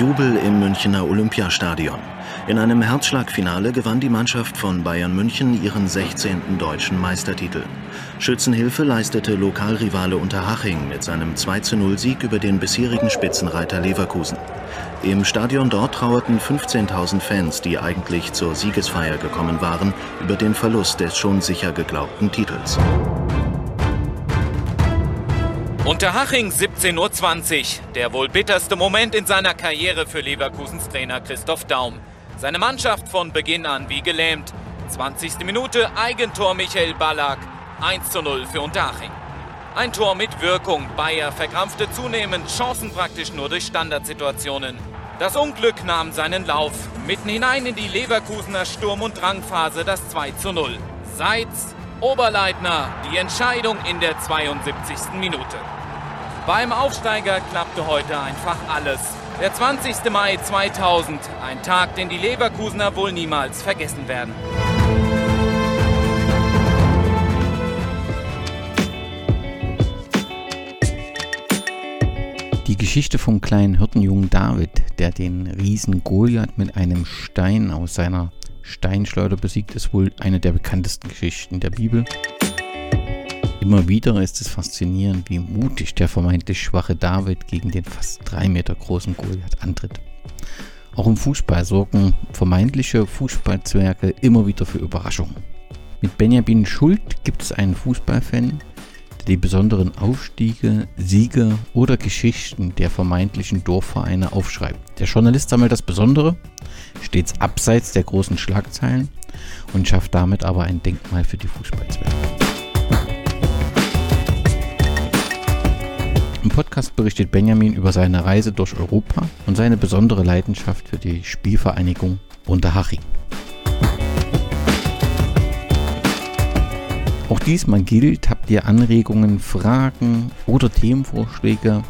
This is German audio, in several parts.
Jubel im Münchner Olympiastadion. In einem Herzschlagfinale gewann die Mannschaft von Bayern München ihren 16. deutschen Meistertitel. Schützenhilfe leistete Lokalrivale Unterhaching mit seinem 2-0-Sieg über den bisherigen Spitzenreiter Leverkusen. Im Stadion dort trauerten 15.000 Fans, die eigentlich zur Siegesfeier gekommen waren, über den Verlust des schon sicher geglaubten Titels. Unterhaching 17.20 Uhr. Der wohl bitterste Moment in seiner Karriere für Leverkusens Trainer Christoph Daum. Seine Mannschaft von Beginn an wie gelähmt. 20. Minute Eigentor Michael Ballack. 1 zu 0 für Unterhaching. Ein Tor mit Wirkung. Bayer verkrampfte zunehmend, Chancen praktisch nur durch Standardsituationen. Das Unglück nahm seinen Lauf. Mitten hinein in die Leverkusener Sturm- und Drangphase das 2 zu 0. Seitz, Oberleitner, die Entscheidung in der 72. Minute. Beim Aufsteiger klappte heute einfach alles. Der 20. Mai 2000, ein Tag, den die Leverkusener wohl niemals vergessen werden. Die Geschichte vom kleinen Hirtenjungen David, der den Riesen Goliath mit einem Stein aus seiner Steinschleuder besiegt, ist wohl eine der bekanntesten Geschichten der Bibel. Immer wieder ist es faszinierend, wie mutig der vermeintlich schwache David gegen den fast drei Meter großen Goliath antritt. Auch im Fußball sorgen vermeintliche Fußballzwerge immer wieder für Überraschungen. Mit Benjamin Schuld gibt es einen Fußballfan, der die besonderen Aufstiege, Siege oder Geschichten der vermeintlichen Dorfvereine aufschreibt. Der Journalist sammelt das Besondere, stets abseits der großen Schlagzeilen und schafft damit aber ein Denkmal für die Fußballzwerge. Im Podcast berichtet Benjamin über seine Reise durch Europa und seine besondere Leidenschaft für die Spielvereinigung Unterhaching. Auch diesmal gilt, habt ihr Anregungen, Fragen oder Themenvorschläge,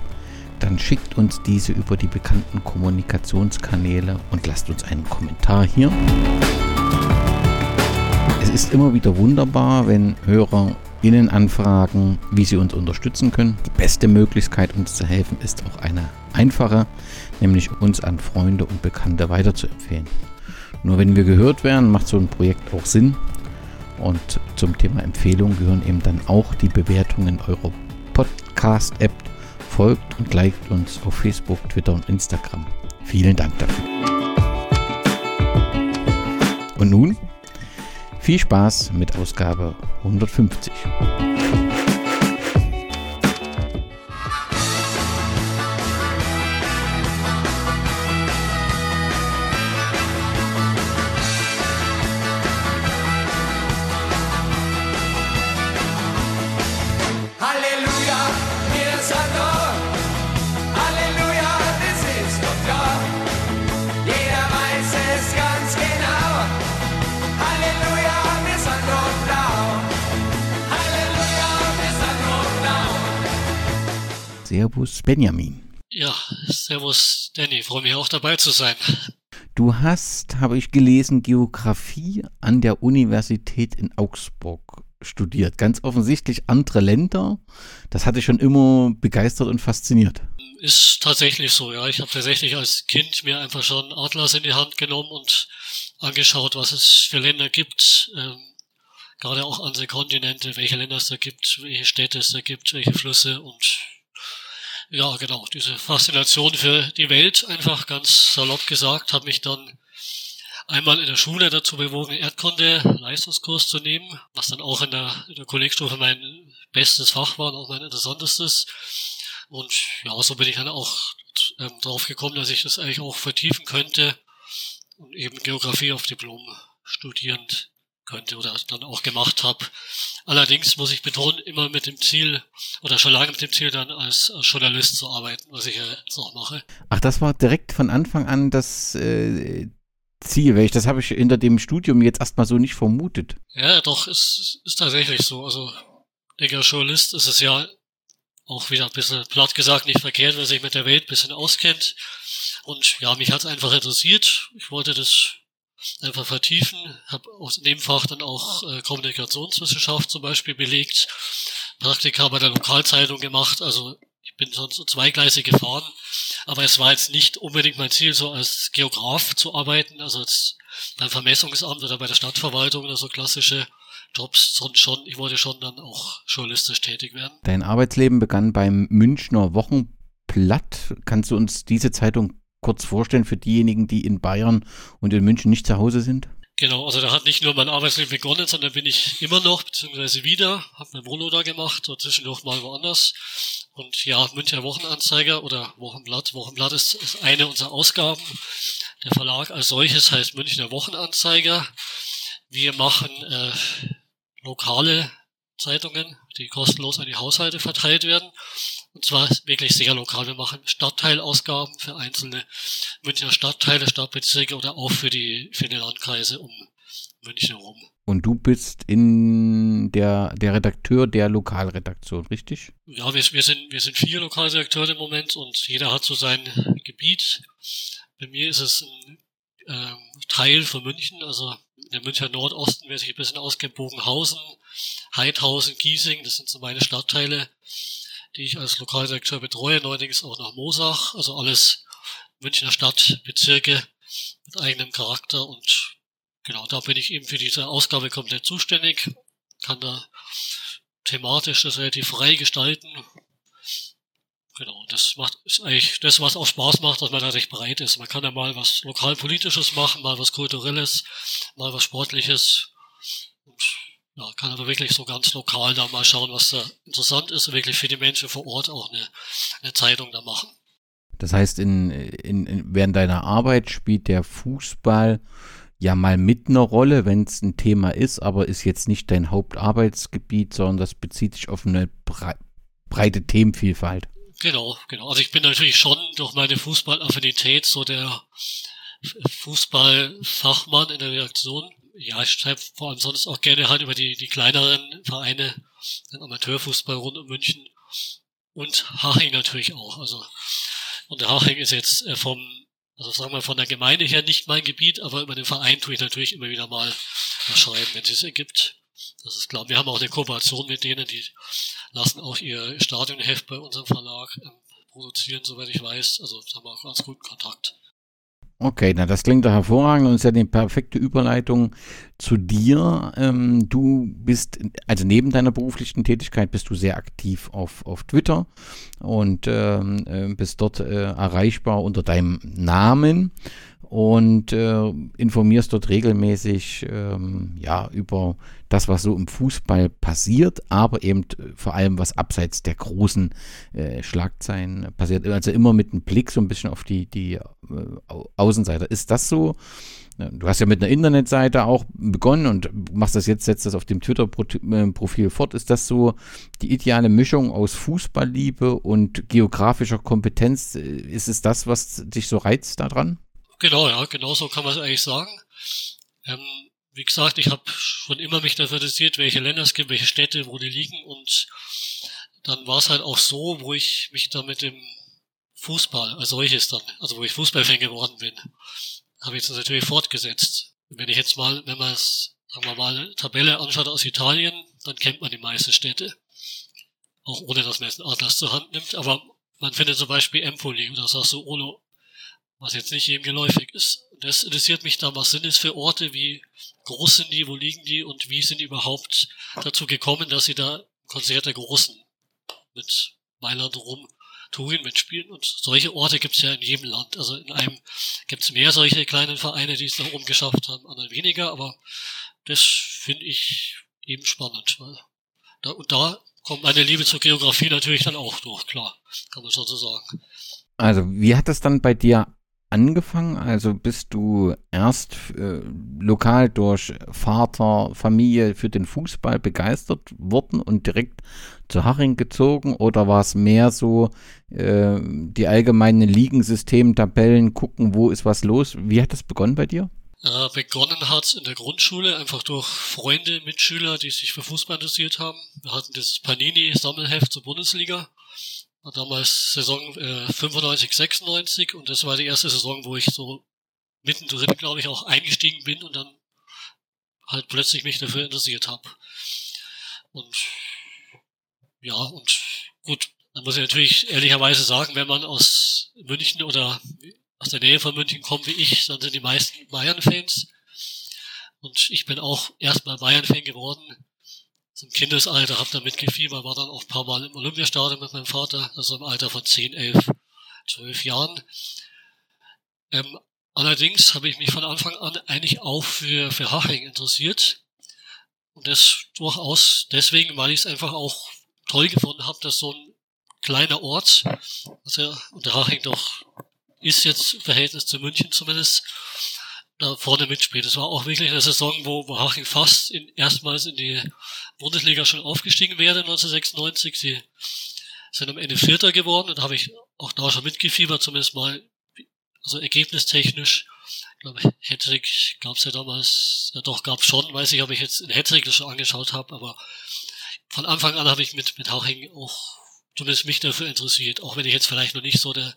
dann schickt uns diese über die bekannten Kommunikationskanäle und lasst uns einen Kommentar hier. Es ist immer wieder wunderbar, wenn Hörer Ihnen anfragen, wie Sie uns unterstützen können. Die beste Möglichkeit, uns zu helfen, ist auch eine einfache, nämlich uns an Freunde und Bekannte weiterzuempfehlen. Nur wenn wir gehört werden, macht so ein Projekt auch Sinn. Und zum Thema Empfehlung gehören eben dann auch die Bewertungen eurer Podcast-App. Folgt und liked uns auf Facebook, Twitter und Instagram. Vielen Dank dafür. Und nun viel Spaß mit Ausgabe 150. Servus Benjamin. Ja, Servus Danny, freue mich auch dabei zu sein. Du hast, habe ich gelesen, Geografie an der Universität in Augsburg studiert. Ganz offensichtlich andere Länder. Das hatte schon immer begeistert und fasziniert. Ist tatsächlich so, ja. Ich habe tatsächlich als Kind mir einfach schon Atlas in die Hand genommen und angeschaut, was es für Länder gibt. Ähm, gerade auch andere Kontinente, welche Länder es da gibt, welche Städte es da gibt, welche Flüsse und ja, genau, diese Faszination für die Welt, einfach ganz salopp gesagt, hat mich dann einmal in der Schule dazu bewogen, Erdkunde Leistungskurs zu nehmen, was dann auch in der, in der Kollegstufe mein bestes Fach war und auch mein interessantestes. Und ja, so bin ich dann auch ähm, drauf gekommen, dass ich das eigentlich auch vertiefen könnte und eben Geografie auf Diplom studieren könnte oder dann auch gemacht habe. Allerdings muss ich betonen, immer mit dem Ziel oder schon lange mit dem Ziel dann als, Journalist zu arbeiten, was ich ja jetzt auch mache. Ach, das war direkt von Anfang an das äh, Ziel, welch das habe ich hinter dem Studium jetzt erstmal so nicht vermutet. Ja, doch, es ist tatsächlich so. Also, denke, als Journalist ist es ja auch wieder ein bisschen platt gesagt nicht verkehrt, wer sich mit der Welt ein bisschen auskennt. Und ja, mich hat es einfach interessiert. Ich wollte das einfach vertiefen, habe aus dem Fach dann auch äh, Kommunikationswissenschaft zum Beispiel belegt, Praktika bei der Lokalzeitung gemacht, also ich bin sonst so zweigleisig gefahren, Aber es war jetzt nicht unbedingt mein Ziel, so als Geograf zu arbeiten, also als beim Vermessungsamt oder bei der Stadtverwaltung oder so klassische Jobs, sondern schon, ich wollte schon dann auch journalistisch tätig werden. Dein Arbeitsleben begann beim Münchner Wochenblatt. Kannst du uns diese Zeitung kurz vorstellen für diejenigen, die in Bayern und in München nicht zu Hause sind? Genau, also da hat nicht nur mein Arbeitsleben begonnen, sondern bin ich immer noch, beziehungsweise wieder, habe mein Wohnung da gemacht und zwischendurch mal woanders. Und ja, Münchner Wochenanzeiger oder Wochenblatt. Wochenblatt ist, ist eine unserer Ausgaben. Der Verlag als solches heißt Münchner Wochenanzeiger. Wir machen äh, lokale Zeitungen, die kostenlos an die Haushalte verteilt werden. Und zwar wirklich sehr lokal. Wir machen Stadtteilausgaben für einzelne Münchner Stadtteile, Stadtbezirke oder auch für die, für die Landkreise um München herum. Und du bist in der, der Redakteur der Lokalredaktion, richtig? Ja, wir, wir, sind, wir sind vier Lokalredakteure im Moment und jeder hat so sein Gebiet. Bei mir ist es ein äh, Teil von München, also der Münchner Nordosten, wer sich ein bisschen auskennt, Bogenhausen, Heidhausen, Giesing, das sind so meine Stadtteile, die ich als Lokalredakteur betreue, neuerdings auch nach Mosach, also alles Münchner Stadtbezirke mit eigenem Charakter und genau, da bin ich eben für diese Ausgabe komplett zuständig, kann da thematisch das relativ frei gestalten. Genau, das macht ist eigentlich das, was auch Spaß macht, dass man da recht breit ist. Man kann ja mal was lokalpolitisches machen, mal was kulturelles, mal was sportliches. Und ja, kann aber wirklich so ganz lokal da mal schauen, was da interessant ist und wirklich für die Menschen vor Ort auch eine, eine Zeitung da machen. Das heißt, in, in, in, während deiner Arbeit spielt der Fußball ja mal mit einer Rolle, wenn es ein Thema ist, aber ist jetzt nicht dein Hauptarbeitsgebiet, sondern das bezieht sich auf eine brei breite Themenvielfalt. Genau, genau. Also ich bin natürlich schon durch meine Fußballaffinität so der Fußballfachmann in der Reaktion ja, ich schreibe vor allem sonst auch gerne halt über die, die kleineren Vereine, den Amateurfußball rund um München und Haching natürlich auch. Also, und der Haching ist jetzt äh, vom, also sagen wir von der Gemeinde her nicht mein Gebiet, aber über den Verein tue ich natürlich immer wieder mal schreiben, wenn es ergibt. Das ist klar. Wir haben auch eine Kooperation mit denen, die lassen auch ihr Stadionheft bei unserem Verlag ähm, produzieren, soweit ich weiß. Also haben wir auch ganz guten Kontakt. Okay, na das klingt doch hervorragend und ist ja die perfekte Überleitung zu dir. Ähm, du bist, also neben deiner beruflichen Tätigkeit bist du sehr aktiv auf, auf Twitter und ähm, äh, bist dort äh, erreichbar unter deinem Namen und äh, informierst dort regelmäßig ähm, ja über das, was so im Fußball passiert, aber eben äh, vor allem was abseits der großen äh, Schlagzeilen passiert. Also immer mit einem Blick so ein bisschen auf die die äh, Außenseiter. Ist das so? Du hast ja mit einer Internetseite auch begonnen und machst das jetzt, setzt das auf dem Twitter-Profil äh, fort. Ist das so die ideale Mischung aus Fußballliebe und geografischer Kompetenz? Äh, ist es das, was dich so reizt daran? Genau, ja, genau so kann man es eigentlich sagen. Ähm, wie gesagt, ich habe schon immer mich dafür interessiert, welche Länder es gibt, welche Städte, wo die liegen und dann war es halt auch so, wo ich mich da mit dem Fußball als solches dann, also wo ich Fußballfan geworden bin, habe ich das natürlich fortgesetzt. Wenn ich jetzt mal, wenn man es, sagen wir mal, Tabelle anschaut aus Italien, dann kennt man die meisten Städte. Auch ohne, dass man jetzt einen Atlas zur Hand nimmt, aber man findet zum Beispiel Empoli oder Sassuolo was jetzt nicht jedem geläufig ist. Das interessiert mich dann, was sind es für Orte, wie groß sind die, wo liegen die und wie sind die überhaupt dazu gekommen, dass sie da Konzert der Großen mit Mailand rum Turin mitspielen. Und solche Orte gibt es ja in jedem Land. Also in einem gibt es mehr solche kleinen Vereine, die es nach oben geschafft haben, anderen weniger, aber das finde ich eben spannend. Weil da, und da kommt meine Liebe zur Geografie natürlich dann auch durch, klar, kann man schon so sagen. Also, wie hat das dann bei dir angefangen? Also bist du erst äh, lokal durch Vater, Familie für den Fußball begeistert worden und direkt zu Haching gezogen? Oder war es mehr so äh, die allgemeinen Ligensystem-Tabellen, gucken, wo ist was los? Wie hat das begonnen bei dir? Äh, begonnen hat in der Grundschule, einfach durch Freunde, Mitschüler, die sich für Fußball interessiert haben. Wir hatten das Panini-Sammelheft zur Bundesliga war damals Saison äh, 95, 96 und das war die erste Saison, wo ich so mittendrin, glaube ich, auch eingestiegen bin und dann halt plötzlich mich dafür interessiert habe. Und ja, und gut, man muss ich natürlich ehrlicherweise sagen, wenn man aus München oder aus der Nähe von München kommt wie ich, dann sind die meisten Bayern-Fans. Und ich bin auch erstmal Bayern-Fan geworden. Zum Kindesalter habe da mitgefiebert, war dann auch ein paar Mal im Olympiastadion mit meinem Vater, also im Alter von 10, 11, 12 Jahren. Ähm, allerdings habe ich mich von Anfang an eigentlich auch für, für Haching interessiert. Und das durchaus deswegen, weil ich es einfach auch toll gefunden habe, dass so ein kleiner Ort, also und Haching doch ist jetzt im Verhältnis zu München zumindest, da vorne mitspielt. Es war auch wirklich eine Saison, wo, wo Haching fast in, erstmals in die Bundesliga schon aufgestiegen wäre 1996. Sie sind am Ende Vierter geworden und habe ich auch da schon mitgefiebert, zumindest mal also ergebnistechnisch. Ich glaube, Hattrick gab es ja damals, ja doch, gab schon, weiß ich, ob ich jetzt einen Hattrick schon angeschaut habe, aber von Anfang an habe ich mit, mit Haching auch zumindest mich dafür interessiert, auch wenn ich jetzt vielleicht noch nicht so der,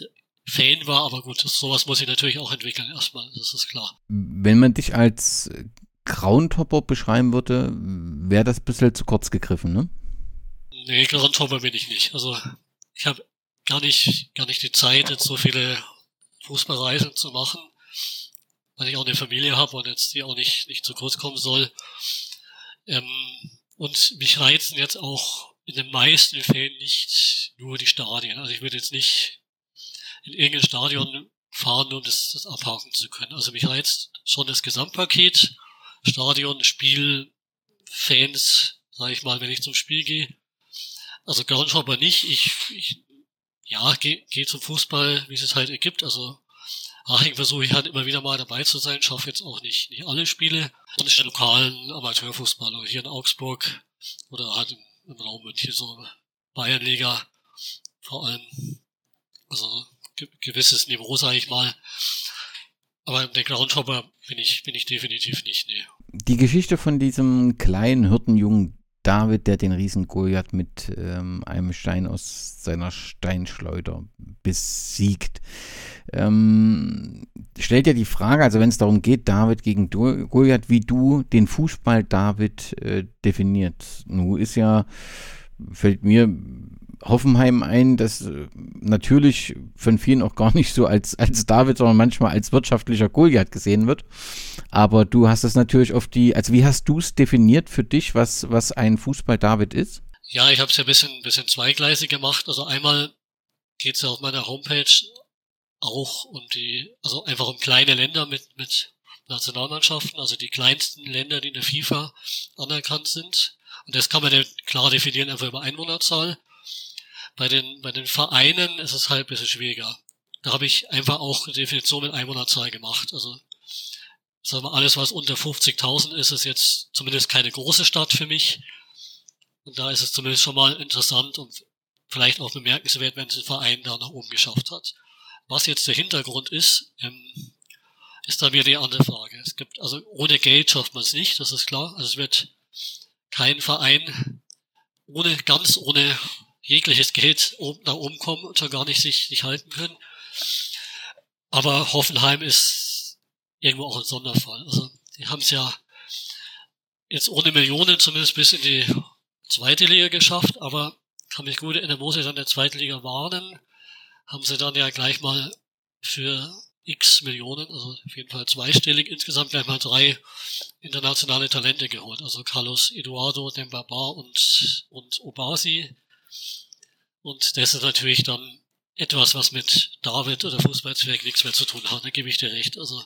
der Fan war, aber gut, sowas muss ich natürlich auch entwickeln erstmal, das ist klar. Wenn man dich als Groundhopper beschreiben würde, wäre das ein bisschen zu kurz gegriffen, ne? Nee, Groundhopper bin ich nicht. Also ich habe gar nicht, gar nicht die Zeit, jetzt so viele Fußballreisen zu machen, weil ich auch eine Familie habe und jetzt die auch nicht, nicht zu kurz kommen soll. Ähm, und mich reizen jetzt auch in den meisten Fällen nicht nur die Stadien. Also ich würde jetzt nicht in irgendein Stadion fahren, um das, das abhaken zu können. Also mich reizt schon das Gesamtpaket. Stadion, Spiel, Fans, sage ich mal, wenn ich zum Spiel gehe. Also Groundhopper nicht. Ich, ich ja, gehe geh zum Fußball, wie es es halt ergibt. Also Aching versuche ich halt immer wieder mal dabei zu sein, schaffe jetzt auch nicht, nicht alle Spiele. Und ich lokalen Amateurfußball oder hier in Augsburg oder halt im, im Raum München so Bayernliga vor allem. Also gewisses Niveau, sage ich mal. Aber der Groundhopper bin ich, bin ich definitiv nicht, nee. Die Geschichte von diesem kleinen Hirtenjungen David, der den Riesen Goliath mit ähm, einem Stein aus seiner Steinschleuder besiegt. Ähm, stellt ja die Frage, also wenn es darum geht, David gegen Goliath, wie du den Fußball David äh, definiert. Nun ist ja, fällt mir Hoffenheim ein, das äh, natürlich von vielen auch gar nicht so als, als David, sondern manchmal als wirtschaftlicher Goliath gesehen wird. Aber du hast es natürlich auf die, also wie hast du es definiert für dich, was, was ein Fußball David ist? Ja, ich habe es ja ein bisschen, bisschen zweigleisig gemacht. Also einmal geht es ja auf meiner Homepage auch um die, also einfach um kleine Länder mit, mit Nationalmannschaften, also die kleinsten Länder, die in der FIFA anerkannt sind. Und das kann man ja klar definieren, einfach über Einwohnerzahl. Bei den, bei den Vereinen ist es halt ein bisschen schwieriger. Da habe ich einfach auch eine Definition mit Einwohnerzahl gemacht. Also sagen wir, alles, was unter 50.000 ist, ist jetzt zumindest keine große Stadt für mich. Und da ist es zumindest schon mal interessant und vielleicht auch bemerkenswert, wenn es ein Verein da nach oben geschafft hat. Was jetzt der Hintergrund ist, ähm, ist da wieder die andere Frage. Es gibt, also ohne Geld schafft man es nicht, das ist klar. Also es wird kein Verein ohne, ganz ohne jegliches Geld oben, nach oben kommen und schon gar nicht sich, sich halten können. Aber Hoffenheim ist irgendwo auch ein Sonderfall. Also die haben es ja jetzt ohne Millionen zumindest bis in die zweite Liga geschafft, aber kann mich gut erinnern, wo sie dann in der zweiten Liga waren, haben sie dann ja gleich mal für x Millionen, also auf jeden Fall zweistellig, insgesamt gleich mal drei internationale Talente geholt. Also Carlos Eduardo, Dembaba und, und Obasi und das ist natürlich dann etwas, was mit David oder Fußballzwerg nichts mehr zu tun hat, da gebe ich dir recht. Also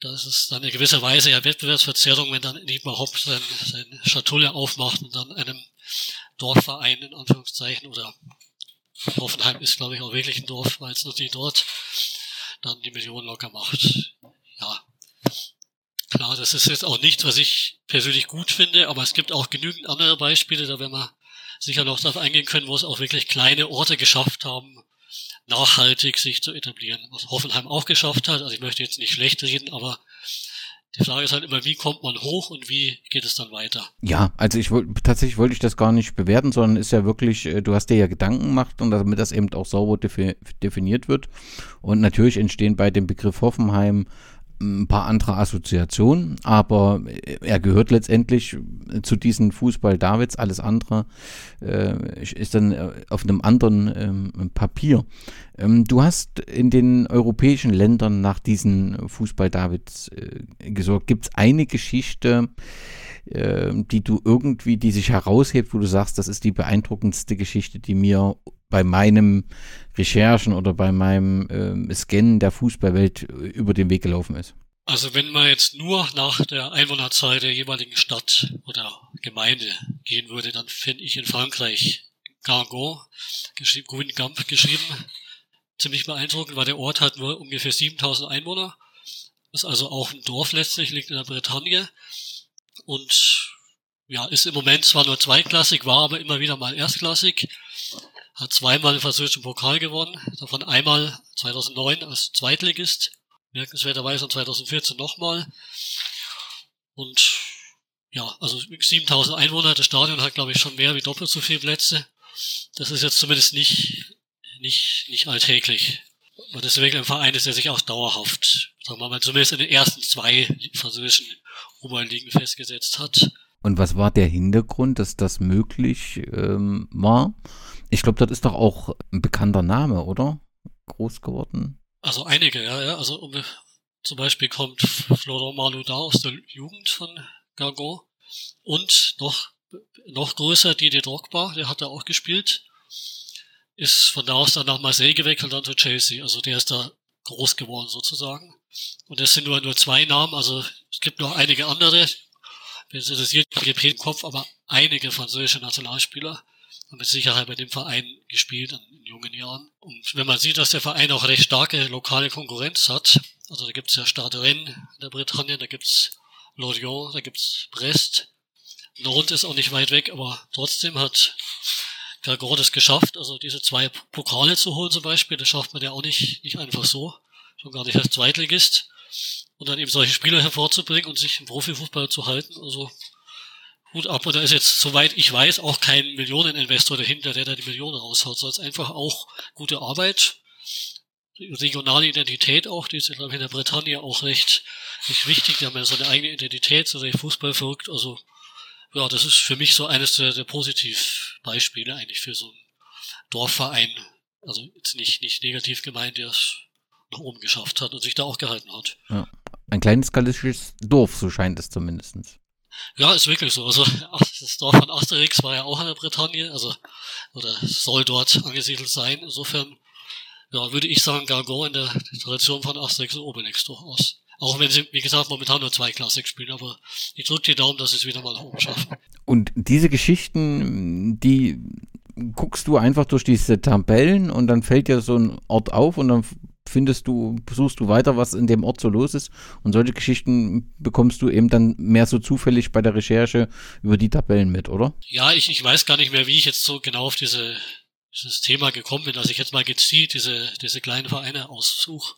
das ist dann in gewisser Weise ja Wettbewerbsverzerrung, wenn dann nicht mal Hopp sein, seine Schatulle aufmacht und dann einem Dorfverein in Anführungszeichen oder Hoffenheim ist glaube ich auch wirklich ein Dorf, weil es natürlich dort dann die Millionen locker macht. Ja. Klar, das ist jetzt auch nichts, was ich persönlich gut finde, aber es gibt auch genügend andere Beispiele, da werden wir sicher noch darauf eingehen können, wo es auch wirklich kleine Orte geschafft haben, nachhaltig sich zu etablieren. Was Hoffenheim auch geschafft hat. Also ich möchte jetzt nicht schlecht reden, aber die Frage ist halt immer, wie kommt man hoch und wie geht es dann weiter? Ja, also ich wollte tatsächlich wollte ich das gar nicht bewerten, sondern ist ja wirklich, äh, du hast dir ja Gedanken gemacht und damit das eben auch sauber definiert wird. Und natürlich entstehen bei dem Begriff Hoffenheim ein paar andere Assoziationen, aber er gehört letztendlich zu diesen Fußball Davids. Alles andere äh, ist dann äh, auf einem anderen ähm, Papier. Ähm, du hast in den europäischen Ländern nach diesen Fußball Davids äh, gesorgt. Gibt es eine Geschichte, äh, die du irgendwie, die sich heraushebt, wo du sagst, das ist die beeindruckendste Geschichte, die mir bei meinem Recherchen oder bei meinem äh, Scannen der Fußballwelt über den Weg gelaufen ist? Also wenn man jetzt nur nach der Einwohnerzahl der jeweiligen Stadt oder Gemeinde gehen würde, dann finde ich in Frankreich Gargon, geschrieben, Guingamp geschrieben, ziemlich beeindruckend, weil der Ort hat nur ungefähr 7000 Einwohner. Ist also auch ein Dorf letztlich, liegt in der Bretagne. Und ja, ist im Moment zwar nur zweiklassig, war aber immer wieder mal erstklassig hat zweimal den französischen Pokal gewonnen, davon einmal 2009 als Zweitligist, merkenswerterweise und 2014 nochmal. Und ja, also 7000 Einwohner, das Stadion hat glaube ich schon mehr wie doppelt so viele Plätze. Das ist jetzt zumindest nicht, nicht, nicht alltäglich. Ist wirklich ein Verein der sich auch dauerhaft, sagen wir mal, zumindest in den ersten zwei französischen Oberligen festgesetzt hat. Und was war der Hintergrund, dass das möglich ähm, war? Ich glaube, das ist doch auch ein bekannter Name, oder? Groß geworden. Also einige, ja, ja. Also um, zum Beispiel kommt Florent Malouda aus der Jugend von Gargon. Und noch, noch größer Didier Drogba, der hat da auch gespielt. Ist von da aus dann nach Marseille gewechselt, dann zu Chelsea. Also der ist da groß geworden sozusagen. Und das sind nur, nur zwei Namen, also es gibt noch einige andere. Wenn es interessiert, ich im Kopf, aber einige französische Nationalspieler mit Sicherheit bei dem Verein gespielt in jungen Jahren. Und wenn man sieht, dass der Verein auch recht starke lokale Konkurrenz hat, also da gibt's ja Stade Rennes in der Bretagne, da gibt's Lorient, da gibt's Brest. Nantes ist auch nicht weit weg, aber trotzdem hat Gargor es geschafft, also diese zwei Pokale zu holen zum Beispiel, das schafft man ja auch nicht, nicht einfach so, schon gar nicht als Zweitligist. Und dann eben solche Spieler hervorzubringen und sich im Profifußball zu halten, also Gut ab, und da ist jetzt, soweit ich weiß, auch kein Millioneninvestor dahinter, der da die Millionen raushaut, sondern einfach auch gute Arbeit, regionale Identität auch, die ist, glaube ich, in der Bretagne auch recht, recht wichtig, die haben ja so eine eigene Identität, so der Fußball verrückt, also, ja, das ist für mich so eines der, der Positivbeispiele eigentlich für so einen Dorfverein, also jetzt nicht, nicht negativ gemeint, der es nach oben geschafft hat und sich da auch gehalten hat. Ja. Ein kleines galisches Dorf, so scheint es zumindestens. Ja, ist wirklich so. Also das Dorf von Asterix war ja auch in der Bretagne, also oder soll dort angesiedelt sein. Insofern ja, würde ich sagen, Gargon in der Tradition von Asterix und Obelix durchaus. Auch wenn sie, wie gesagt, momentan nur zwei Klassik spielen, aber ich drücke die Daumen, dass sie es wieder mal oben schaffen. Und diese Geschichten, die guckst du einfach durch diese Tabellen und dann fällt dir so ein Ort auf und dann findest du, suchst du weiter, was in dem Ort so los ist. Und solche Geschichten bekommst du eben dann mehr so zufällig bei der Recherche über die Tabellen mit, oder? Ja, ich, ich weiß gar nicht mehr, wie ich jetzt so genau auf diese, dieses Thema gekommen bin, dass ich jetzt mal gezielt diese, diese kleinen Vereine aussuche.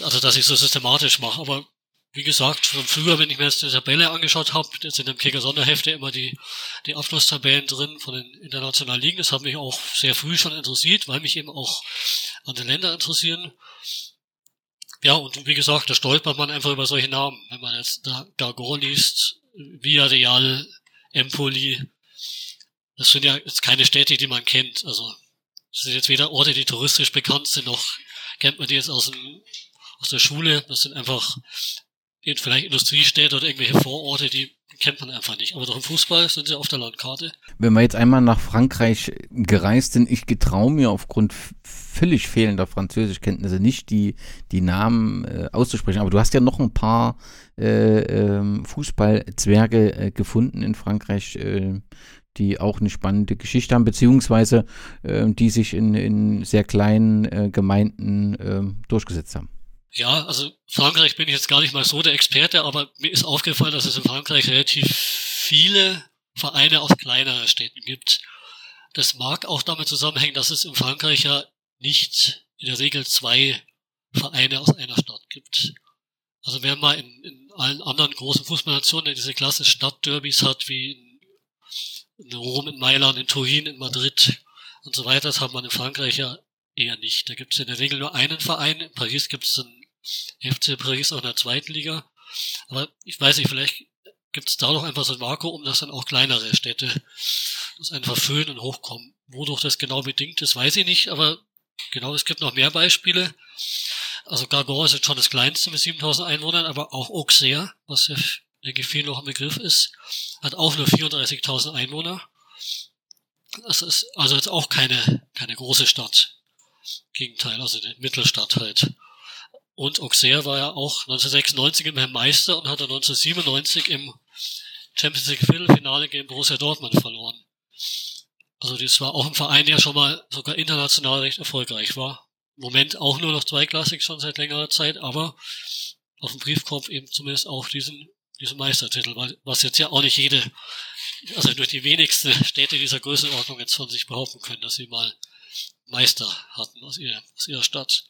Also, dass ich so systematisch mache. Aber wie gesagt, von früher, wenn ich mir jetzt die Tabelle angeschaut habe, jetzt in dem Kicker Sonderhefte immer die, die Abschlusstabellen drin von den internationalen Ligen. Das hat mich auch sehr früh schon interessiert, weil mich eben auch andere Länder interessieren. Ja, und wie gesagt, da stolpert man einfach über solche Namen. Wenn man jetzt da Gargon liest, Villarreal, Empoli, das sind ja jetzt keine Städte, die man kennt. Also, das sind jetzt weder Orte, die touristisch bekannt sind, noch kennt man die jetzt aus, dem, aus der Schule. Das sind einfach vielleicht Industriestädte oder irgendwelche Vororte, die kennt man einfach nicht. Aber doch im Fußball sind sie auf der Landkarte. Wenn wir jetzt einmal nach Frankreich gereist sind, ich getraue mir aufgrund völlig fehlender Französischkenntnisse nicht, die, die Namen äh, auszusprechen. Aber du hast ja noch ein paar äh, äh, Fußballzwerge äh, gefunden in Frankreich, äh, die auch eine spannende Geschichte haben, beziehungsweise äh, die sich in, in sehr kleinen äh, Gemeinden äh, durchgesetzt haben. Ja, also Frankreich bin ich jetzt gar nicht mal so der Experte, aber mir ist aufgefallen, dass es in Frankreich relativ viele Vereine aus kleineren Städten gibt. Das mag auch damit zusammenhängen, dass es in Frankreich ja nicht in der Regel zwei Vereine aus einer Stadt gibt. Also wenn man in, in allen anderen großen Fußballnationen diese Klasse Stadtderbys hat, wie in, Rom, in Mailand, in Turin, in Madrid und so weiter, das hat man in Frankreich ja eher nicht. Da gibt es in der Regel nur einen Verein. In Paris gibt es dann FC Paris auch in der zweiten Liga. Aber ich weiß nicht, vielleicht gibt es da noch einfach so ein Vakuum, dass dann auch kleinere Städte das einfach füllen und hochkommen. Wodurch das genau bedingt ist, weiß ich nicht, aber genau, es gibt noch mehr Beispiele. Also Gargon ist jetzt schon das kleinste mit 7000 Einwohnern, aber auch Auxerre, was ja, denke ich, viel noch ein Begriff ist, hat auch nur 34.000 Einwohner. Das ist also jetzt auch keine, keine große Stadt. Gegenteil, also eine Mittelstadt halt. Und Auxerre war ja auch 1996 im Meister und hat dann 1997 im Champions League Viertelfinale gegen Borussia Dortmund verloren. Also das war auch ein Verein, der schon mal sogar international recht erfolgreich war. Im Moment auch nur noch zweiklassig schon seit längerer Zeit, aber auf dem Briefkopf eben zumindest auch diesen, diesen Meistertitel, was jetzt ja auch nicht jede, also durch die wenigsten Städte dieser Größenordnung jetzt von sich behaupten können, dass sie mal Meister hatten aus ihrer, aus ihrer Stadt.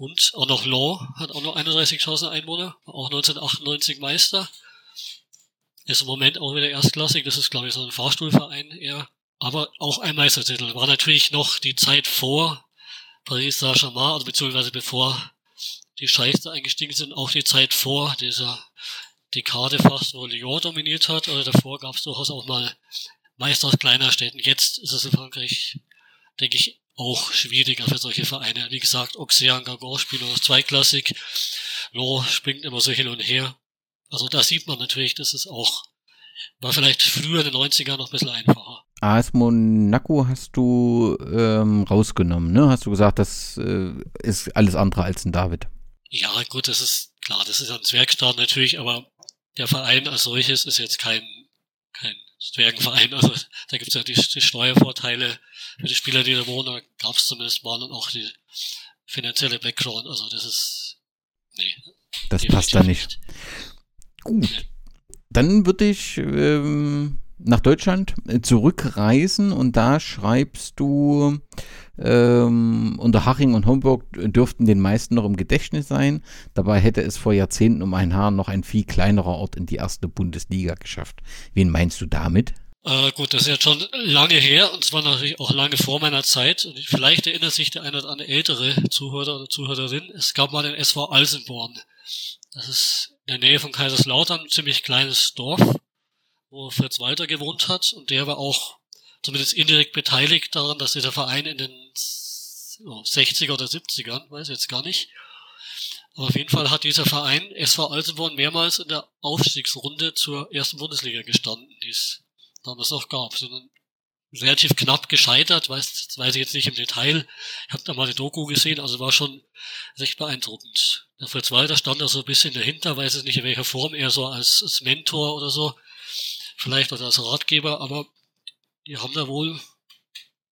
Und auch noch Law hat auch noch 31.000 Einwohner, auch 1998 Meister. Ist im Moment auch wieder erstklassig, das ist glaube ich so ein Fahrstuhlverein eher. Aber auch ein Meistertitel. War natürlich noch die Zeit vor Paris Saint-Germain, also beziehungsweise bevor die Scheichs eingestiegen sind, auch die Zeit vor dieser Dekade fast, wo Lyon dominiert hat. Also davor gab es durchaus auch mal Meister aus kleiner Städten. Jetzt ist es in Frankreich, denke ich, auch schwieriger für solche Vereine. Wie gesagt, Auxerre und Gargon spielen nur zweiklassig. Lo springt immer so hin und her. Also da sieht man natürlich, dass es auch, war vielleicht früher in den 90ern noch ein bisschen einfacher. AS Monaco hast du ähm, rausgenommen, ne? Hast du gesagt, das äh, ist alles andere als ein David. Ja, gut, das ist klar, das ist ein Zwergstaat natürlich, aber der Verein als solches ist jetzt kein, kein Zwergenverein. Also da gibt es ja die, die, Steuervorteile für die Spieler, die da wohnen, gab es zumindest mal und auch die finanzielle Background. Also das ist. Nee. Das passt da nicht. nicht. Gut. Nee. Dann würde ich ähm, nach Deutschland äh, zurückreisen und da schreibst du, ähm, Unterhaching und Homburg dürften den meisten noch im Gedächtnis sein. Dabei hätte es vor Jahrzehnten um ein Haar noch ein viel kleinerer Ort in die erste Bundesliga geschafft. Wen meinst du damit? Äh, gut, das ist jetzt schon lange her und zwar natürlich auch lange vor meiner Zeit. Und vielleicht erinnert sich der eine oder andere ältere Zuhörer oder Zuhörerin. Es gab mal den SV Alsenborn. Das ist in der Nähe von Kaiserslautern ein ziemlich kleines Dorf wo Fritz Walter gewohnt hat und der war auch zumindest indirekt beteiligt daran, dass dieser Verein in den 60er oder 70ern, weiß ich jetzt gar nicht, aber auf jeden Fall hat dieser Verein SV Alsenborn mehrmals in der Aufstiegsrunde zur ersten Bundesliga gestanden, die es damals noch gab, sondern relativ knapp gescheitert, weiß, weiß ich jetzt nicht im Detail. Ich habe da mal eine Doku gesehen, also war schon recht beeindruckend. Der Fritz Walter stand da so ein bisschen dahinter, weiß ich nicht in welcher Form, eher so als, als Mentor oder so vielleicht oder als Ratgeber, aber die haben da wohl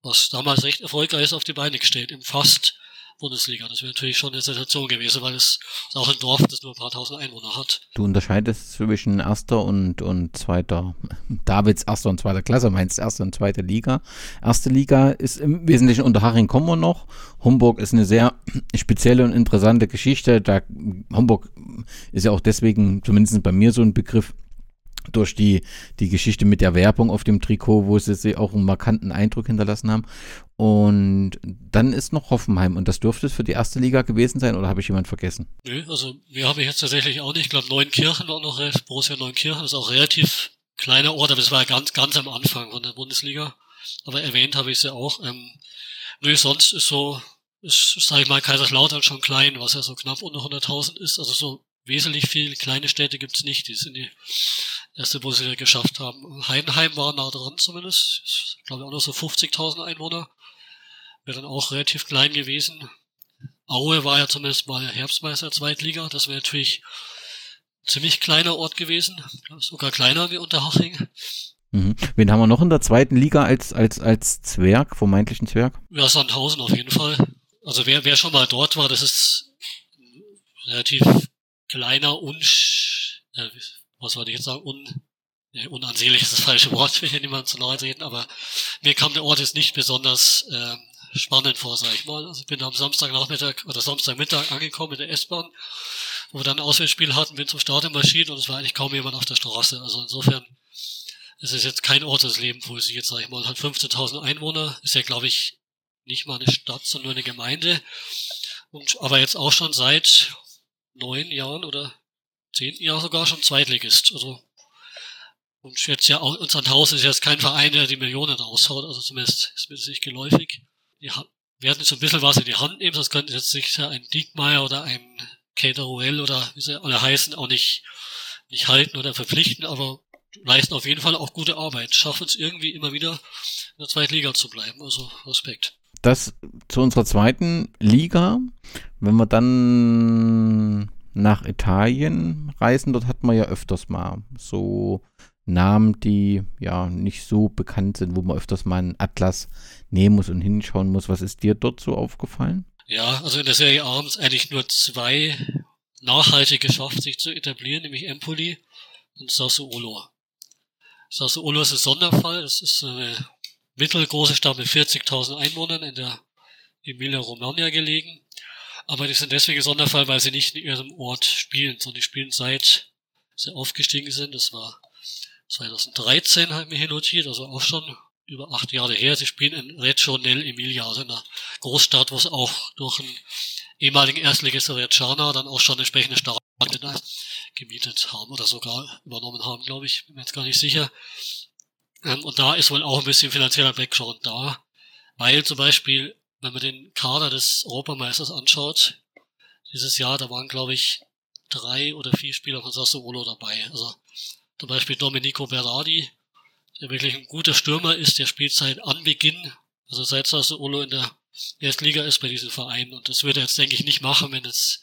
was damals recht erfolgreich auf die Beine gestellt, im Fast Bundesliga. Das wäre natürlich schon eine Sensation gewesen, weil es auch ein Dorf, das nur ein paar tausend Einwohner hat. Du unterscheidest zwischen erster und, und zweiter, Davids erster und zweiter Klasse, meinst erste und zweite Liga. Erste Liga ist im Wesentlichen unter Haring kommen wir noch. Homburg ist eine sehr spezielle und interessante Geschichte. Da, Homburg ist ja auch deswegen, zumindest bei mir so ein Begriff, durch die, die Geschichte mit der Werbung auf dem Trikot, wo sie, auch einen markanten Eindruck hinterlassen haben. Und dann ist noch Hoffenheim und das dürfte für die erste Liga gewesen sein oder habe ich jemand vergessen? Nö, also wir haben jetzt tatsächlich auch nicht. Ich glaube, Neunkirchen war noch, Borussia Neunkirchen ist auch relativ kleiner Ort, aber das war ja ganz, ganz am Anfang von der Bundesliga. Aber erwähnt habe ich sie auch. Ähm, nö, sonst ist so, ist, sag ich mal, Kaiserslautern schon klein, was ja so knapp unter 100.000 ist. Also so wesentlich viele kleine Städte gibt's nicht, die es in die erste Bundesliga geschafft haben. Heidenheim war nah dran zumindest. Ich glaube auch noch so 50.000 Einwohner. Wäre dann auch relativ klein gewesen. Aue war ja zumindest mal Herbstmeister Zweitliga. Das wäre natürlich ein ziemlich kleiner Ort gewesen. Sogar kleiner wie Unterhaching. Mhm. Wen haben wir noch in der zweiten Liga als, als, als Zwerg, vermeintlichen Zwerg? Ja, Sandhausen auf jeden Fall. Also wer, wer schon mal dort war, das ist relativ kleiner, unsch, äh, was wollte ich jetzt sagen, un, ja, unansehnlich ist das falsche Wort, will hier niemand zu nahe treten, aber mir kam der Ort jetzt nicht besonders äh, spannend vor, sag ich mal. Also ich bin am Samstagnachmittag oder Samstagmittag angekommen mit der S-Bahn, wo wir dann ein Auswärtsspiel hatten, bin zum Stadion marschiert und es war eigentlich kaum jemand auf der Straße. Also insofern es ist jetzt kein Ort des Lebens, jetzt, sag ich mal, hat 15.000 Einwohner, ist ja, glaube ich, nicht mal eine Stadt, sondern nur eine Gemeinde. Und, aber jetzt auch schon seit neun Jahren oder zehnten Jahr sogar schon Zweitligist. Also, und jetzt ja auch, unser Haus ist jetzt kein Verein, der die Millionen raushaut, also zumindest ist mir das nicht geläufig. Die werden jetzt ein bisschen was in die Hand nehmen, sonst könnte jetzt sicher ein Diekmeyer oder ein Cateruel oder wie sie alle heißen, auch nicht, nicht halten oder verpflichten, aber leisten auf jeden Fall auch gute Arbeit, schaffen es irgendwie immer wieder in der zweiten Liga zu bleiben. Also Respekt. Das zu unserer zweiten Liga. Wenn wir dann nach Italien reisen, dort hat man ja öfters mal so Namen, die ja nicht so bekannt sind, wo man öfters mal einen Atlas nehmen muss und hinschauen muss. Was ist dir dort so aufgefallen? Ja, also in der Serie A haben es eigentlich nur zwei nachhaltig geschafft, sich zu etablieren, nämlich Empoli und Sassuolo. Sassuolo ist ein Sonderfall, das ist eine mittelgroße Stadt mit 40.000 Einwohnern in der Emilia-Romagna gelegen. Aber die sind deswegen Sonderfall, weil sie nicht in ihrem Ort spielen, sondern die spielen seit sie aufgestiegen sind. Das war 2013, haben wir hier notiert, also auch schon über acht Jahre her. Sie spielen in Reggio nell'Emilia, also in einer Großstadt, wo es auch durch einen ehemaligen Erstligisten Reggiana dann auch schon entsprechende Stadien gemietet haben oder sogar übernommen haben, glaube ich. Bin mir jetzt gar nicht sicher. Ähm, und da ist wohl auch ein bisschen finanzieller Background da, weil zum Beispiel, wenn man den Kader des Europameisters anschaut, dieses Jahr, da waren, glaube ich, drei oder vier Spieler von Sassuolo dabei. Also zum Beispiel Domenico Berardi, der wirklich ein guter Stürmer ist, der spielt seit Anbeginn, also seit Sassuolo in der Erstliga ist bei diesem Verein. Und das würde er jetzt, denke ich, nicht machen, wenn es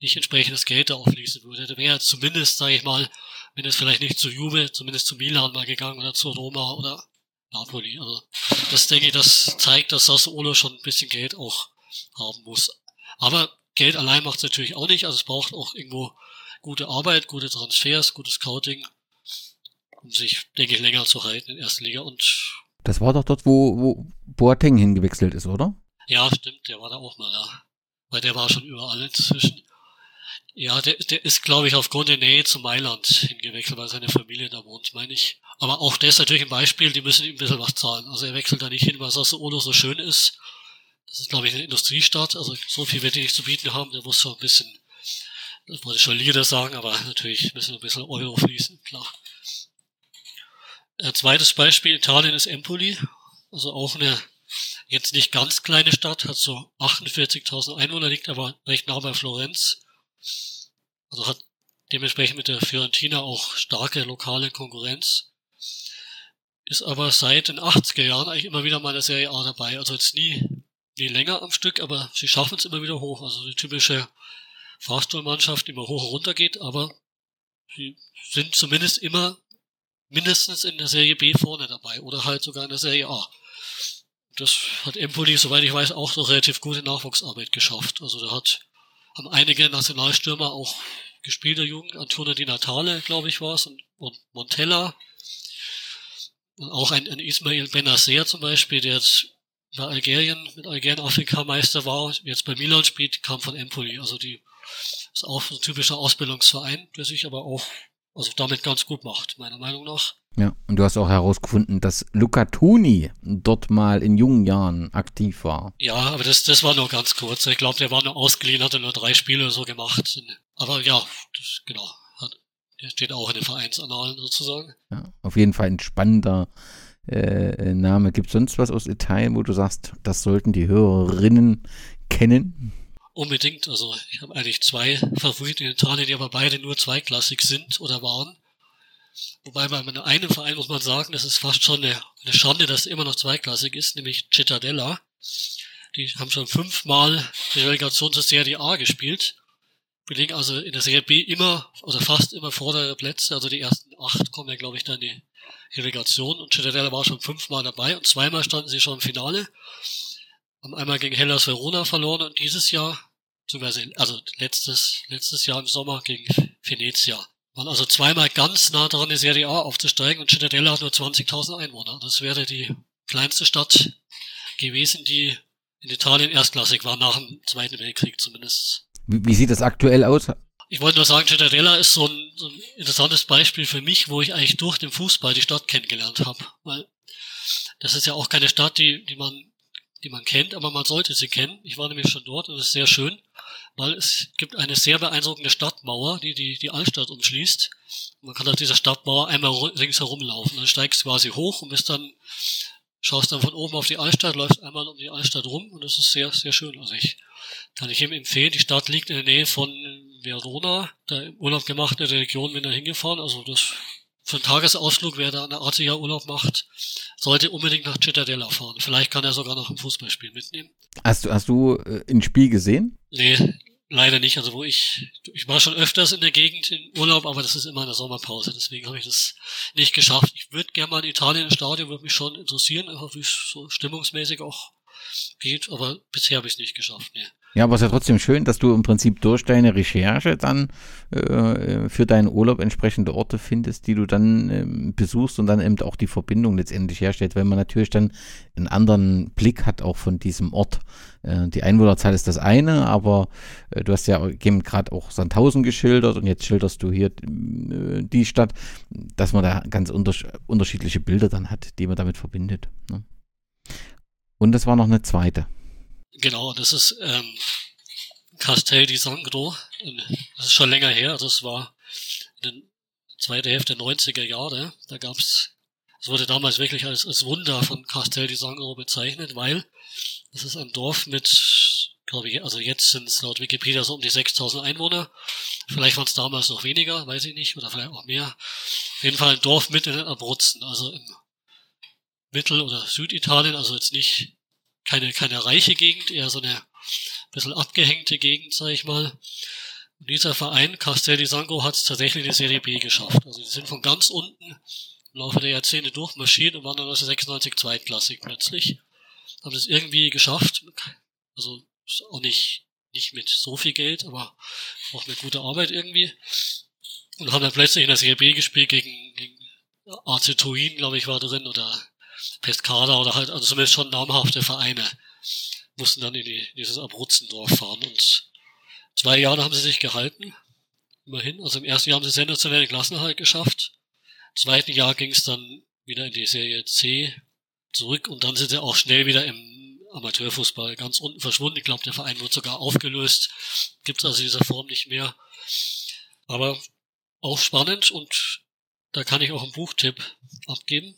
nicht entsprechendes Geld da aufließen würde. Da wäre zumindest, sage ich mal, wenn es vielleicht nicht zu Juve, zumindest zu Milan mal gegangen oder zu Roma oder Napoli. Also das denke ich, das zeigt, dass Sassuolo schon ein bisschen Geld auch haben muss. Aber Geld allein macht es natürlich auch nicht. Also es braucht auch irgendwo gute Arbeit, gute Transfers, gutes Scouting, um sich, denke ich, länger zu halten in der ersten Liga. Und das war doch dort, wo, wo Boateng hingewechselt ist, oder? Ja, stimmt, der war da auch mal da. Weil der war schon überall inzwischen. Ja, der, der ist, glaube ich, aufgrund der Nähe zu Mailand hingewechselt, weil seine Familie da wohnt, meine ich. Aber auch das ist natürlich ein Beispiel, die müssen ihm ein bisschen was zahlen. Also er wechselt da nicht hin, weil Sassuolo so schön ist. Das ist, glaube ich, eine Industriestadt, also so viel wird die nicht zu bieten haben. Der muss schon ein bisschen, das wollte ich schon Lieder sagen, aber natürlich müssen ein bisschen Euro fließen, klar. Ein zweites Beispiel, Italien ist Empoli. Also auch eine jetzt nicht ganz kleine Stadt, hat so 48.000 Einwohner, liegt aber recht nah bei Florenz. Also hat dementsprechend mit der Fiorentina auch starke lokale Konkurrenz. Ist aber seit den 80er Jahren eigentlich immer wieder mal in der Serie A dabei. Also jetzt nie, nie länger am Stück, aber sie schaffen es immer wieder hoch. Also die typische Fahrstuhlmannschaft, die immer hoch und runter geht, aber sie sind zumindest immer mindestens in der Serie B vorne dabei oder halt sogar in der Serie A. Das hat Empoli, soweit ich weiß, auch so relativ gute Nachwuchsarbeit geschafft. Also da hat haben einige Nationalstürmer auch gespielt der Jugend. Antonio Di Natale, glaube ich, war es, und, und Montella. Und auch ein, ein Ismail Benacer zum Beispiel, der jetzt bei Algerien, mit Algerien Afrikameister war, jetzt bei Milan spielt, kam von Empoli. Also die ist auch ein typischer Ausbildungsverein, der sich aber auch also damit ganz gut macht, meiner Meinung nach. Ja, und du hast auch herausgefunden, dass Luca Toni dort mal in jungen Jahren aktiv war. Ja, aber das, das war nur ganz kurz. Ich glaube, der war nur ausgeliehen, hatte nur drei Spiele so gemacht. Aber ja, das, genau. Der steht auch in den Vereinsannalen sozusagen. Ja, auf jeden Fall ein spannender äh, Name. Gibt es sonst was aus Italien, wo du sagst, das sollten die Hörerinnen kennen? Unbedingt. Also ich habe eigentlich zwei Favoriten in Italien, die aber beide nur zweiklassig sind oder waren. Wobei bei einem Verein muss man sagen, das ist fast schon eine, eine Schande, dass er immer noch zweiklassig ist, nämlich Cittadella. Die haben schon fünfmal die Relegation zur Serie A gespielt. Belegen also in der Serie B immer, oder fast immer vordere Plätze. Also die ersten acht kommen ja, glaube ich, dann die Relegation. Und Cittadella war schon fünfmal dabei und zweimal standen sie schon im Finale. Haben einmal gegen Hellas Verona verloren und dieses Jahr, also letztes, letztes Jahr im Sommer gegen Venezia. Waren also zweimal ganz nah daran, die Serie A aufzusteigen und Cittadella hat nur 20.000 Einwohner. Das wäre die kleinste Stadt gewesen, die in Italien erstklassig war, nach dem Zweiten Weltkrieg zumindest. Wie, sieht das aktuell aus? Ich wollte nur sagen, Cittadella ist so ein, so ein interessantes Beispiel für mich, wo ich eigentlich durch den Fußball die Stadt kennengelernt habe. Weil das ist ja auch keine Stadt, die, die man die man kennt, aber man sollte sie kennen. Ich war nämlich schon dort und es ist sehr schön, weil es gibt eine sehr beeindruckende Stadtmauer, die die, die Altstadt umschließt. Man kann auf dieser Stadtmauer einmal ringsherum laufen. Dann steigst quasi hoch und bist dann, schaust dann von oben auf die Altstadt, läufst einmal um die Altstadt rum und das ist sehr, sehr schön. Also ich kann ich ihm empfehlen. Die Stadt liegt in der Nähe von Verona, da im Urlaub gemacht in der Region bin da hingefahren. Also das für einen Tagesausflug, wer da eine Adria Urlaub macht, sollte unbedingt nach Cittadella fahren. Vielleicht kann er sogar noch ein Fußballspiel mitnehmen. Hast du, hast du äh, ein Spiel gesehen? Nee, leider nicht. Also wo ich, ich war schon öfters in der Gegend in Urlaub, aber das ist immer in der Sommerpause. Deswegen habe ich das nicht geschafft. Ich würde gerne mal in Italien im Stadion, würde mich schon interessieren, einfach wie es so stimmungsmäßig auch geht, aber bisher habe ich es nicht geschafft. Nee. Ja, aber es ist ja trotzdem schön, dass du im Prinzip durch deine Recherche dann äh, für deinen Urlaub entsprechende Orte findest, die du dann äh, besuchst und dann eben auch die Verbindung letztendlich herstellt, weil man natürlich dann einen anderen Blick hat auch von diesem Ort. Äh, die Einwohnerzahl ist das eine, aber äh, du hast ja gerade auch Sandhausen geschildert und jetzt schilderst du hier äh, die Stadt, dass man da ganz unter unterschiedliche Bilder dann hat, die man damit verbindet. Ne? Und das war noch eine zweite. Genau, das ist ähm, Castel di Sangro. Das ist schon länger her. Das war in der zweiten Hälfte der 90er Jahre. Da gab's, es wurde damals wirklich als, als Wunder von Castel di Sangro bezeichnet, weil das ist ein Dorf mit, glaube ich, also jetzt sind es laut Wikipedia so um die 6000 Einwohner. Vielleicht waren es damals noch weniger, weiß ich nicht, oder vielleicht auch mehr. Auf jeden Fall ein Dorf mitten in den Abruzzen, also im Mittel- oder Süditalien, also jetzt nicht keine, keine reiche Gegend, eher so eine bisschen abgehängte Gegend, sag ich mal. Und dieser Verein, Castel di Sangro, hat es tatsächlich in die Serie B geschafft. Also die sind von ganz unten im Laufe der Jahrzehnte durchmarschiert und waren dann 1996 zweitklassig plötzlich. Haben es irgendwie geschafft. Also auch nicht, nicht mit so viel Geld, aber auch mit guter Arbeit irgendwie. Und haben dann plötzlich in der Serie B gespielt gegen, gegen AC Turin, glaube ich, war drin, oder Pescara oder halt, also zumindest schon namhafte Vereine mussten dann in, die, in dieses Abrutzendorf fahren und zwei Jahre haben sie sich gehalten. Immerhin. Also im ersten Jahr haben sie sensationelle Klassenhalt geschafft. Im zweiten Jahr ging es dann wieder in die Serie C zurück und dann sind sie auch schnell wieder im Amateurfußball ganz unten verschwunden. Ich glaube, der Verein wird sogar aufgelöst. Gibt es also diese Form nicht mehr. Aber auch spannend und da kann ich auch einen Buchtipp abgeben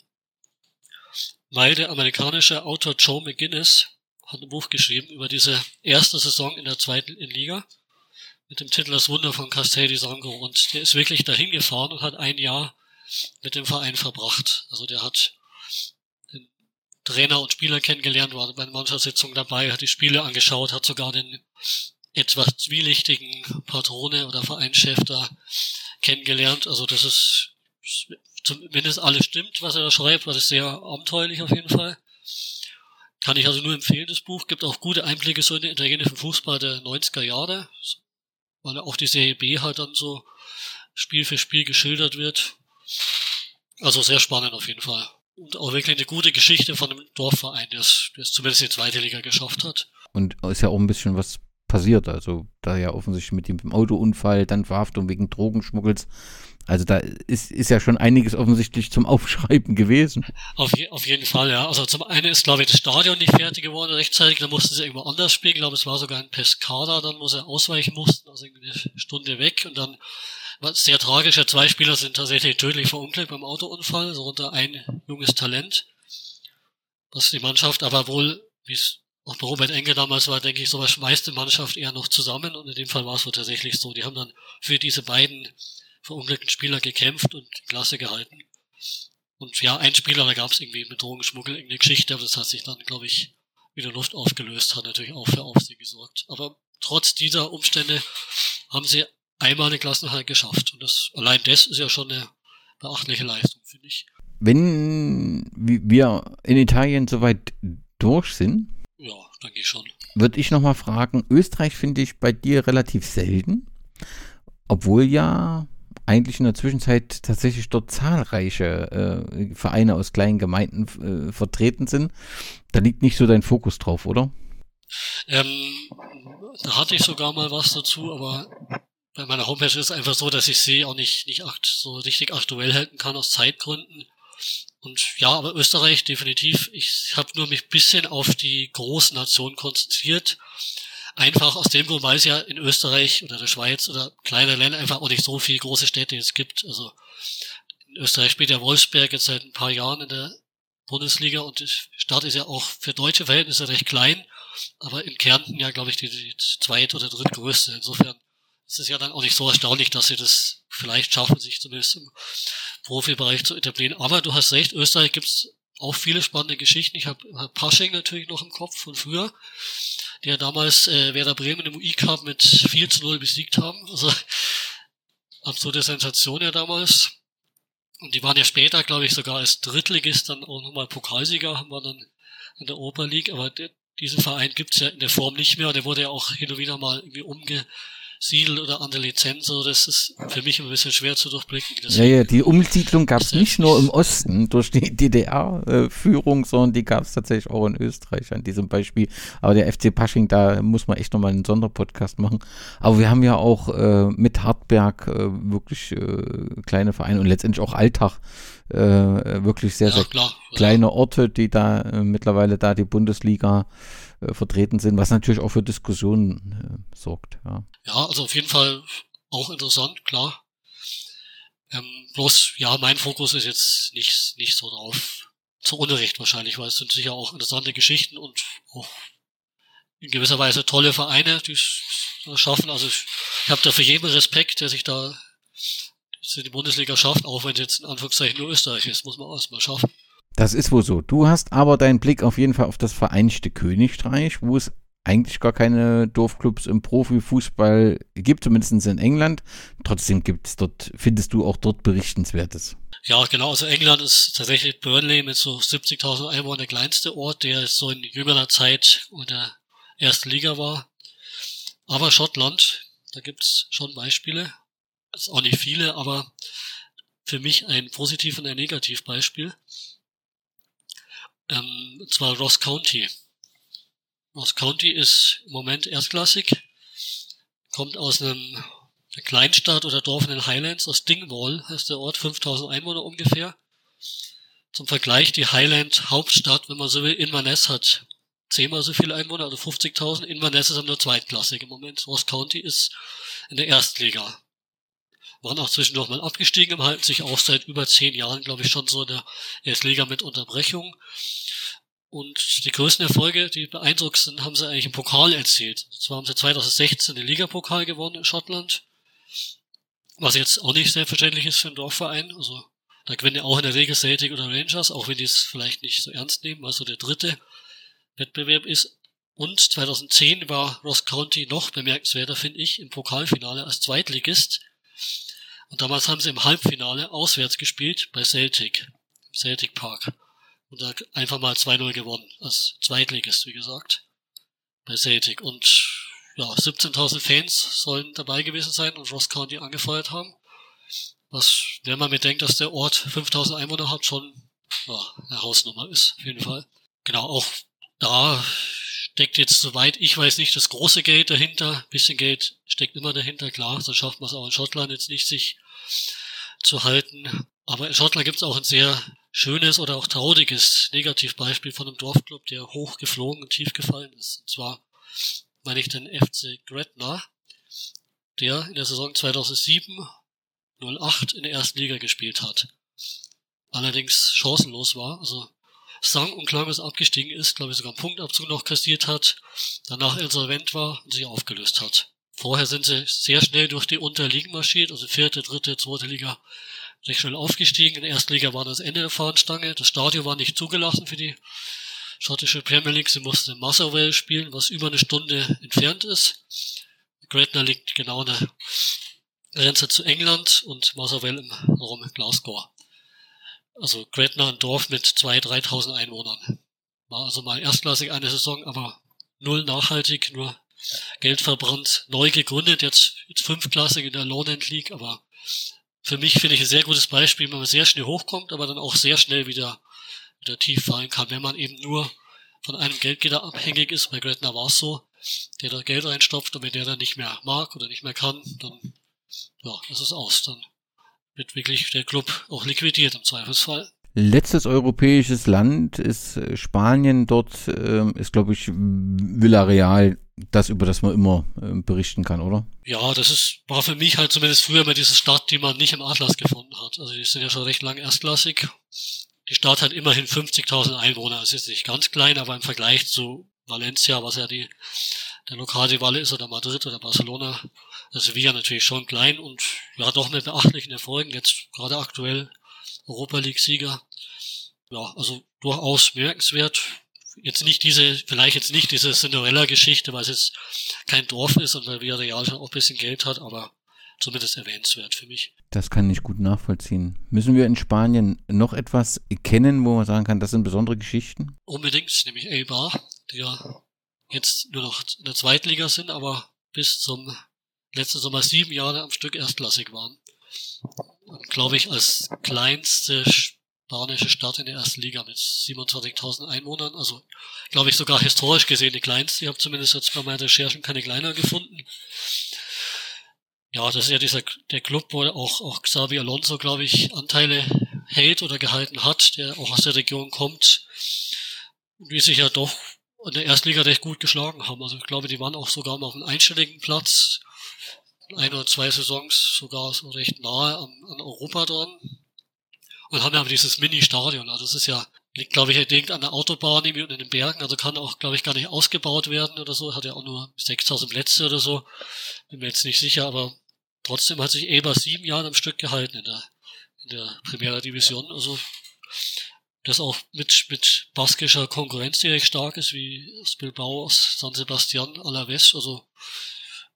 weil der amerikanische Autor Joe McGuinness hat ein Buch geschrieben über diese erste Saison in der zweiten Liga mit dem Titel Das Wunder von Castel di Sangro und der ist wirklich dahin gefahren und hat ein Jahr mit dem Verein verbracht. Also der hat den Trainer und Spieler kennengelernt, war bei der Mannschaftssitzung dabei, hat die Spiele angeschaut, hat sogar den etwas zwielichtigen Patrone oder Vereinschef da kennengelernt. Also das ist zumindest alles stimmt, was er da schreibt, war das sehr abenteuerlich auf jeden Fall. Kann ich also nur empfehlen, das Buch. Gibt auch gute Einblicke so in den italienischen Fußball der 90er Jahre, weil auch die Serie B halt dann so Spiel für Spiel geschildert wird. Also sehr spannend auf jeden Fall. Und auch wirklich eine gute Geschichte von einem Dorfverein, der es, der es zumindest in die zweite Liga geschafft hat. Und ist ja auch ein bisschen was passiert. Also da ja offensichtlich mit dem Autounfall, dann Verhaftung wegen Drogenschmuggels. Also da ist, ist ja schon einiges offensichtlich zum Aufschreiben gewesen. Auf, je, auf jeden Fall, ja. Also zum einen ist, glaube ich, das Stadion nicht fertig geworden rechtzeitig, da mussten sie irgendwo anders spielen. Ich glaube, es war sogar ein Pescada, dann wo sie ausweichen mussten, also eine Stunde weg. Und dann war es sehr tragisch, ja, zwei Spieler sind tatsächlich tödlich verunglückt beim Autounfall, so unter ein junges Talent. Was die Mannschaft aber wohl, wie es bei Robert Enke damals war, denke ich, sowas schmeißt die Mannschaft eher noch zusammen und in dem Fall war es wohl tatsächlich so. Die haben dann für diese beiden verunglückten Spieler gekämpft und Klasse gehalten. Und ja, ein Spieler, da gab es irgendwie mit Drogenschmuggel irgendeine Geschichte, aber das hat sich dann, glaube ich, wieder Luft aufgelöst, hat natürlich auch für Aufsehen gesorgt. Aber trotz dieser Umstände haben sie einmal eine Klassenhalt geschafft. Und das, allein das ist ja schon eine beachtliche Leistung, finde ich. Wenn wir in Italien soweit durch sind, ja, denke ich schon. Würde ich nochmal fragen, Österreich finde ich bei dir relativ selten, obwohl ja eigentlich in der Zwischenzeit tatsächlich dort zahlreiche äh, Vereine aus kleinen Gemeinden äh, vertreten sind. Da liegt nicht so dein Fokus drauf, oder? Ähm, da hatte ich sogar mal was dazu, aber bei meiner Homepage ist es einfach so, dass ich sie auch nicht, nicht so richtig aktuell halten kann aus Zeitgründen. Und ja, aber Österreich definitiv. Ich habe nur mich bisschen auf die großen Nationen konzentriert. Einfach aus dem Grund, weil es ja in Österreich oder der Schweiz oder kleine Länder einfach auch nicht so viele große Städte jetzt gibt. Also in Österreich spielt ja Wolfsberg jetzt seit ein paar Jahren in der Bundesliga und die Stadt ist ja auch für deutsche Verhältnisse recht klein, aber in Kärnten ja, glaube ich, die, die zweit- oder drittgrößte. Insofern ist es ja dann auch nicht so erstaunlich, dass sie das vielleicht schaffen, sich zumindest im Profibereich zu etablieren. Aber du hast recht, Österreich gibt's auch viele spannende Geschichten. Ich habe hab Pasching natürlich noch im Kopf von früher, ja damals äh, Werder Bremen im UI-Cup mit 4 zu 0 besiegt haben. Also absolute Sensation ja damals. Und die waren ja später, glaube ich, sogar als Drittligist dann auch nochmal Pokalsieger, haben wir dann in der Oper League, aber der, diesen Verein gibt's ja in der Form nicht mehr. Der wurde ja auch hin und wieder mal irgendwie umge Siedel oder an der Lizenz, so das ist für mich ein bisschen schwer zu durchblicken. Deswegen ja, ja, die Umsiedlung gab es nicht nur im Osten durch die DDR-Führung, sondern die gab es tatsächlich auch in Österreich an diesem Beispiel. Aber der FC Pasching, da muss man echt nochmal einen Sonderpodcast machen. Aber wir haben ja auch äh, mit Hartberg äh, wirklich äh, kleine Vereine und letztendlich auch Alltag äh, wirklich sehr, ja, sehr klar, kleine. Orte, die da äh, mittlerweile da die Bundesliga äh, vertreten sind, was natürlich auch für Diskussionen äh, sorgt. Ja. ja, also auf jeden Fall auch interessant, klar. Ähm, bloß, ja, mein Fokus ist jetzt nicht, nicht so drauf. Zu Unrecht wahrscheinlich, weil es sind sicher auch interessante Geschichten und auch in gewisser Weise tolle Vereine, die es schaffen. Also ich, ich habe da für jeden Respekt, der sich da die Bundesliga schafft, auch wenn es jetzt in Anführungszeichen nur Österreich ist, muss man erstmal schaffen. Das ist wohl so. Du hast aber deinen Blick auf jeden Fall auf das Vereinigte Königreich, wo es eigentlich gar keine Dorfclubs im Profifußball gibt, zumindest in England. Trotzdem gibt es dort, findest du auch dort Berichtenswertes. Ja, genau. Also England ist tatsächlich Burnley mit so 70.000 Einwohnern der kleinste Ort, der so in jüngerer Zeit in der ersten Liga war. Aber Schottland, da gibt's schon Beispiele. Das ist auch nicht viele, aber für mich ein Positiv- und ein Negativbeispiel. Ähm, und zwar Ross County. Ross County ist im Moment erstklassig, kommt aus einem einer Kleinstadt oder Dorf in den Highlands, aus Dingwall heißt der Ort, 5000 Einwohner ungefähr. Zum Vergleich, die Highland Hauptstadt, wenn man so will, Inverness hat zehnmal so viele Einwohner, also 50.000. Inverness ist aber nur zweitklassig im Moment. Ross County ist in der Erstliga. Waren auch zwischendurch mal abgestiegen, halten sich auch seit über zehn Jahren, glaube ich, schon so in der Erstliga mit Unterbrechung. Und die größten Erfolge, die beeindruckendsten, haben sie eigentlich im Pokal erzielt. Und zwar haben sie 2016 den Ligapokal gewonnen in Schottland. Was jetzt auch nicht selbstverständlich ist für einen Dorfverein. Also da gewinnen ja auch in der Regel Celtic oder Rangers, auch wenn die es vielleicht nicht so ernst nehmen, weil so der dritte Wettbewerb ist. Und 2010 war Ross County noch bemerkenswerter, finde ich, im Pokalfinale als Zweitligist. Und damals haben sie im Halbfinale auswärts gespielt bei Celtic, im Celtic Park und da einfach mal 2-0 gewonnen, als Zweitligist, wie gesagt, bei Celtic. Und ja, 17.000 Fans sollen dabei gewesen sein und Ross County angefeuert haben. Was, wenn man bedenkt, dass der Ort 5.000 Einwohner hat, schon ja, eine Hausnummer ist, auf jeden Fall. Genau, auch da steckt jetzt, soweit ich weiß, nicht das große Geld dahinter. Ein bisschen Geld steckt immer dahinter, klar, so schafft man es auch in Schottland jetzt nicht, sich zu halten. Aber in Schottland gibt es auch ein sehr schönes oder auch trauriges Negativbeispiel von einem Dorfclub, der hoch geflogen und tief gefallen ist. Und zwar meine ich den FC Gretna, der in der Saison 2007 08 in der ersten Liga gespielt hat. Allerdings chancenlos war, also sang und klanglos abgestiegen ist, glaube ich sogar einen Punktabzug noch kassiert hat, danach insolvent war und sich aufgelöst hat. Vorher sind sie sehr schnell durch die Unterligen marschiert, also vierte, dritte, zweite Liga recht schnell aufgestiegen. In der ersten Liga war das Ende der Fahnenstange. Das Stadion war nicht zugelassen für die schottische Premier League. Sie mussten in Motherwell spielen, was über eine Stunde entfernt ist. Gretna liegt genau an der Grenze zu England und Motherwell im Raum Glasgow. Also Gretna ein Dorf mit 2.000, 3.000 Einwohnern. War also mal erstklassig eine Saison, aber null nachhaltig, nur Geld verbrannt, neu gegründet, jetzt, jetzt fünfklassig in der Lowland League, aber für mich finde ich ein sehr gutes Beispiel, wenn man sehr schnell hochkommt, aber dann auch sehr schnell wieder, wieder tief fallen kann, wenn man eben nur von einem Geldgeber abhängig ist. Bei Gretna war es so, der da Geld reinstopft und wenn der dann nicht mehr mag oder nicht mehr kann, dann, ja, das ist aus. Dann wird wirklich der Club auch liquidiert im Zweifelsfall. Letztes europäisches Land ist äh, Spanien. Dort äh, ist, glaube ich, Villarreal das, über das man immer äh, berichten kann, oder? Ja, das ist, war für mich halt zumindest früher mal diese Stadt, die man nicht im Atlas gefunden hat. Also die sind ja schon recht lang erstklassig. Die Stadt hat immerhin 50.000 Einwohner. Es ist nicht ganz klein, aber im Vergleich zu Valencia, was ja die, der Lokalrivale ist, oder Madrid oder Barcelona, ist Sevilla natürlich schon klein und ja, doch mit beachtlichen Erfolgen. Jetzt gerade aktuell Europa League-Sieger. Ja, also durchaus merkenswert jetzt nicht diese, vielleicht jetzt nicht diese Cinderella-Geschichte, weil es jetzt kein Dorf ist und weil Villarreal schon auch ein bisschen Geld hat, aber zumindest erwähnenswert für mich. Das kann ich gut nachvollziehen. Müssen wir in Spanien noch etwas kennen, wo man sagen kann, das sind besondere Geschichten? Unbedingt, nämlich Eibar, die ja jetzt nur noch in der Zweitliga sind, aber bis zum letzten Sommer sieben Jahre am Stück erstklassig waren. Und glaube ich, als kleinste spanische Stadt in der ersten Liga mit 27.000 Einwohnern. Also, glaube ich, sogar historisch gesehen die kleinste. Ich habe zumindest jetzt bei meinen Recherchen keine kleiner gefunden. Ja, das ist ja dieser der Club, wo auch, auch Xavi Alonso, glaube ich, Anteile hält oder gehalten hat, der auch aus der Region kommt. Und die sich ja doch in der ersten Liga recht gut geschlagen haben. Also ich glaube, die waren auch sogar mal auf einem einstelligen Platz. Ein oder zwei Saisons sogar so recht nahe an, an Europa dran und haben ja dieses Mini-Stadion. Also das ist ja, liegt glaube ich liegt an der Autobahn in den Bergen, also kann auch glaube ich gar nicht ausgebaut werden oder so. Hat ja auch nur 6000 Plätze oder so. Bin mir jetzt nicht sicher, aber trotzdem hat sich Eber sieben Jahre am Stück gehalten in der, in der Primera Division. Also das auch mit, mit baskischer Konkurrenz direkt stark ist, wie aus Bilbao, aus San Sebastian, Alaves. Also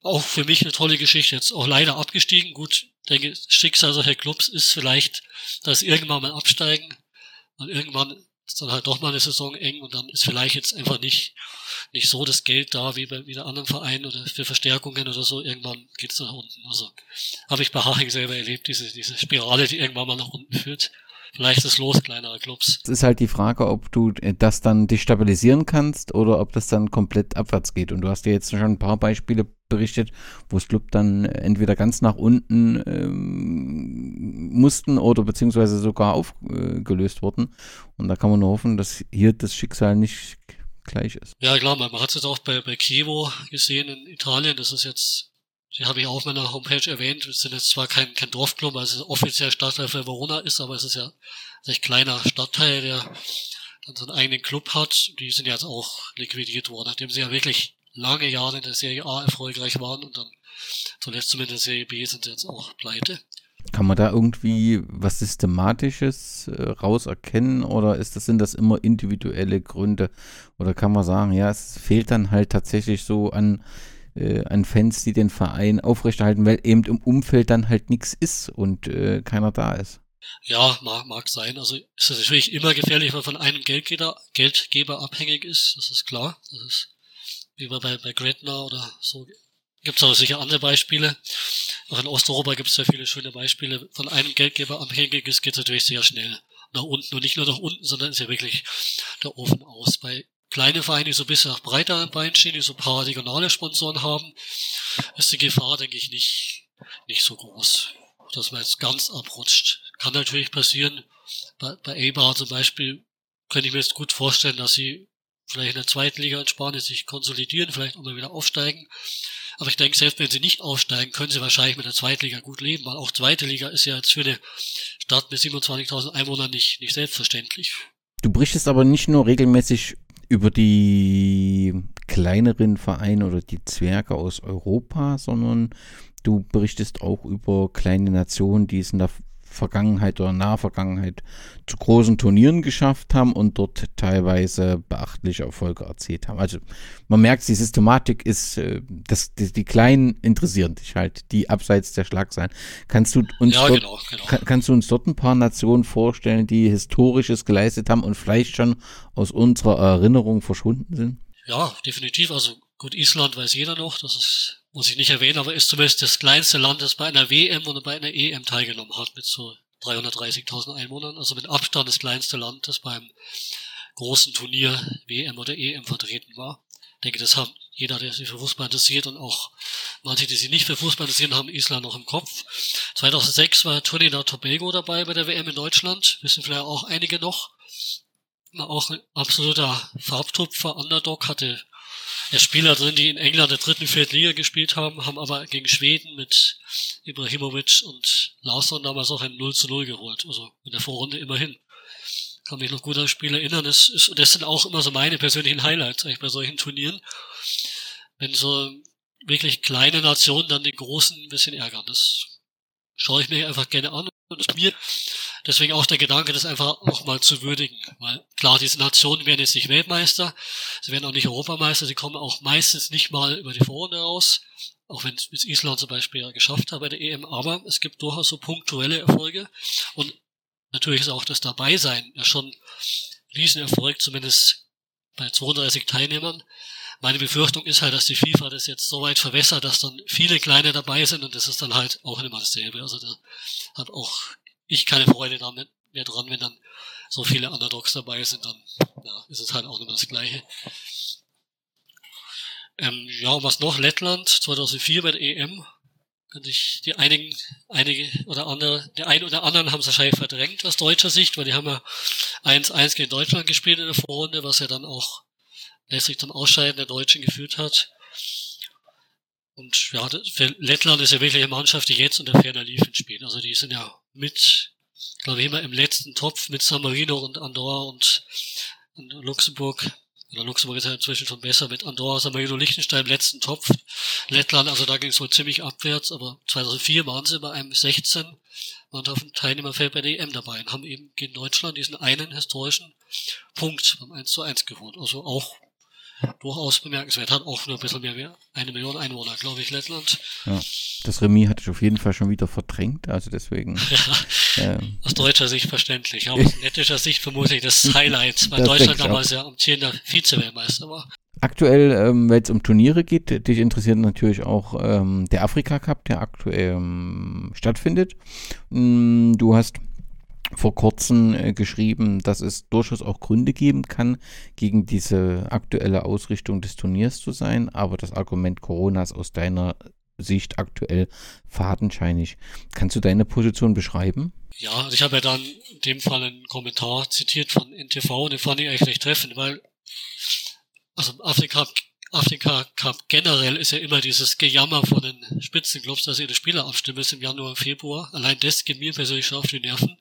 auch für mich eine tolle Geschichte. Jetzt auch leider abgestiegen. Gut, denke, Schicksal solcher Clubs ist vielleicht, dass irgendwann mal absteigen und irgendwann ist dann halt doch mal eine Saison eng und dann ist vielleicht jetzt einfach nicht, nicht so das Geld da wie bei wieder anderen Vereinen oder für Verstärkungen oder so. Irgendwann geht's nach unten. Also habe ich bei Haching selber erlebt, diese, diese Spirale, die irgendwann mal nach unten führt vielleicht das Los kleinerer Clubs. Es ist halt die Frage, ob du äh, das dann destabilisieren kannst oder ob das dann komplett abwärts geht. Und du hast ja jetzt schon ein paar Beispiele berichtet, wo das Club dann entweder ganz nach unten ähm, mussten oder beziehungsweise sogar aufgelöst wurden. Und da kann man nur hoffen, dass hier das Schicksal nicht gleich ist. Ja klar, man hat es jetzt auch bei, bei Chievo gesehen in Italien, das ist jetzt die habe ich auch auf meiner Homepage erwähnt. Wir sind jetzt zwar kein, kein Dorfclub, weil es offiziell Stadtteil für Verona ist, aber es ist ja ein recht kleiner Stadtteil, der dann so einen eigenen Club hat. Die sind jetzt auch liquidiert worden, nachdem sie ja wirklich lange Jahre in der Serie A erfolgreich waren und dann zuletzt zumindest in der Serie B sind sie jetzt auch pleite. Kann man da irgendwie was Systematisches äh, rauserkennen oder ist das, sind das immer individuelle Gründe? Oder kann man sagen, ja, es fehlt dann halt tatsächlich so an äh, an Fans, die den Verein aufrechterhalten, weil eben im Umfeld dann halt nichts ist und äh, keiner da ist. Ja, mag, mag sein. Also ist natürlich immer gefährlich, wenn man von einem Geldgeber, Geldgeber abhängig ist, das ist klar. Das ist wie bei, bei Gretna oder so. Gibt es aber sicher andere Beispiele. Auch in Osteuropa gibt es sehr viele schöne Beispiele. Von einem Geldgeber abhängig ist, geht es natürlich sehr schnell nach unten. Und nicht nur nach unten, sondern ist ja wirklich der Ofen aus. Bei kleine Vereine, die so ein bisschen nach breiter Bein stehen, die so ein paar regionale Sponsoren haben, ist die Gefahr, denke ich, nicht, nicht so groß, dass man jetzt ganz abrutscht. Kann natürlich passieren. Bei, bei Eibar zum Beispiel könnte ich mir jetzt gut vorstellen, dass sie vielleicht in der zweiten Liga in Spanien sich konsolidieren, vielleicht auch mal wieder aufsteigen. Aber ich denke, selbst wenn sie nicht aufsteigen, können sie wahrscheinlich mit der Zweitliga gut leben, weil auch zweite Liga ist ja jetzt für eine Stadt mit 27.000 Einwohnern nicht, nicht selbstverständlich. Du berichtest aber nicht nur regelmäßig über die kleineren Vereine oder die Zwerge aus Europa, sondern du berichtest auch über kleine Nationen, die es in der Vergangenheit oder Nahvergangenheit zu großen Turnieren geschafft haben und dort teilweise beachtliche Erfolge erzielt haben. Also man merkt, die Systematik ist, äh, das, die, die Kleinen interessieren dich halt, die abseits der Schlagzeilen. Kannst du uns ja, dort, genau, genau. Kann, kannst du uns dort ein paar Nationen vorstellen, die Historisches geleistet haben und vielleicht schon aus unserer Erinnerung verschwunden sind? Ja, definitiv. Also gut, Island weiß jeder noch, das ist muss ich nicht erwähnen, aber ist zumindest das kleinste Land, das bei einer WM oder bei einer EM teilgenommen hat, mit so 330.000 Einwohnern, also mit Abstand das kleinste Land, das beim großen Turnier WM oder EM vertreten war. Ich denke, das haben jeder, der sich für Fußball interessiert und auch manche, die sich nicht für Fußball interessieren, haben Island noch im Kopf. 2006 war Trinidad Tobago dabei bei der WM in Deutschland, wissen vielleicht auch einige noch. War auch ein absoluter Farbtupfer, Underdog, hatte ja, Spieler drin, die in England der dritten, vierten Liga gespielt haben, haben aber gegen Schweden mit Ibrahimovic und Larsson damals auch ein 0 zu 0 geholt. Also in der Vorrunde immerhin. Kann mich noch gut an das Spiel erinnern. Das, ist, das sind auch immer so meine persönlichen Highlights eigentlich bei solchen Turnieren. Wenn so wirklich kleine Nationen dann den Großen ein bisschen ärgern. Das schaue ich mir einfach gerne an und mir deswegen auch der Gedanke, das einfach auch mal zu würdigen. Weil klar, diese Nationen werden jetzt nicht Weltmeister, sie werden auch nicht Europameister, sie kommen auch meistens nicht mal über die Vorrunde raus, auch wenn es Island zum Beispiel ja geschafft hat bei der EM, aber es gibt durchaus so punktuelle Erfolge und natürlich ist auch das Dabeisein ja schon Riesenerfolg, zumindest bei 32 Teilnehmern. Meine Befürchtung ist halt, dass die FIFA das jetzt so weit verwässert, dass dann viele kleine dabei sind und das ist dann halt auch immer dasselbe. Also da hat auch ich keine Freude damit mehr dran, wenn dann so viele Underdogs dabei sind, dann ja, ist es halt auch immer das Gleiche. Ähm, ja, was noch? Lettland 2004 bei der EM. Kann sich die einigen, einige oder andere, die einen oder anderen haben es wahrscheinlich verdrängt aus deutscher Sicht, weil die haben ja 1-1 gegen Deutschland gespielt in der Vorrunde, was ja dann auch letztlich zum Ausscheiden der Deutschen geführt hat. Und ja, für Lettland ist ja wirklich eine Mannschaft, die jetzt unter ferner Liefen spielt. Also die sind ja mit, glaube ich, immer im letzten Topf mit San Marino und Andorra und, Luxemburg. Oder Luxemburg ist ja inzwischen schon besser mit Andorra, San Marino, Liechtenstein im letzten Topf. Lettland, also da ging es wohl ziemlich abwärts, aber 2004 waren sie bei einem 16 und auf dem Teilnehmerfeld bei der EM dabei und haben eben gegen Deutschland diesen einen historischen Punkt beim 1 zu 1 geholt. Also auch durchaus bemerkenswert. Hat auch nur ein bisschen mehr eine Million Einwohner, glaube ich, Lettland. Ja, das Remis hatte ich auf jeden Fall schon wieder verdrängt, also deswegen. Ja, ähm, aus deutscher Sicht verständlich, aber aus lettischer Sicht vermutlich das Highlight, weil das Deutschland damals ja amtierender Vize-Weltmeister war. Aktuell, ähm, wenn es um Turniere geht, dich interessiert natürlich auch ähm, der Afrika Cup, der aktuell ähm, stattfindet. Mm, du hast vor kurzem äh, geschrieben, dass es durchaus auch Gründe geben kann, gegen diese aktuelle Ausrichtung des Turniers zu sein, aber das Argument Coronas aus deiner Sicht aktuell fadenscheinig. Kannst du deine Position beschreiben? Ja, also ich habe ja dann in dem Fall einen Kommentar zitiert von NTV und den fand ich eigentlich recht treffend, weil also Afrika Afrika Cup generell ist ja immer dieses Gejammer von den Spitzenclubs, dass ihre Spieler abstimmen müssen im Januar und Februar. Allein das geht mir persönlich schon auf die Nerven.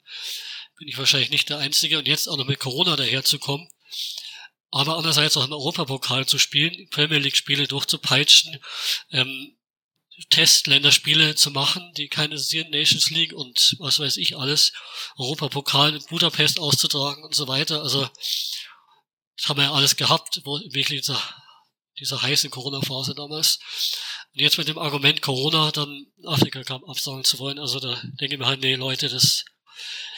Bin ich wahrscheinlich nicht der Einzige. Und jetzt auch noch mit Corona daherzukommen. Aber andererseits auch im Europapokal zu spielen, Premier League Spiele durchzupeitschen, ähm, Testländerspiele zu machen, die keine Nations League und was weiß ich alles, Europapokal in Budapest auszutragen und so weiter. Also, das haben wir ja alles gehabt, wo wirklich dieser dieser heißen Corona-Phase damals. Und jetzt mit dem Argument Corona dann Afrika Cup absagen zu wollen, also da denke ich mir halt, nee Leute, das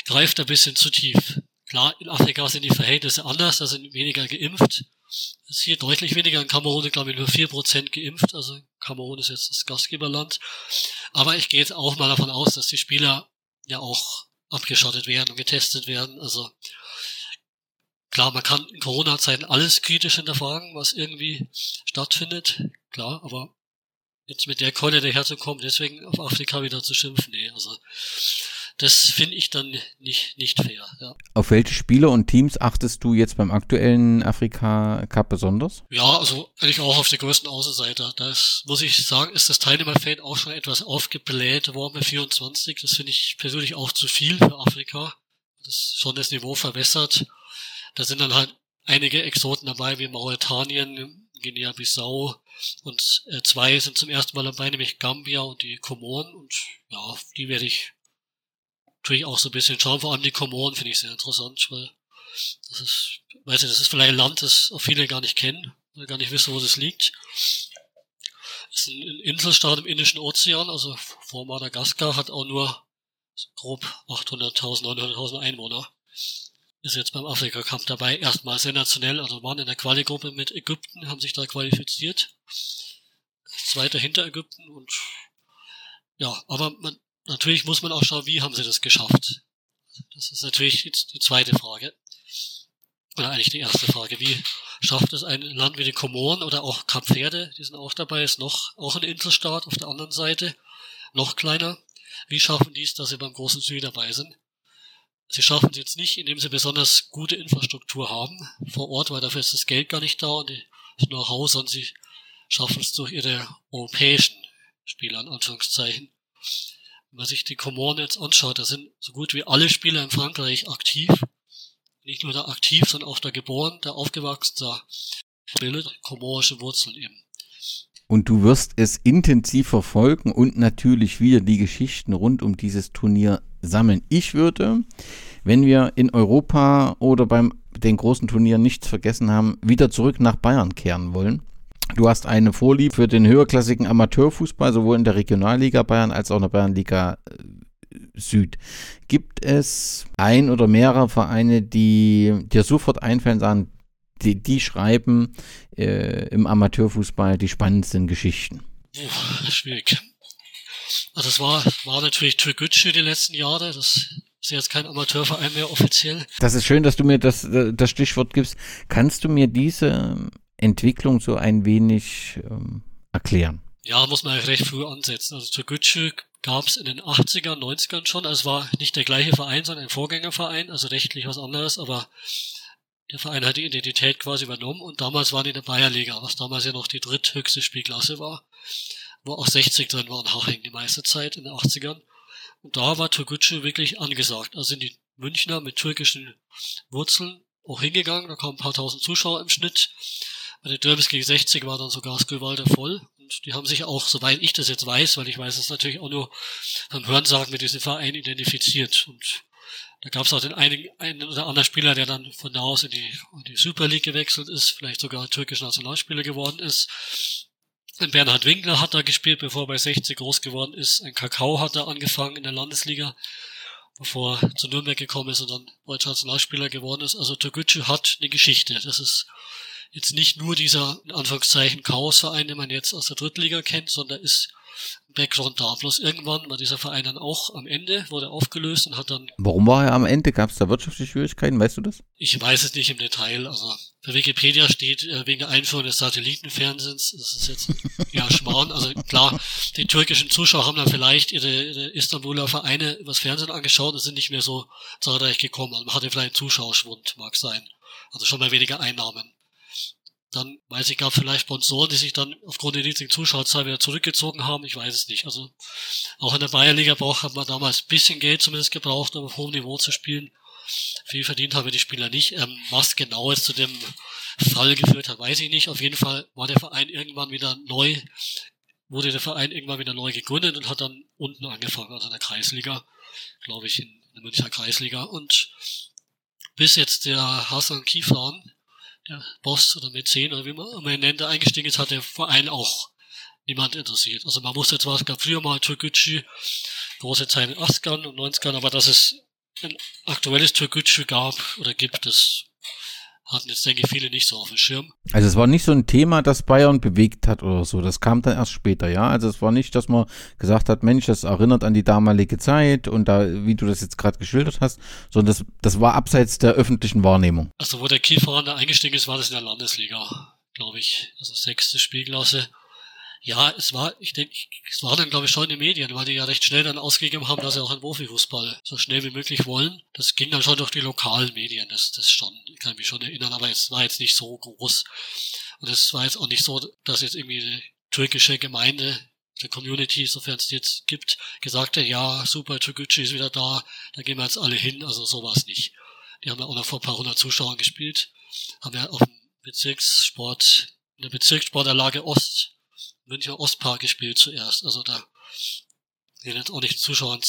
greift ein bisschen zu tief. Klar, in Afrika sind die Verhältnisse anders, da sind weniger geimpft. Es ist hier deutlich weniger. In Kamerun glaube ich, nur vier Prozent geimpft. Also Kamerun ist jetzt das Gastgeberland. Aber ich gehe jetzt auch mal davon aus, dass die Spieler ja auch abgeschottet werden und getestet werden. Also Klar, man kann in Corona-Zeiten alles kritisch hinterfragen, was irgendwie stattfindet. Klar, aber jetzt mit der Keule daherzukommen, deswegen auf Afrika wieder zu schimpfen, nee, also das finde ich dann nicht, nicht fair. Ja. Auf welche Spieler und Teams achtest du jetzt beim aktuellen Afrika Cup besonders? Ja, also eigentlich auch auf der größten Außenseiter. Das muss ich sagen, ist das Teilnehmerfeld auch schon etwas aufgebläht worden bei 24. Das finde ich persönlich auch zu viel für Afrika. Das ist schon das Niveau verbessert. Da sind dann halt einige Exoten dabei, wie Mauretanien, Guinea-Bissau und äh, zwei sind zum ersten Mal dabei, nämlich Gambia und die Komoren und ja, die werde ich natürlich auch so ein bisschen schauen. Vor allem die Komoren finde ich sehr interessant, weil das ist, weiß ich, das ist vielleicht ein Land, das auch viele gar nicht kennen oder gar nicht wissen, wo das liegt. Das ist ein Inselstaat im Indischen Ozean, also vor Madagaskar, hat auch nur grob 800.000, 900.000 Einwohner ist jetzt beim Afrika Cup dabei, erstmal sensationell, also waren in der Quali-Gruppe mit Ägypten, haben sich da qualifiziert. Zweiter hinter Ägypten und ja, aber man, natürlich muss man auch schauen, wie haben sie das geschafft. Das ist natürlich jetzt die zweite Frage. oder eigentlich die erste Frage, wie schafft es ein Land wie die Komoren oder auch Kap Verde, die sind auch dabei, ist noch auch ein Inselstaat auf der anderen Seite, noch kleiner. Wie schaffen die es, dass sie beim großen Süd dabei sind? Sie schaffen es jetzt nicht, indem sie besonders gute Infrastruktur haben vor Ort, weil dafür ist das Geld gar nicht da und das Know-how, sondern sie schaffen es durch ihre europäischen Spieler, in Anführungszeichen. Wenn man sich die Komoren jetzt anschaut, da sind so gut wie alle Spieler in Frankreich aktiv nicht nur da aktiv, sondern auch da geboren, da aufgewachsen, da bildet komorische Wurzeln eben. Und du wirst es intensiv verfolgen und natürlich wieder die Geschichten rund um dieses Turnier sammeln. Ich würde, wenn wir in Europa oder beim den großen Turnieren nichts vergessen haben, wieder zurück nach Bayern kehren wollen. Du hast eine Vorliebe für den höherklassigen Amateurfußball, sowohl in der Regionalliga Bayern als auch in der Bayernliga äh, Süd. Gibt es ein oder mehrere Vereine, die dir sofort einfallen, sagen, die, die schreiben äh, im Amateurfußball die spannendsten Geschichten? Puh, schwierig. Also es war, war natürlich Türkgücü die letzten Jahre. Das ist jetzt kein Amateurverein mehr offiziell. Das ist schön, dass du mir das, das Stichwort gibst. Kannst du mir diese Entwicklung so ein wenig ähm, erklären? Ja, muss man recht früh ansetzen. Also Türkgücü gab es in den 80ern, 90ern schon. Also es war nicht der gleiche Verein, sondern ein Vorgängerverein, also rechtlich was anderes, aber der Verein hat die Identität quasi übernommen und damals waren die in der Bayerliga, was damals ja noch die dritthöchste Spielklasse war, wo auch 60 drin waren, Haching die meiste Zeit in den 80ern. Und da war Turgutschü wirklich angesagt. Also sind die Münchner mit türkischen Wurzeln auch hingegangen, da kamen ein paar tausend Zuschauer im Schnitt. Bei den Derbys gegen 60 war dann sogar Skölwalder voll. Und die haben sich auch, soweit ich das jetzt weiß, weil ich weiß es natürlich auch nur vom Hörensagen mit diesem Verein identifiziert. Und da gab es auch den einen, einen oder anderen Spieler, der dann von da aus in die, in die Super League gewechselt ist, vielleicht sogar türkischer Nationalspieler geworden ist. Ein Bernhard Winkler hat da gespielt, bevor er bei 60 groß geworden ist. Ein Kakao hat da angefangen in der Landesliga, bevor er zu Nürnberg gekommen ist und dann deutscher Nationalspieler geworden ist. Also Türkgücü hat eine Geschichte. Das ist jetzt nicht nur dieser, in Anführungszeichen, Chaosverein, den man jetzt aus der Drittliga kennt, sondern ist ein Background da. Bloß irgendwann war dieser Verein dann auch am Ende, wurde aufgelöst und hat dann... Warum war er am Ende? Gab es da wirtschaftliche Schwierigkeiten? Weißt du das? Ich weiß es nicht im Detail. Also bei Wikipedia steht äh, wegen der Einführung des Satellitenfernsehens, das ist jetzt ja Schmarrn. Also klar, die türkischen Zuschauer haben dann vielleicht ihre, ihre Istanbuler Vereine übers Fernsehen angeschaut und sind nicht mehr so zahlreich gekommen. Also man hatte vielleicht einen Zuschauerschwund, mag sein. Also schon mal weniger Einnahmen. Dann weiß ich, gab vielleicht Sponsoren, die sich dann aufgrund der niedrigen Zuschauerzahl wieder zurückgezogen haben. Ich weiß es nicht. Also auch in der Bayernliga braucht hat man damals ein bisschen Geld zumindest gebraucht, um auf hohem Niveau zu spielen. Viel verdient haben die Spieler nicht. Ähm, was genau es zu dem Fall geführt hat, weiß ich nicht. Auf jeden Fall war der Verein irgendwann wieder neu, wurde der Verein irgendwann wieder neu gegründet und hat dann unten angefangen, also in der Kreisliga, glaube ich, in der Münchner Kreisliga. Und bis jetzt der Hasan Kifan, der Boss oder Mäzen oder wie man, man ihn nennt, eingestiegen ist, hat der Verein auch niemand interessiert. Also man wusste zwar, es gab früher mal Türkgücü, große Zeit in den 80ern und 90ern, aber dass es ein aktuelles Türkgücü gab oder gibt, das hatten jetzt, denke ich, viele nicht so auf dem Schirm. Also es war nicht so ein Thema, das Bayern bewegt hat oder so. Das kam dann erst später, ja. Also es war nicht, dass man gesagt hat, Mensch, das erinnert an die damalige Zeit und da, wie du das jetzt gerade geschildert hast, sondern das, das war abseits der öffentlichen Wahrnehmung. Also wo der Kiefer da eingestiegen ist, war das in der Landesliga, glaube ich. Also sechste Spielklasse. Ja, es war, ich denke, es war dann, glaube ich, schon in den Medien, weil die ja recht schnell dann ausgegeben haben, dass sie auch einen Profifußball so schnell wie möglich wollen. Das ging dann schon durch die lokalen Medien, das, das schon, ich kann mich schon erinnern, aber es war jetzt nicht so groß. Und es war jetzt auch nicht so, dass jetzt irgendwie die türkische Gemeinde, der Community, sofern es die jetzt gibt, gesagt hat, ja, super, Türkgücü ist wieder da, da gehen wir jetzt alle hin, also so war es nicht. Die haben ja auch noch vor ein paar hundert Zuschauern gespielt, haben ja auf dem Bezirkssport, in der Bezirkssportanlage Ost Münchner Ostpark gespielt zuerst. Also da sind jetzt auch nicht Zuschauer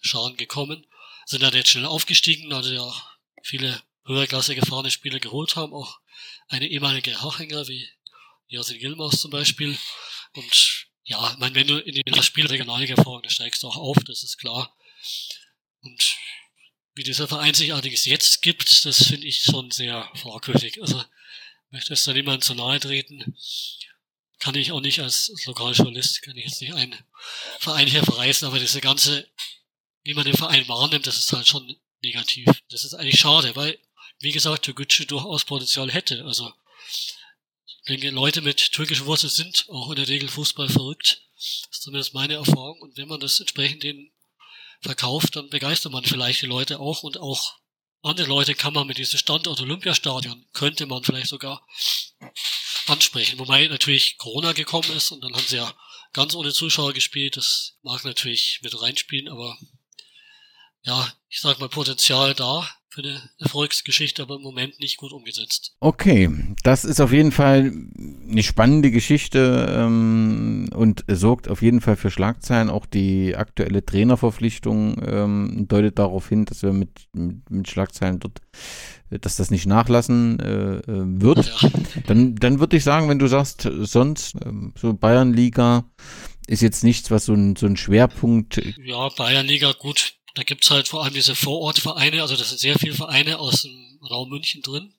Schauen gekommen. Sind dann jetzt schnell aufgestiegen, da sie ja viele höherklasse gefahrene Spieler geholt haben. Auch eine ehemalige Hachinger wie Jasin Gilmaus zum Beispiel. Und ja, ich meine, wenn du in die das Spiel Regionalliga fahren, dann steigst du auch auf, das ist klar. Und wie dieser Verein sich allerdings jetzt gibt, das finde ich schon sehr fragwürdig. Also möchte es da niemand zu nahe treten kann ich auch nicht als Lokaljournalist, kann ich jetzt nicht einen Verein hier verreißen, aber diese ganze, wie man den Verein wahrnimmt, das ist halt schon negativ. Das ist eigentlich schade, weil wie gesagt, Türkgücü durchaus Potenzial hätte. Also ich denke, Leute mit türkischer Wurzel sind auch in der Regel Fußball verrückt. Das ist zumindest meine Erfahrung. Und wenn man das entsprechend den verkauft, dann begeistert man vielleicht die Leute auch und auch andere Leute kann man mit diesem Standort Olympiastadion, könnte man vielleicht sogar ansprechen. Wobei natürlich Corona gekommen ist und dann haben sie ja ganz ohne Zuschauer gespielt. Das mag natürlich mit reinspielen, aber ja, ich sag mal Potenzial da für eine Erfolgsgeschichte, aber im Moment nicht gut umgesetzt. Okay, das ist auf jeden Fall eine spannende Geschichte ähm, und sorgt auf jeden Fall für Schlagzeilen. Auch die aktuelle Trainerverpflichtung ähm, deutet darauf hin, dass wir mit, mit, mit Schlagzeilen dort, dass das nicht nachlassen äh, äh wird. Dann, dann würde ich sagen, wenn du sagst, sonst ähm, so Bayernliga ist jetzt nichts, was so ein, so ein Schwerpunkt. Ja, Bayernliga gut da gibt's halt vor allem diese Vorortvereine, also das sind sehr viele Vereine aus dem Raum München drin.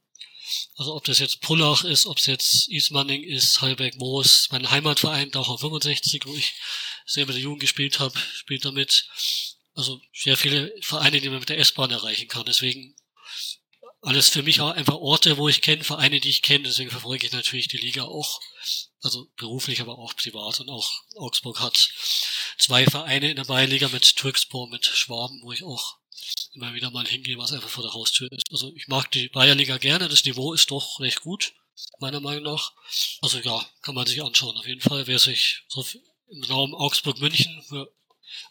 Also ob das jetzt Pullach ist, ob es jetzt Ismaning ist, Heilberg Moos, mein Heimatverein, Daucher 65, wo ich sehr mit der Jugend gespielt habe, spielt damit. Also sehr viele Vereine, die man mit der S-Bahn erreichen kann. Deswegen alles für mich auch einfach Orte, wo ich kenne, Vereine, die ich kenne. Deswegen verfolge ich natürlich die Liga auch. Also beruflich, aber auch privat. Und auch Augsburg hat zwei Vereine in der Bayernliga mit Türkspor, mit Schwaben, wo ich auch immer wieder mal hingehe, was einfach vor der Haustür ist. Also ich mag die Bayernliga gerne, das Niveau ist doch recht gut, meiner Meinung nach. Also ja, kann man sich anschauen. Auf jeden Fall, wer sich so im Raum Augsburg-München für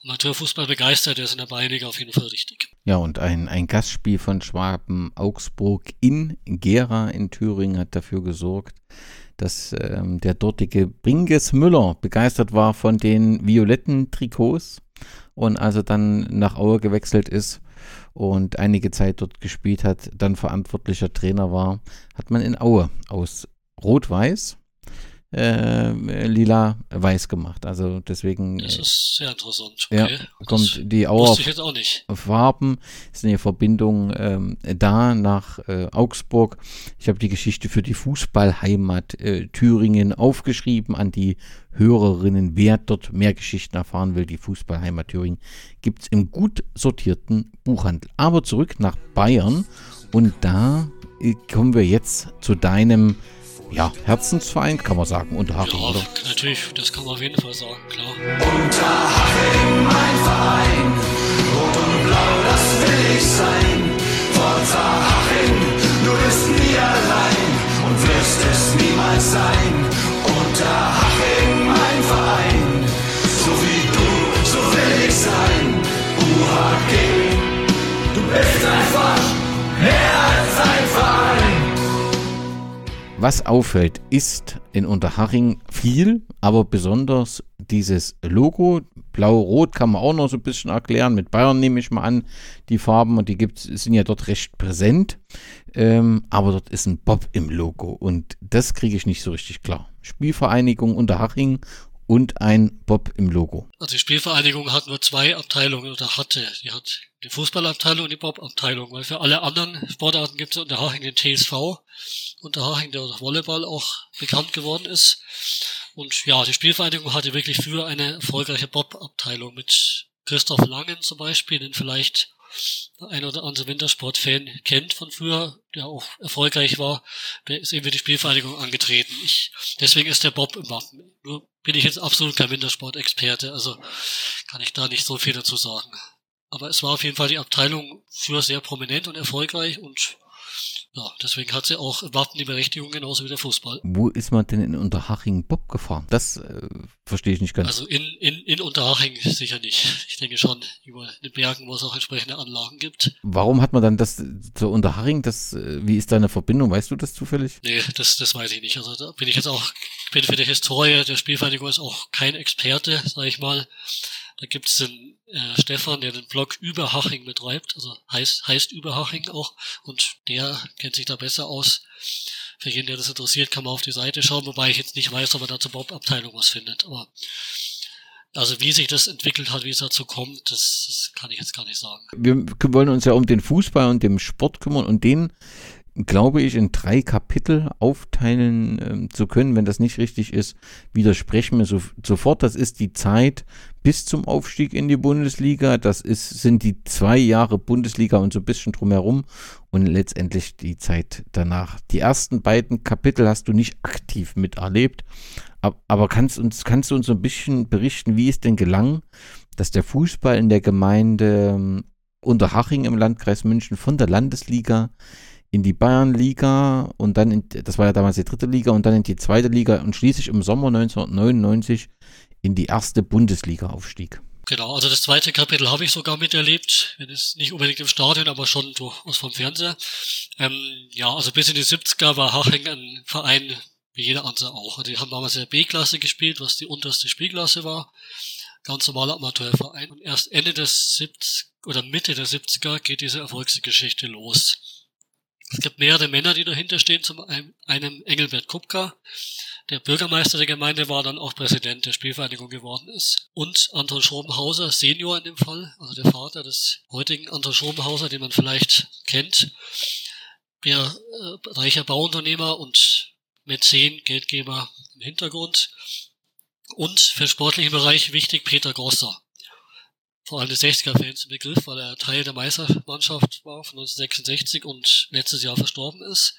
Amateurfußball begeistert, der ist in der Bayernliga auf jeden Fall richtig. Ja, und ein, ein Gastspiel von Schwaben Augsburg in Gera in Thüringen hat dafür gesorgt, dass ähm, der dortige Bringes Müller begeistert war von den violetten Trikots und also dann nach Aue gewechselt ist und einige Zeit dort gespielt hat, dann verantwortlicher Trainer war, hat man in Aue aus Rot-Weiß äh, lila weiß gemacht. Also deswegen. Das äh, ist sehr interessant. Okay. Ja, kommt die Auer Farben, ist eine Verbindung ähm, da nach äh, Augsburg. Ich habe die Geschichte für die Fußballheimat äh, Thüringen aufgeschrieben an die Hörerinnen. Wer dort mehr Geschichten erfahren will, die Fußballheimat Thüringen, gibt es im gut sortierten Buchhandel. Aber zurück nach Bayern und da äh, kommen wir jetzt zu deinem ja, Herzensverein, kann man sagen, Unterhaching, ja, oder? natürlich, das kann man auf jeden Fall sagen, klar. Unterhaching, mein Verein, rot und blau, das will ich sein. Forza Haching, du bist nie allein und wirst es niemals sein. Unterhaching, mein Verein, so wie du, so will ich sein. UHG, du bist einfach mehr als. Was auffällt, ist in Unterhaching viel, aber besonders dieses Logo. Blau-Rot kann man auch noch so ein bisschen erklären. Mit Bayern nehme ich mal an, die Farben und die gibt's, sind ja dort recht präsent. Ähm, aber dort ist ein Bob im Logo und das kriege ich nicht so richtig klar. Spielvereinigung Unterhaching und ein Bob im Logo. Also die Spielvereinigung hat nur zwei Abteilungen oder hatte. Die hat die Fußballabteilung und die Bob-Abteilung, weil für alle anderen Sportarten gibt es Unterhaching den TSV, Unterhaching der Volleyball auch bekannt geworden ist. Und ja, die Spielvereinigung hatte wirklich für eine erfolgreiche Bob-Abteilung mit Christoph Langen zum Beispiel, den vielleicht ein oder andere Wintersport-Fan kennt von früher, der auch erfolgreich war, der ist eben für die Spielvereinigung angetreten. Ich, deswegen ist der Bob im Wappen. Nur bin ich jetzt absolut kein Wintersport-Experte, also kann ich da nicht so viel dazu sagen. Aber es war auf jeden Fall die Abteilung für sehr prominent und erfolgreich und ja, deswegen hat sie auch im Wappen die Berechtigung genauso wie der Fußball. Wo ist man denn in Unterhaching Bob gefahren? Das äh, verstehe ich nicht ganz. Also in, in, in Unterhaching sicher nicht. Ich denke schon über den Bergen, wo es auch entsprechende Anlagen gibt. Warum hat man dann das zur Unterhaching? Das, äh, wie ist da eine Verbindung? Weißt du das zufällig? Nee, das, das weiß ich nicht. Also da bin ich jetzt auch, bin für die Historie der Spielvereinigung ist auch kein Experte, sage ich mal. Da gibt's den äh, Stefan, der den Blog Überhaching betreibt, also heißt, heißt Überhaching auch, und der kennt sich da besser aus. Für jeden, der das interessiert, kann man auf die Seite schauen, wobei ich jetzt nicht weiß, ob er da zur Bob-Abteilung was findet. Aber also wie sich das entwickelt hat, wie es dazu kommt, das, das kann ich jetzt gar nicht sagen. Wir wollen uns ja um den Fußball und den Sport kümmern und den glaube ich, in drei Kapitel aufteilen äh, zu können. Wenn das nicht richtig ist, widersprechen wir so, sofort. Das ist die Zeit bis zum Aufstieg in die Bundesliga. Das ist, sind die zwei Jahre Bundesliga und so ein bisschen drumherum und letztendlich die Zeit danach. Die ersten beiden Kapitel hast du nicht aktiv miterlebt, aber kannst, uns, kannst du uns so ein bisschen berichten, wie es denn gelang, dass der Fußball in der Gemeinde ähm, Unterhaching im Landkreis München von der Landesliga in die Bayernliga und dann, in, das war ja damals die dritte Liga und dann in die zweite Liga und schließlich im Sommer 1999 in die erste Bundesliga aufstieg. Genau, also das zweite Kapitel habe ich sogar miterlebt, wenn es nicht unbedingt im Stadion, aber schon durchaus vom Fernseher. Ähm, ja, also bis in die 70er war Haching ein Verein wie jeder andere auch. Also die haben damals in der B-Klasse gespielt, was die unterste Spielklasse war. Ganz normaler Amateurverein. Und erst Ende des 70 oder Mitte der 70er geht diese Erfolgsgeschichte los. Es gibt mehrere Männer, die dahinter stehen, zum einen Engelbert Kupka, der Bürgermeister der Gemeinde war, dann auch Präsident der Spielvereinigung geworden ist. Und Anton Schrobenhauser, Senior in dem Fall, also der Vater des heutigen Anton Schrobenhauser, den man vielleicht kennt, der äh, reicher Bauunternehmer und Mäzen, Geldgeber im Hintergrund. Und für sportlichen Bereich wichtig Peter Grosser. Vor allem die 60er-Fans im Begriff, weil er Teil der Meistermannschaft war von 1966 und letztes Jahr verstorben ist.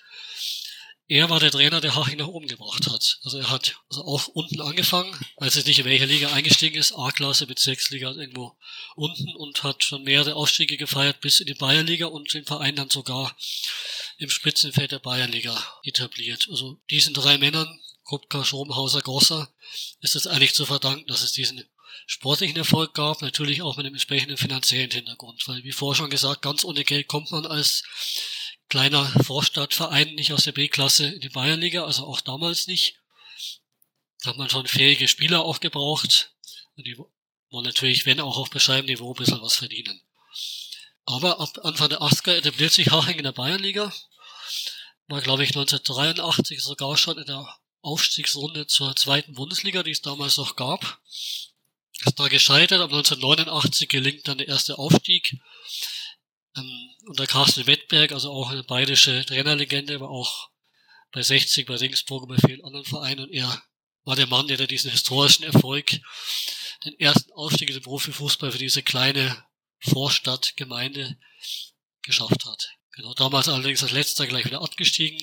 Er war der Trainer, der Haching nach oben gebracht hat. Also er hat also auch unten angefangen, weiß jetzt nicht in welcher Liga eingestiegen ist, A-Klasse, Bezirksliga irgendwo unten und hat schon mehrere Aufstiege gefeiert bis in die Bayernliga und den Verein dann sogar im Spitzenfeld der Bayernliga etabliert. Also diesen drei Männern, Kupka, Schrobenhauser, Grosser, ist es eigentlich zu verdanken, dass es diesen sportlichen Erfolg gab, natürlich auch mit einem entsprechenden finanziellen Hintergrund, weil wie vorher schon gesagt, ganz ohne Geld kommt man als kleiner Vorstadtverein nicht aus der B-Klasse in die Bayernliga, also auch damals nicht. Da hat man schon fähige Spieler auch gebraucht. Und die wollen natürlich, wenn auch auf beschreiben Niveau, ein bisschen was verdienen. Aber ab Anfang der 80er etabliert sich Haching in der Bayernliga. War, glaube ich, 1983 sogar schon in der Aufstiegsrunde zur zweiten Bundesliga, die es damals noch gab. Ist da gescheitert. Ab 1989 gelingt dann der erste Aufstieg ähm, unter Carsten Wettberg, also auch eine bayerische Trainerlegende, aber auch bei 60, bei Regensburg und bei vielen anderen Vereinen. Und er war der Mann, der da diesen historischen Erfolg, den ersten Aufstieg in den Profifußball für diese kleine Vorstadtgemeinde geschafft hat. Genau, damals allerdings als letzter gleich wieder abgestiegen.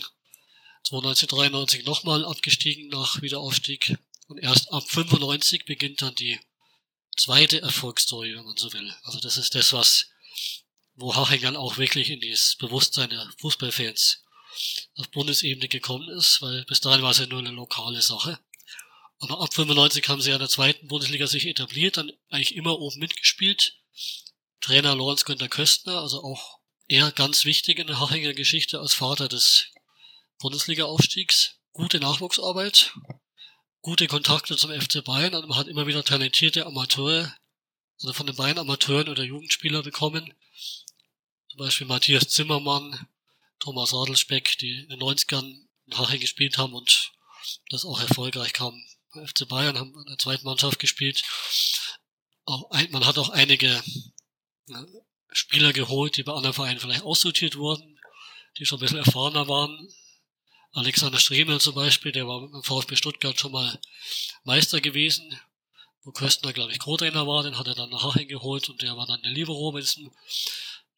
1993 nochmal abgestiegen nach Wiederaufstieg. Und erst ab 95 beginnt dann die zweite Erfolgsstory, wenn man so will. Also das ist das, was wo Haching dann auch wirklich in dieses Bewusstsein der Fußballfans auf Bundesebene gekommen ist, weil bis dahin war es ja nur eine lokale Sache. Aber ab 95 haben sie ja in der zweiten Bundesliga sich etabliert, dann eigentlich immer oben mitgespielt. Trainer Lorenz Günther Köstner, also auch er ganz wichtig in der Hachinger Geschichte als Vater des Bundesliga-Aufstiegs. Gute Nachwuchsarbeit, gute Kontakte zum FC Bayern und man hat immer wieder talentierte Amateure, also von den Bayern Amateuren oder Jugendspieler bekommen, zum Beispiel Matthias Zimmermann, Thomas Radelspeck, die in den 90ern nachher gespielt haben und das auch erfolgreich kam. Bei FC Bayern haben in der zweiten Mannschaft gespielt. man hat auch einige Spieler geholt, die bei anderen Vereinen vielleicht aussortiert wurden, die schon ein bisschen erfahrener waren. Alexander Stremel zum Beispiel, der war mit dem VfB Stuttgart schon mal Meister gewesen, wo Köstner, glaube ich, Co-Trainer war, den hat er dann nach Haching geholt und der war dann der Libero bei diesem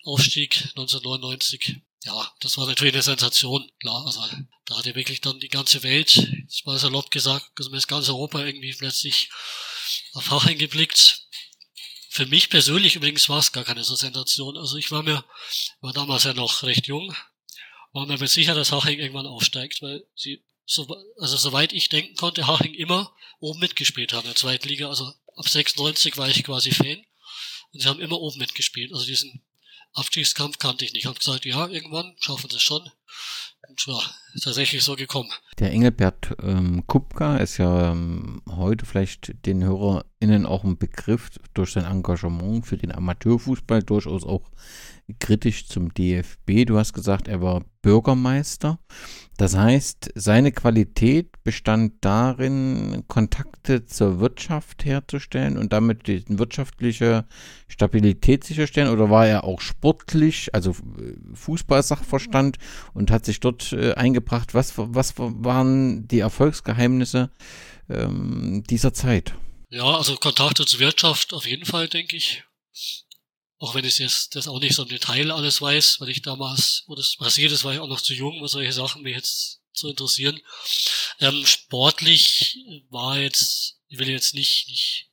Aufstieg 1999. Ja, das war natürlich eine Sensation, klar. Also da hat ja wirklich dann die ganze Welt, ich mal salopp gesagt, zumindest ganz Europa irgendwie plötzlich auf Haching geblickt. Für mich persönlich übrigens war es gar keine so Sensation. Also ich war mir, war damals ja noch recht jung, war mir sicher, dass Haching irgendwann aufsteigt, weil sie, so, also soweit ich denken konnte, Haching immer oben mitgespielt haben in der zweiten Liga. Also ab 96 war ich quasi Fan. Und sie haben immer oben mitgespielt. Also diesen Abstiegskampf kannte ich nicht. Ich habe gesagt, ja, irgendwann schaffen sie es schon. Ja, tatsächlich so gekommen. Der Engelbert ähm, Kupka ist ja ähm, heute vielleicht den HörerInnen auch ein Begriff durch sein Engagement für den Amateurfußball, durchaus auch kritisch zum DFB. Du hast gesagt, er war Bürgermeister. Das heißt, seine Qualität bestand darin, Kontakte zur Wirtschaft herzustellen und damit die wirtschaftliche Stabilität sicherstellen. Oder war er auch sportlich, also äh, Fußballsachverstand und hat sich dort äh, eingebracht? Was, was waren die Erfolgsgeheimnisse ähm, dieser Zeit? Ja, also Kontakte zur Wirtschaft auf jeden Fall, denke ich. Auch wenn ich jetzt das auch nicht so im Detail alles weiß, weil ich damals, wo das passiert ist, war ich auch noch zu jung, um solche Sachen mich jetzt zu interessieren. Ähm, sportlich war jetzt, ich will jetzt nicht, nicht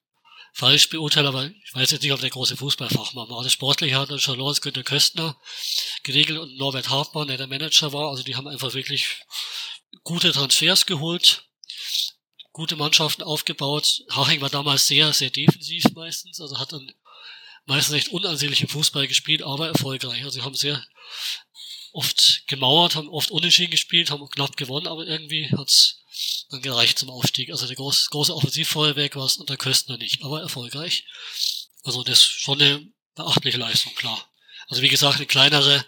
falsch beurteilen, aber ich weiß jetzt nicht, ob der große Fußballfachmann war. Das Sportliche hat dann schon Lorenz Günther Köstner geregelt und Norbert Hartmann, der der Manager war. Also die haben einfach wirklich gute Transfers geholt, gute Mannschaften aufgebaut. Haching war damals sehr, sehr defensiv meistens, also hat dann meistens recht unansehnlichen Fußball gespielt, aber erfolgreich. Also sie haben sehr oft gemauert, haben oft unentschieden gespielt, haben knapp gewonnen, aber irgendwie hat's dann gereicht zum Aufstieg. Also der große, große Offensivfeuerwerk war es unter Köstner nicht, aber erfolgreich. Also das ist schon eine beachtliche Leistung, klar. Also wie gesagt, ein kleinere,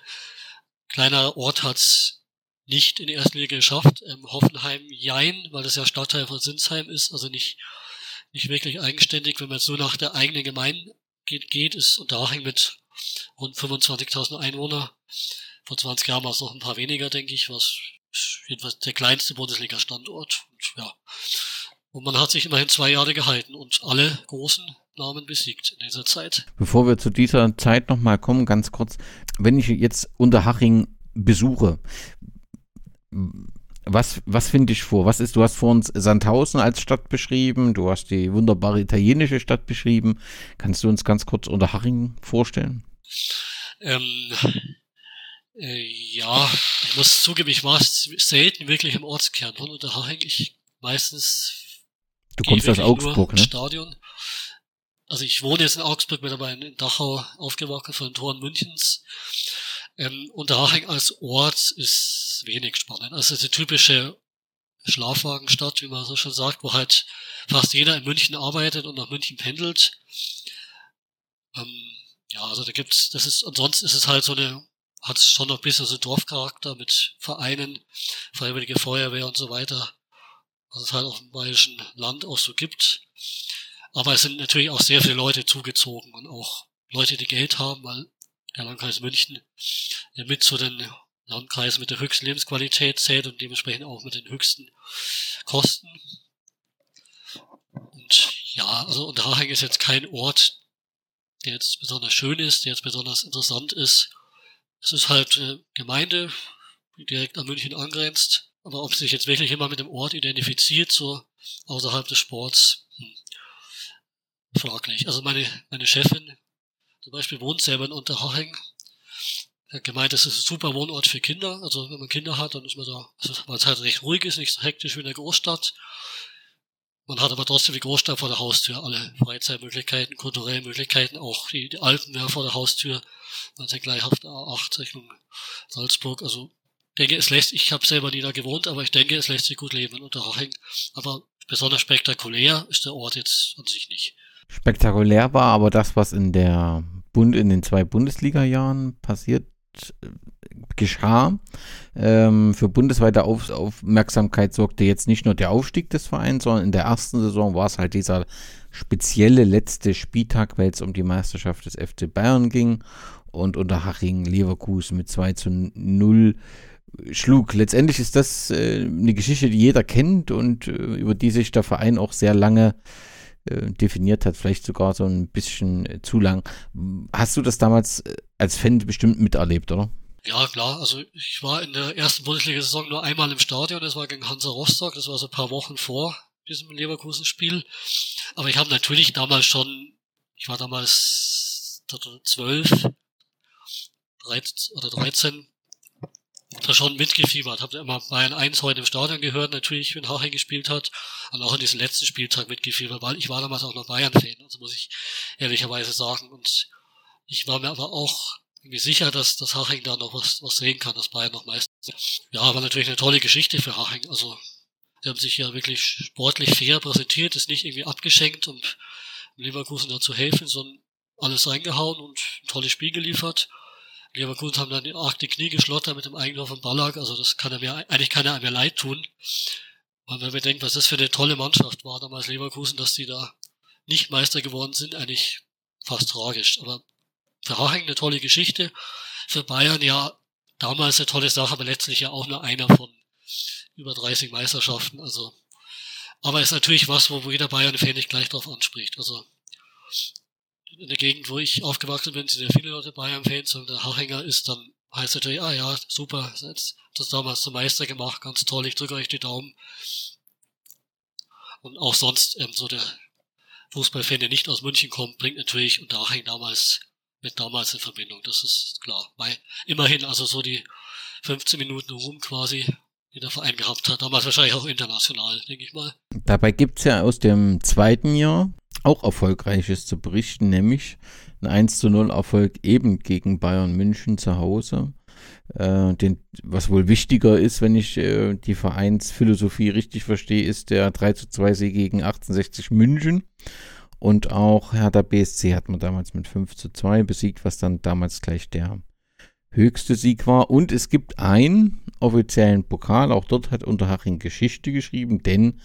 kleinerer Ort hat's nicht in die erste Liga geschafft. Ähm, Hoffenheim Jein, weil das ja Stadtteil von Sinsheim ist, also nicht, nicht wirklich eigenständig, wenn man jetzt nur nach der eigenen Gemeinde geht, geht ist Unterhaching mit rund 25.000 Einwohner. Vor 20 Jahren war es noch ein paar weniger, denke ich, was jedenfalls der kleinste Bundesliga-Standort. Und, ja. und man hat sich immerhin zwei Jahre gehalten und alle großen Namen besiegt in dieser Zeit. Bevor wir zu dieser Zeit nochmal kommen, ganz kurz, wenn ich jetzt Unterhaching besuche, was, was finde ich vor? Was ist, du hast vor uns Sandhausen als Stadt beschrieben, du hast die wunderbare italienische Stadt beschrieben. Kannst du uns ganz kurz Unterhaching vorstellen? Ähm, äh, ja, ich muss zugeben, ich war selten wirklich im Ortskern von Unterhaching. Ich meistens. Du kommst aus Augsburg, ne? Stadion. Also ich wohne jetzt in Augsburg, bin aber in Dachau aufgewachsen von den Toren Münchens. Ähm, Unterhaching als Ort ist wenig spannend. Also die typische Schlafwagenstadt, wie man so schon sagt, wo halt fast jeder in München arbeitet und nach München pendelt. Ähm, ja, also da gibt's, das ist, ansonsten ist es halt so eine, hat schon noch ein bisschen so Dorfcharakter mit Vereinen, Freiwillige Feuerwehr und so weiter. Was es halt auf dem bayerischen Land auch so gibt. Aber es sind natürlich auch sehr viele Leute zugezogen und auch Leute, die Geld haben, weil der Landkreis München ja mit zu den Landkreisen mit der höchsten Lebensqualität zählt und dementsprechend auch mit den höchsten Kosten. Und ja, also Unterhaching ist jetzt kein Ort, der jetzt besonders schön ist, der jetzt besonders interessant ist. Es ist halt eine Gemeinde, die direkt an München angrenzt. Aber ob sich jetzt wirklich immer mit dem Ort identifiziert, so außerhalb des Sports, hm, fraglich. Also meine, meine Chefin, zum Beispiel wohnt selber in Unterhaching. Er hat gemeint, das ist ein super Wohnort für Kinder. Also wenn man Kinder hat, dann ist man da, also weil es halt recht ruhig ist, nicht so hektisch wie in der Großstadt. Man hat aber trotzdem die Großstadt vor der Haustür, alle Freizeitmöglichkeiten, kulturelle Möglichkeiten, auch die, die Alpen ja vor der Haustür. Man ist ja gleich auf der A8 Richtung Salzburg. Also denke, es lässt, ich habe selber nie da gewohnt, aber ich denke, es lässt sich gut leben in Unterhaching. Aber besonders spektakulär ist der Ort jetzt an sich nicht. Spektakulär war aber das, was in der Bund in den zwei Bundesliga-Jahren passiert äh, geschah. Ähm, für bundesweite Auf Aufmerksamkeit sorgte jetzt nicht nur der Aufstieg des Vereins, sondern in der ersten Saison war es halt dieser spezielle letzte Spieltag, weil es um die Meisterschaft des FC Bayern ging und unter Haching Leverkusen mit 2 zu 0 schlug. Letztendlich ist das äh, eine Geschichte, die jeder kennt und äh, über die sich der Verein auch sehr lange äh, definiert hat, vielleicht sogar so ein bisschen äh, zu lang. Hast du das damals äh, als Fan bestimmt miterlebt, oder? Ja, klar. Also ich war in der ersten Bundesliga-Saison nur einmal im Stadion, das war gegen Hansa Rostock, das war so ein paar Wochen vor diesem Leverkusen-Spiel. Aber ich habe natürlich damals schon, ich war damals 12 oder 13, da schon mitgefiebert. Hab immer Bayern 1 heute im Stadion gehört, natürlich, wenn Haching gespielt hat. Und auch in diesem letzten Spieltag mitgefiebert, weil ich war damals auch noch Bayern-Fan, also muss ich ehrlicherweise sagen. Und ich war mir aber auch irgendwie sicher, dass das Haching da noch was, was sehen kann, dass Bayern noch meistens. Ja, war natürlich eine tolle Geschichte für Haching. Also, die haben sich ja wirklich sportlich fair präsentiert, ist nicht irgendwie abgeschenkt, um Leverkusen da zu helfen, sondern alles reingehauen und ein tolles Spiel geliefert. Leverkusen haben dann arg die Knie geschlottert mit dem Eigentor von Ballack, also das kann er mir, eigentlich kann er mir leid tun. Und wenn wir denken, was das für eine tolle Mannschaft war damals Leverkusen, dass die da nicht Meister geworden sind, eigentlich fast tragisch. Aber für Haching eine tolle Geschichte. Für Bayern ja damals eine tolle Sache, aber letztlich ja auch nur einer von über 30 Meisterschaften. Also, aber ist natürlich was, wo jeder Bayern-Fan nicht gleich drauf anspricht. Also in der Gegend, wo ich aufgewachsen bin, sind ja viele Leute Bayern-Fans und der Hachinger ist dann heißt natürlich, ah ja, super, jetzt das damals zum Meister gemacht, ganz toll, ich drücke euch die Daumen. Und auch sonst, ähm, so der Fußballfan, der nicht aus München kommt, bringt natürlich und Unterhaching damals mit damals in Verbindung, das ist klar. Weil immerhin also so die 15 Minuten Ruhm quasi, die der Verein gehabt hat, damals wahrscheinlich auch international, denke ich mal. Dabei gibt's ja aus dem zweiten Jahr auch Erfolgreiches zu berichten, nämlich ein 1 zu 0 Erfolg eben gegen Bayern München zu Hause. Äh, den, was wohl wichtiger ist, wenn ich äh, die Vereinsphilosophie richtig verstehe, ist der 3 zu 2 Sieg gegen 1860 München. Und auch Hertha BSC hat man damals mit 5 zu 2 besiegt, was dann damals gleich der höchste Sieg war. Und es gibt einen offiziellen Pokal, auch dort hat Unterhaching Geschichte geschrieben, denn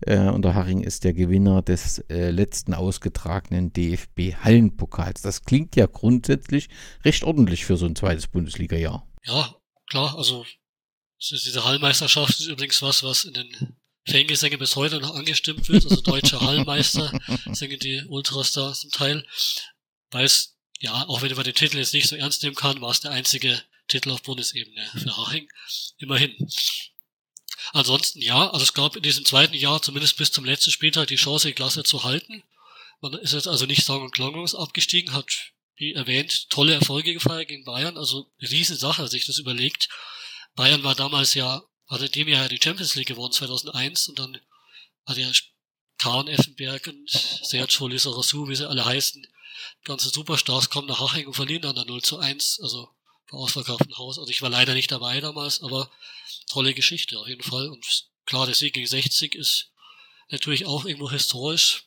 äh, Unterhaching ist der Gewinner des äh, letzten ausgetragenen DFB-Hallenpokals. Das klingt ja grundsätzlich recht ordentlich für so ein zweites Bundesliga-Jahr. Ja, klar, also diese Hallmeisterschaft ist übrigens was, was in den Fangesänge bis heute noch angestimmt wird, also deutsche Hallmeister singen die Ultras da zum Teil, weil es, ja, auch wenn man den Titel jetzt nicht so ernst nehmen kann, war es der einzige Titel auf Bundesebene für Haching. Immerhin. Ansonsten ja, also es gab in diesem zweiten Jahr zumindest bis zum letzten Spieltag die Chance, die Klasse zu halten. Man ist jetzt also nicht sagen und klanglos abgestiegen, hat, wie erwähnt, tolle Erfolge gefeiert gegen Bayern, also riesen Sache, sich das überlegt. Bayern war damals ja, hatte dem Jahr die Champions League gewonnen, 2001, und dann hat ja Kahn, Effenberg und Sergio Lissarasu, wie sie alle heißen, ganze Superstars kommen nach Haching und verlieren dann 0 zu 1, also vor ausverkauftem Haus. Also ich war leider nicht dabei damals, aber tolle Geschichte auf jeden Fall. Und klar, der Sieg gegen 60 ist natürlich auch irgendwo historisch.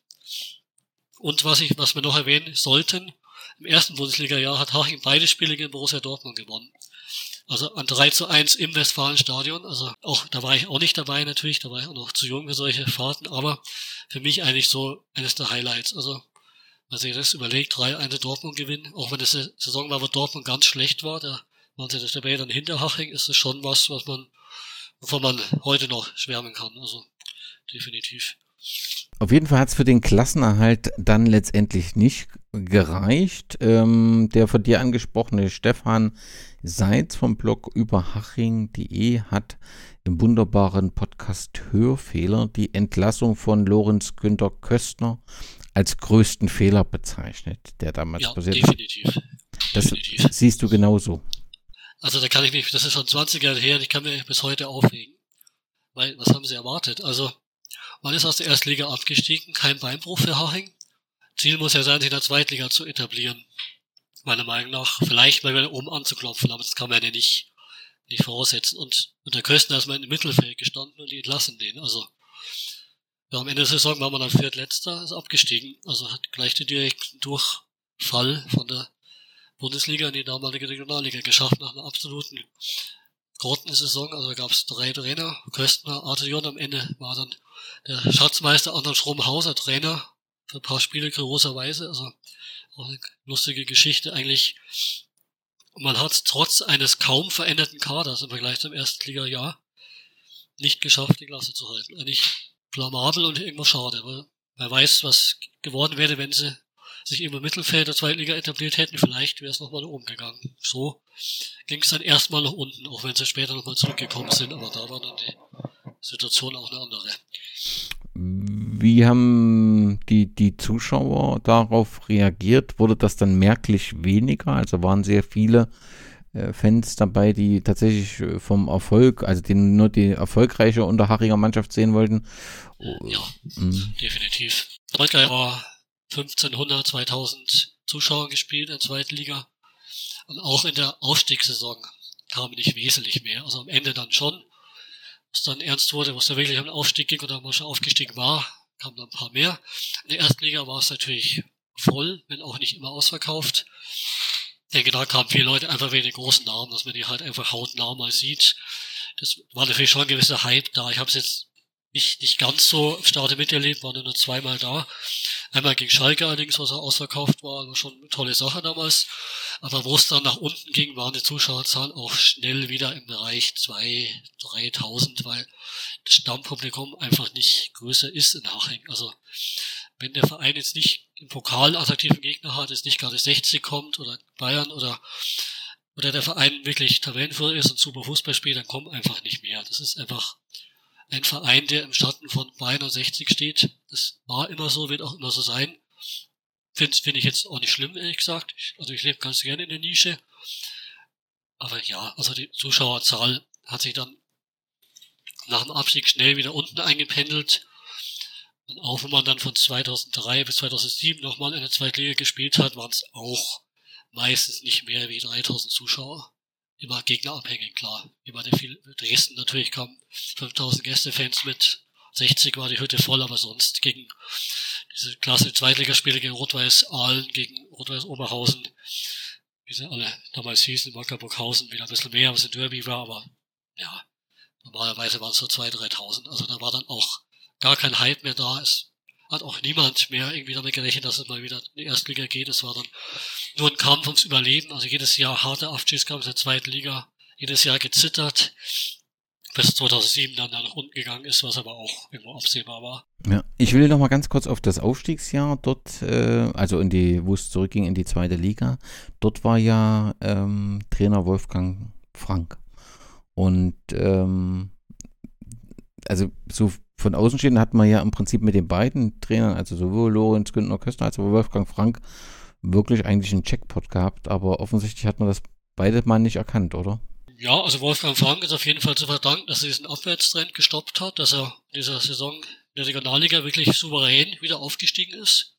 Und was ich, was wir noch erwähnen sollten, im ersten Bundesliga-Jahr hat Haching beide Spiele gegen Borussia Dortmund gewonnen. Also an 3 zu 1 im Westfalenstadion. Also auch, da war ich auch nicht dabei natürlich, da war ich auch noch zu jung für solche Fahrten, aber für mich eigentlich so eines der Highlights. Also wenn sich das überlegt, 3-1 Dortmund gewinnen, auch wenn es eine Saison war, wo Dortmund ganz schlecht war, da waren sie das dabei dann hinter Haching, ist es schon was, was man wovon man heute noch schwärmen kann. Also definitiv. Auf jeden Fall hat es für den Klassenerhalt dann letztendlich nicht gereicht. Ähm, der von dir angesprochene Stefan Seitz vom Blog überhaching.de hat im wunderbaren Podcast Hörfehler die Entlassung von Lorenz Günter Köstner als größten Fehler bezeichnet, der damals ja, passiert definitiv. Das definitiv. siehst du genauso. Also da kann ich mich, das ist schon 20 Jahre her ich kann mir bis heute aufregen. Weil, was haben sie erwartet? Also, man ist aus der Erstliga abgestiegen, kein Beinbruch für Haching. Ziel muss ja sein, sich in der Zweitliga zu etablieren. Meiner Meinung nach. Vielleicht mal wieder oben anzuklopfen, aber das kann man ja nicht, nicht voraussetzen. Und, der Köstner ist mal im Mittelfeld gestanden und die entlassen den. Also, ja, am Ende der Saison war man dann Viertletzter, ist abgestiegen. Also hat gleich den direkten Durchfall von der Bundesliga in die damalige Regionalliga geschafft nach einer absoluten Grottensaison. Also gab es drei Trainer, Köstner, Artelion. Am Ende war dann der Schatzmeister Anton Schromhauser Trainer für ein paar Spiele kurioserweise. Also auch eine lustige Geschichte eigentlich. Man hat trotz eines kaum veränderten Kaders im Vergleich zum ersten Liga-Jahr nicht geschafft, die Klasse zu halten. Eigentlich blamabel und irgendwo schade, weil wer weiß, was geworden wäre, wenn sie sich im Mittelfeld der Zweitliga etabliert hätten, vielleicht wäre es nochmal nach oben gegangen. So ging es dann erstmal nach unten, auch wenn sie später nochmal zurückgekommen sind, aber da war dann die Situation auch eine andere. Wie haben die, die Zuschauer darauf reagiert? Wurde das dann merklich weniger? Also waren sehr viele Fans dabei, die tatsächlich äh, vom Erfolg, also die nur die erfolgreiche Unterharinger Mannschaft sehen wollten? Ja, mhm. definitiv. Deutschland war 1500, 2000 Zuschauer gespielt in der zweiten Liga. Und auch in der Aufstiegssaison kam nicht wesentlich mehr. Also am Ende dann schon, was dann ernst wurde, was da wirklich am Aufstieg ging oder man schon aufgestiegen war, kamen dann ein paar mehr. In der ersten Liga war es natürlich voll, wenn auch nicht immer ausverkauft. Ich denke, da kamen viele Leute einfach wegen den großen Namen, dass man die halt einfach hautnah mal sieht. Das war natürlich schon ein gewisser Hype da. Ich habe es jetzt nicht, nicht ganz so Stadion miterlebt, war nur zweimal da. Einmal gegen Schalke allerdings, was er ausverkauft war, war schon eine tolle Sache damals. Aber wo es dann nach unten ging, waren die Zuschauerzahlen auch schnell wieder im Bereich 2, 3.000, weil das Stammpublikum einfach nicht größer ist in Haching. Also wenn der Verein jetzt nicht im Pokal attraktiven Gegner hat, jetzt nicht gerade 60 kommt oder Bayern oder oder der Verein wirklich Tabellenführer ist und super Fußball spielt, dann kommt einfach nicht mehr. Das ist einfach ein Verein, der im Schatten von Bayern 60 steht. Das war immer so, wird auch immer so sein. Finde find ich jetzt auch nicht schlimm, ehrlich gesagt. Also ich lebe ganz gerne in der Nische. Aber ja, also die Zuschauerzahl hat sich dann nach dem Abstieg schnell wieder unten eingependelt. Auch wenn man dann von 2003 bis 2007 nochmal in der Zweitliga gespielt hat, waren es auch meistens nicht mehr wie 3000 Zuschauer immer gegnerabhängig, klar. Bei der viel, Dresden natürlich kamen 5000 Gästefans mit, 60 war die Hütte voll, aber sonst gegen diese klasse Zweitligaspiele gegen Rot-Weiß Aalen, gegen Rot-Weiß Oberhausen, wie sie alle damals hießen, Wackerburghausen wieder ein bisschen mehr, was ein Derby war, aber ja, normalerweise waren es so 2.000, 3.000. Also da war dann auch gar kein Hype mehr da. Es hat auch niemand mehr irgendwie damit gerechnet, dass es mal wieder in die Erstliga geht. Es war dann nur ein Kampf ums Überleben. Also jedes Jahr harte Abstiegskampf in der zweiten Liga. Jedes Jahr gezittert. Bis 2007 dann nach unten gegangen ist, was aber auch irgendwo absehbar war. Ja, ich will noch mal ganz kurz auf das Aufstiegsjahr dort, äh, also in die, wo es zurückging in die zweite Liga. Dort war ja ähm, Trainer Wolfgang Frank. Und ähm, also so von Außenstehenden hat man ja im Prinzip mit den beiden Trainern, also sowohl Lorenz Günther Köstner als auch Wolfgang Frank, wirklich eigentlich einen Checkpot gehabt, aber offensichtlich hat man das beide mal nicht erkannt, oder? Ja, also Wolfgang Frank ist auf jeden Fall zu verdanken, dass er diesen Abwärtstrend gestoppt hat, dass er in dieser Saison in der Regionalliga wirklich souverän wieder aufgestiegen ist.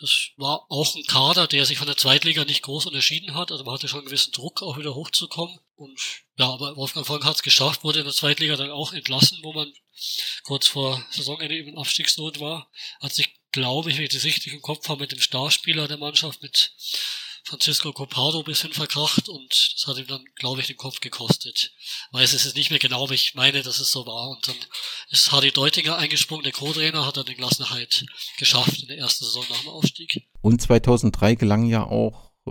Das war auch ein Kader, der sich von der Zweitliga nicht groß unterschieden hat. Also man hatte schon einen gewissen Druck, auch wieder hochzukommen. Und ja, aber Wolfgang Frank hat es geschafft, wurde in der Zweitliga dann auch entlassen, wo man kurz vor Saisonende eben in Abstiegsnot war. Hat sich, glaube ich, wenn ich das richtig im Kopf habe, mit dem Starspieler der Mannschaft, mit Francisco Copado bisschen verkracht und das hat ihm dann, glaube ich, den Kopf gekostet. Weiß es ist nicht mehr genau, aber ich meine, dass es so war. Und dann ist Hardy Deutinger eingesprungen, der Co-Trainer, hat dann den Klassenheit geschafft in der ersten Saison nach dem Aufstieg. Und 2003 gelang ja auch äh,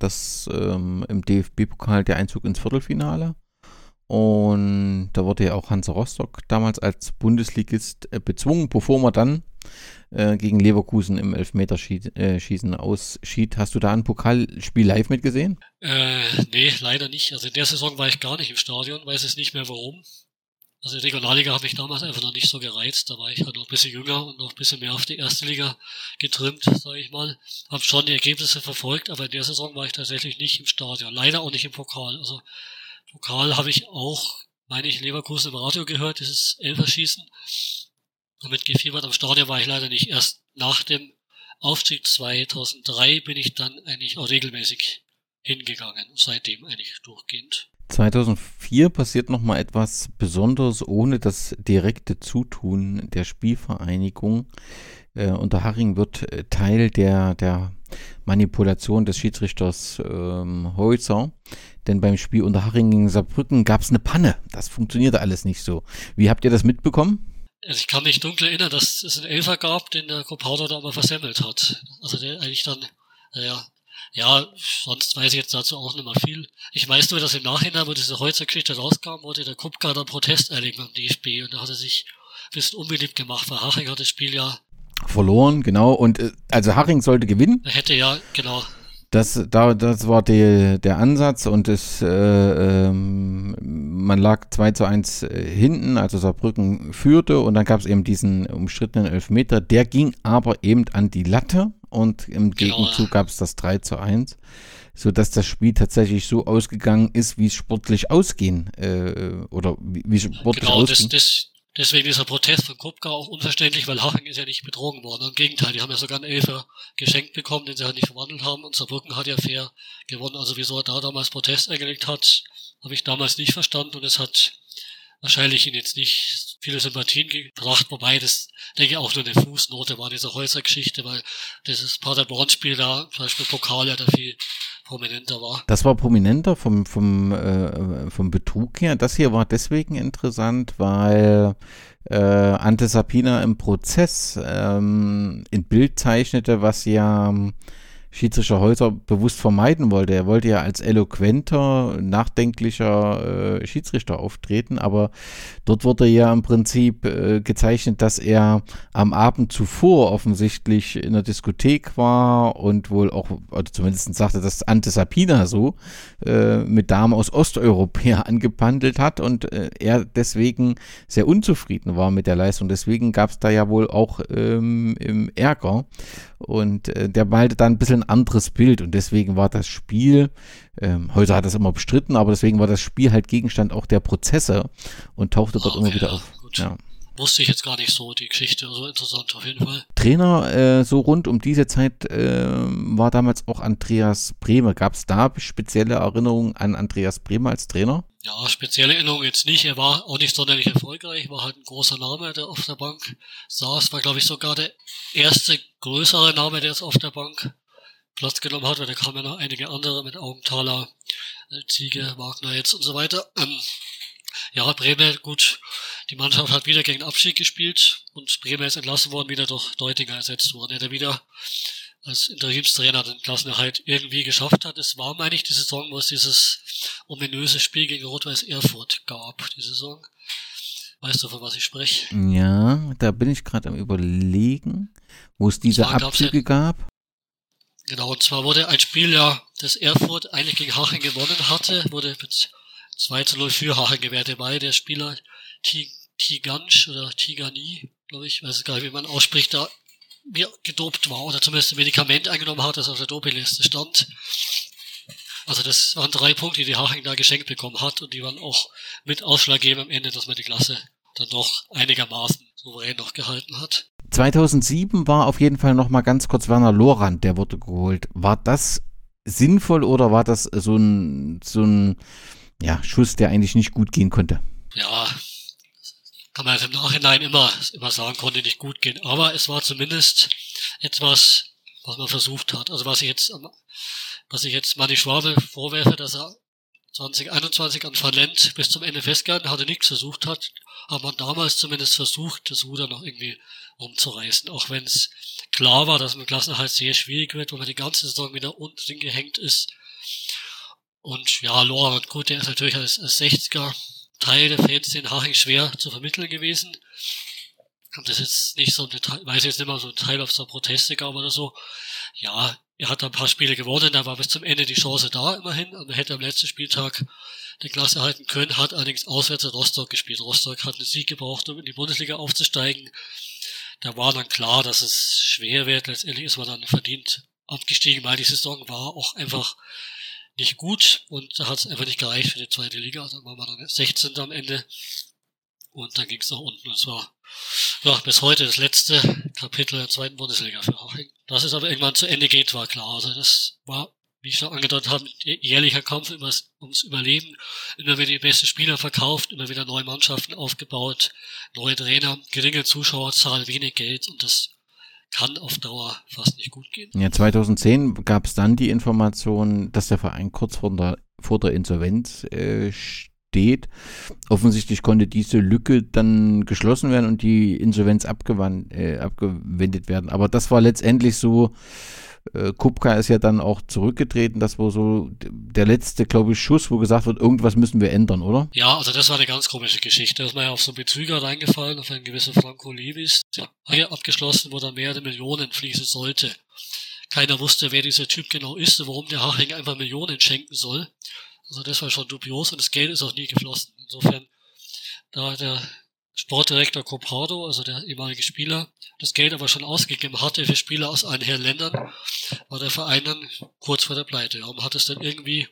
das ähm, im DFB-Pokal der Einzug ins Viertelfinale. Und da wurde ja auch Hansa Rostock damals als Bundesligist äh, bezwungen, bevor man dann äh, gegen Leverkusen im Elfmeterschießen äh, ausschied. Hast du da ein Pokalspiel live mitgesehen? Äh, nee, leider nicht. Also in der Saison war ich gar nicht im Stadion, weiß es nicht mehr warum. Also die Regionalliga habe ich damals einfach noch nicht so gereizt. Da war ich halt noch ein bisschen jünger und noch ein bisschen mehr auf die erste Liga getrimmt, sage ich mal. Habe schon die Ergebnisse verfolgt, aber in der Saison war ich tatsächlich nicht im Stadion. Leider auch nicht im Pokal. Also Pokal habe ich auch, meine ich, Leverkusen im Radio gehört, dieses Elferschießen. Und mit gefiebert am Stadion war ich leider nicht. Erst nach dem Aufstieg 2003 bin ich dann eigentlich auch regelmäßig hingegangen. Seitdem eigentlich durchgehend. 2004 passiert nochmal etwas Besonderes ohne das direkte Zutun der Spielvereinigung. Äh, Unterhaching wird äh, Teil der, der Manipulation des Schiedsrichters ähm, Holzer. Denn beim Spiel Unterhaching gegen Saarbrücken gab es eine Panne. Das funktionierte alles nicht so. Wie habt ihr das mitbekommen? Also ich kann mich dunkel erinnern, dass es einen Elfer gab, den der Kopauder da mal versemmelt hat. Also der eigentlich dann, naja, ja, sonst weiß ich jetzt dazu auch nicht mehr viel. Ich weiß nur, dass im Nachhinein, wo diese Holzer-Geschichte rauskam, wurde der Kupka dann Protest erlegen beim DFB und da hat er sich ein bisschen unbeliebt gemacht, weil Haching hat das Spiel ja verloren, genau. Und äh, also Haching sollte gewinnen. Er hätte ja, genau. Das, da, das war die, der Ansatz und es, äh, ähm, man lag 2 zu 1 äh, hinten, also Saarbrücken führte und dann gab es eben diesen umstrittenen Elfmeter, der ging aber eben an die Latte und im genau. Gegenzug gab es das 3 zu 1, sodass das Spiel tatsächlich so ausgegangen ist, wie es sportlich ausgehen äh, oder wie, wie sportlich genau, ausging. Das, das, deswegen dieser Protest von Kupka auch unverständlich, weil Haching ist ja nicht betrogen worden. Im Gegenteil, die haben ja sogar einen Elfer geschenkt bekommen, den sie halt nicht verwandelt haben. Und Saarbrücken hat ja fair gewonnen. Also wieso er da damals Protest eingelegt hat, habe ich damals nicht verstanden. Und es hat wahrscheinlich ihn jetzt nicht viele Sympathien gebracht, wobei das, denke ich, auch nur eine Fußnote war, diese Häusergeschichte, weil dieses Paderborn-Spiel da, zum Beispiel Pokal ja da viel prominenter war. Das war prominenter vom, vom, äh, vom Betrug her. Das hier war deswegen interessant, weil äh, Ante Sapina im Prozess ähm, in Bild zeichnete, was ja Schiedsrichter Häuser bewusst vermeiden wollte. Er wollte ja als eloquenter, nachdenklicher äh, Schiedsrichter auftreten, aber dort wurde ja im Prinzip äh, gezeichnet, dass er am Abend zuvor offensichtlich in der Diskothek war und wohl auch, oder zumindest sagte das Ante Sapina so, äh, mit Damen aus Osteuropäer angepandelt hat und äh, er deswegen sehr unzufrieden war mit der Leistung. Deswegen gab es da ja wohl auch ähm, im Ärger und äh, der malte dann ein bisschen ein anderes Bild und deswegen war das Spiel, ähm, Häuser hat das immer bestritten, aber deswegen war das Spiel halt Gegenstand auch der Prozesse und tauchte dort okay, immer wieder auf. Gut. Ja. Wusste ich jetzt gar nicht so, die Geschichte, so interessant auf jeden Fall. Trainer, äh, so rund um diese Zeit äh, war damals auch Andreas Bremer. Gab es da spezielle Erinnerungen an Andreas Bremer als Trainer? Ja, spezielle Erinnerungen jetzt nicht. Er war auch nicht sonderlich erfolgreich, war halt ein großer Name, der auf der Bank saß. War, glaube ich, sogar der erste größere Name, der jetzt auf der Bank Platz genommen hat, weil da kamen ja noch einige andere mit Augenthaler, äh, Ziege, Wagner jetzt und so weiter. Ähm, ja, Bremen, gut, die Mannschaft hat wieder gegen Abschied gespielt und Bremen ist entlassen worden, wieder durch Deutinger ersetzt worden, der wieder als Interimstrainer den Klassenerhalt irgendwie geschafft hat. Es war, meine ich, die Saison, wo es dieses ominöse Spiel gegen Rot-Weiß Erfurt gab, die Saison. Weißt du, von was ich spreche? Ja, da bin ich gerade am überlegen, wo es diese Abzüge gab. Genau, und zwar wurde ein Spiel ja, das Erfurt eigentlich gegen Hachen gewonnen hatte, wurde mit 2 zu 0 für Hachen gewertet, weil der Spieler Tigansch oder Tigani, glaube ich, weiß gar nicht, wie man ausspricht, da gedopt war oder zumindest ein Medikament eingenommen hat, das auf der Dopingliste stand. Also das waren drei Punkte, die Haching da geschenkt bekommen hat und die waren auch mit ausschlaggebend am Ende, dass man die Klasse dann doch einigermaßen souverän noch gehalten hat. 2007 war auf jeden Fall noch mal ganz kurz Werner Lorand, der wurde geholt. War das sinnvoll oder war das so ein, so ein ja, Schuss, der eigentlich nicht gut gehen konnte? Ja, kann man jetzt im Nachhinein immer, immer sagen, konnte nicht gut gehen. Aber es war zumindest etwas, was man versucht hat. Also was ich jetzt, was ich jetzt Manni Schwabe vorwerfe, dass er 2021 an Talent bis zum Ende festgehalten hatte, nichts versucht hat, aber man damals zumindest versucht, das Ruder noch irgendwie umzureißen, auch wenn es klar war, dass mit Klassenhalt sehr schwierig wird, wo man die ganze Saison wieder unten gehängt ist. Und ja, Laura und gut, der ist natürlich als, als 60er Teil der Fans in Haching schwer zu vermitteln gewesen. Und das ist nicht so ein Detail, weiß jetzt nicht mal so ein Teil auf so Proteste gab oder so. Ja, er hat ein paar Spiele gewonnen, da war bis zum Ende die Chance da, immerhin. Und er hätte am letzten Spieltag die Klasse erhalten können, hat allerdings auswärts in Rostock gespielt. Rostock hat einen Sieg gebraucht, um in die Bundesliga aufzusteigen. Da war dann klar, dass es schwer wird. Letztendlich ist man dann verdient abgestiegen, weil die Saison war auch einfach nicht gut und da hat es einfach nicht gereicht für die zweite Liga. Dann war man dann 16. am Ende und dann ging es nach unten. Und zwar ja, bis heute das letzte Kapitel der zweiten Bundesliga für Haching. Dass es aber irgendwann zu Ende geht, war klar. Also das war, wie ich schon angedeutet habe, jährlicher Kampf ums Überleben. Immer wieder die besten Spieler verkauft, immer wieder neue Mannschaften aufgebaut, neue Trainer, geringe Zuschauerzahl, wenig Geld und das kann auf Dauer fast nicht gut gehen. Ja, 2010 gab es dann die Information, dass der Verein kurz vor der, vor der Insolvenz äh. Offensichtlich konnte diese Lücke dann geschlossen werden und die Insolvenz abgewandt, äh, abgewendet werden. Aber das war letztendlich so, äh, Kupka ist ja dann auch zurückgetreten. Das war so der letzte, glaube ich, Schuss, wo gesagt wird, irgendwas müssen wir ändern, oder? Ja, also das war eine ganz komische Geschichte. Da ist man ja auf so einen Betrüger reingefallen, auf einen gewissen Franco Levis. Ja, hier abgeschlossen, wo dann mehrere Millionen fließen sollte. Keiner wusste, wer dieser Typ genau ist und warum der Haching einfach Millionen schenken soll. Also das war schon dubios und das Geld ist auch nie geflossen. Insofern, da der Sportdirektor Copardo, also der ehemalige Spieler, das Geld aber schon ausgegeben hatte für Spieler aus allen Herren Ländern, war der Verein dann kurz vor der Pleite. Und hat es dann irgendwie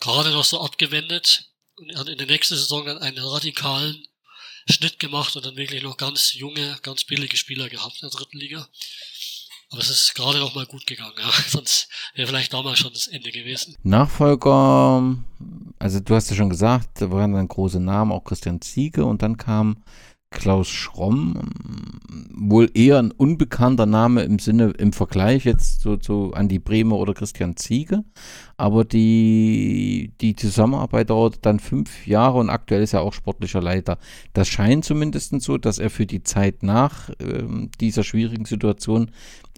gerade noch so abgewendet und hat in der nächsten Saison dann einen radikalen Schnitt gemacht und dann wirklich noch ganz junge, ganz billige Spieler gehabt in der dritten Liga. Aber es ist gerade noch mal gut gegangen, ja. Sonst wäre vielleicht damals schon das Ende gewesen. Nachfolger, also du hast ja schon gesagt, da waren dann große Namen, auch Christian Ziege und dann kam Klaus Schromm, wohl eher ein unbekannter Name im Sinne, im Vergleich jetzt so, so an die Bremer oder Christian Ziege. Aber die, die Zusammenarbeit dauert dann fünf Jahre und aktuell ist er auch sportlicher Leiter. Das scheint zumindest so, dass er für die Zeit nach äh, dieser schwierigen Situation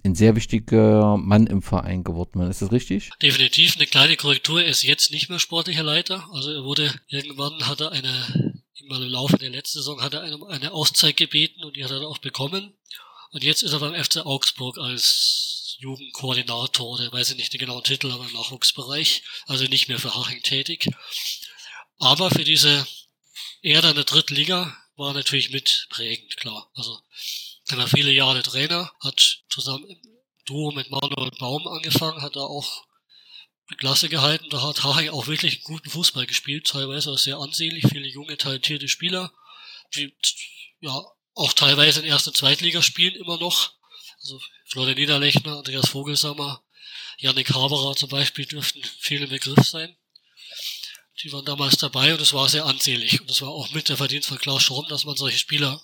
ein sehr wichtiger Mann im Verein geworden ist. Ist das richtig? Definitiv. Eine kleine Korrektur. Er ist jetzt nicht mehr sportlicher Leiter. Also er wurde, irgendwann hat er eine mal im Laufe der letzten Saison hat er eine, eine Auszeit gebeten und die hat er dann auch bekommen. Und jetzt ist er beim FC Augsburg als Jugendkoordinator oder weiß ich nicht den genauen Titel, aber im Nachwuchsbereich, also nicht mehr für Haching tätig. Aber für diese Erde in der dritten Liga war natürlich mitprägend, klar. Also er war viele Jahre Trainer, hat zusammen im Duo mit Manuel Baum angefangen, hat da auch Klasse gehalten. Da hat Haching auch wirklich einen guten Fußball gespielt, teilweise auch sehr ansehnlich, viele junge, talentierte Spieler, die ja auch teilweise in erster und Zweitligaspielen immer noch. Also Florian Niederlechner, Andreas Vogelsammer, Yannick Haberer zum Beispiel dürften viele Begriff sein. Die waren damals dabei und es war sehr ansehnlich. Und es war auch mit der Verdienst von Klaus Schorn, dass man solche Spieler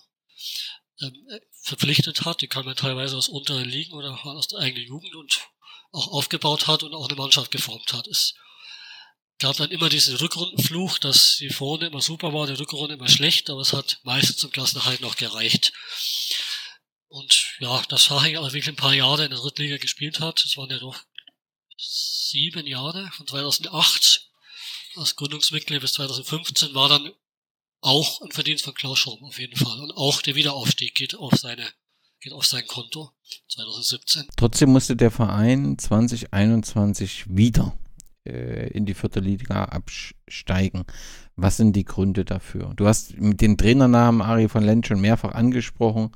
ähm, verpflichtet hat. Die kamen teilweise aus unteren Ligen oder aus der eigenen Jugend und auch aufgebaut hat und auch eine Mannschaft geformt hat. Es gab dann immer diesen Rückrundenfluch, dass die Vorrunde immer super war, die Rückrunde immer schlecht, aber es hat meistens zum Klassenerhalt noch gereicht. Und ja, dass Haching aber wirklich ein paar Jahre in der Drittliga gespielt hat, es waren ja doch sieben Jahre, von 2008 als Gründungsmitglied bis 2015, war dann auch ein Verdienst von Klaus Schramm auf jeden Fall. Und auch der Wiederaufstieg geht auf seine geht auf sein Konto 2017. Trotzdem musste der Verein 2021 wieder äh, in die vierte Liga absteigen. Was sind die Gründe dafür? Du hast mit den Trainernamen Ari von Lenz schon mehrfach angesprochen.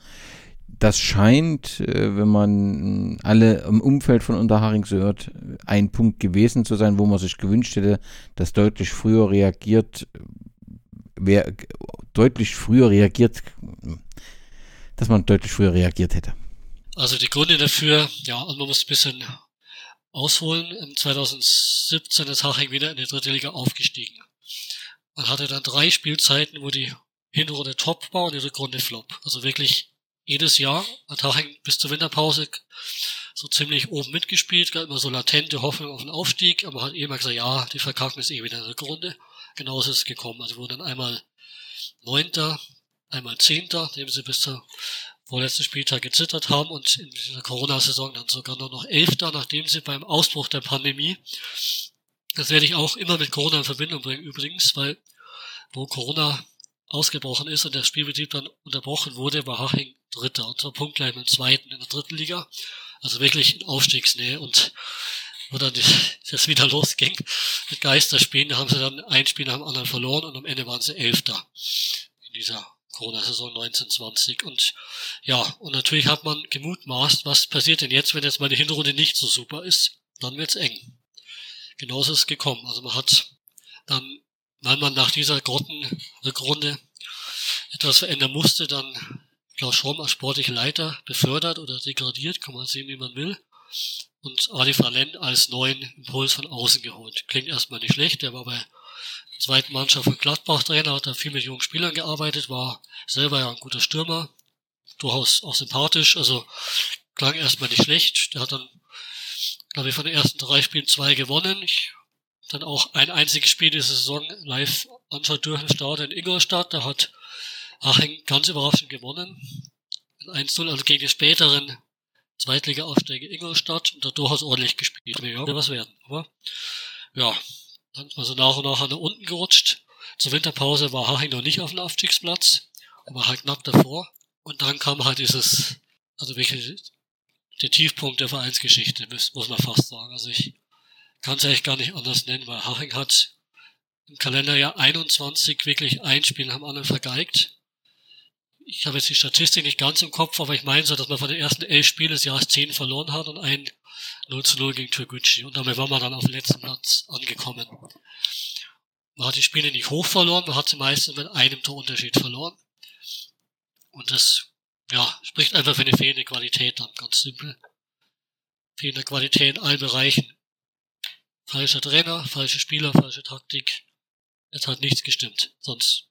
Das scheint, äh, wenn man alle im Umfeld von Unterharing so hört, ein Punkt gewesen zu sein, wo man sich gewünscht hätte, dass deutlich früher reagiert, wer deutlich früher reagiert, dass man deutlich früher reagiert hätte. Also die Gründe dafür, ja, und man muss ein bisschen ausholen. Im 2017 ist Haching wieder in die dritte Liga aufgestiegen. Man hatte dann drei Spielzeiten, wo die Hinrunde top war und die Rückrunde flop. Also wirklich jedes Jahr hat Haching bis zur Winterpause so ziemlich oben mitgespielt, gab immer so latente Hoffnung auf den Aufstieg, aber man hat immer gesagt, ja, die verkacken ist eh wieder in der Rückrunde. Genauso ist es gekommen. Also wurden dann einmal Neunter, einmal Zehnter, dem sie bis zur vorletzten Spieltag gezittert haben und in dieser Corona-Saison dann sogar nur noch Elfter, nachdem sie beim Ausbruch der Pandemie, das werde ich auch immer mit Corona in Verbindung bringen übrigens, weil wo Corona ausgebrochen ist und der Spielbetrieb dann unterbrochen wurde, war Haching Dritter und zwar punktgleich mit dem Zweiten in der dritten Liga. Also wirklich in Aufstiegsnähe und wo dann das wieder losging mit Geisterspielen, da haben sie dann ein Spiel nach dem anderen verloren und am Ende waren sie Elfter in dieser Corona-Saison 1920. Und ja, und natürlich hat man gemutmaßt, was passiert denn jetzt, wenn jetzt die Hinrunde nicht so super ist? Dann wird's eng. Genauso ist es gekommen. Also man hat dann, weil man nach dieser Grottenrückrunde etwas verändern musste, dann Klaus Schromm als sportlicher Leiter befördert oder degradiert, kann man sehen, wie man will. Und Adi Valent als neuen Impuls von außen geholt. Klingt erstmal nicht schlecht, der war bei zweiten Mannschaft von Gladbach Trainer, hat da viel mit jungen Spielern gearbeitet, war selber ja ein guter Stürmer, durchaus auch sympathisch, also klang erstmal nicht schlecht. Der hat dann, glaube ich, von den ersten drei Spielen zwei gewonnen. Ich dann auch ein einziges Spiel diese Saison live anschauen dürfen, Start in Ingolstadt. Da hat Aching ganz überraschend gewonnen. 1-0, also gegen die späteren Zweitliga-Aufsteiger Ingolstadt und da durchaus ordentlich gespielt. Ja, was werden. Aber ja, dann ist man so nach und nach nach unten gerutscht. Zur Winterpause war Haching noch nicht auf dem Aufstiegsplatz, aber halt knapp davor. Und dann kam halt dieses, also wirklich der Tiefpunkt der Vereinsgeschichte, muss man fast sagen. Also ich kann es eigentlich gar nicht anders nennen, weil Haching hat im Kalenderjahr 21 wirklich ein Spiel dem anderen vergeigt. Ich habe jetzt die Statistik nicht ganz im Kopf, aber ich meine so, dass man von den ersten elf Spielen des Jahres zehn verloren hat und ein 0 zu 0 gegen Türkgücü. Und damit war man dann auf dem letzten Platz angekommen. Man hat die Spiele nicht hoch verloren, man hat sie meistens mit einem Torunterschied verloren. Und das, ja, spricht einfach für eine fehlende Qualität dann, ganz simpel. Fehlende Qualität in allen Bereichen. Falscher Trainer, falsche Spieler, falsche Taktik. Es hat nichts gestimmt. Sonst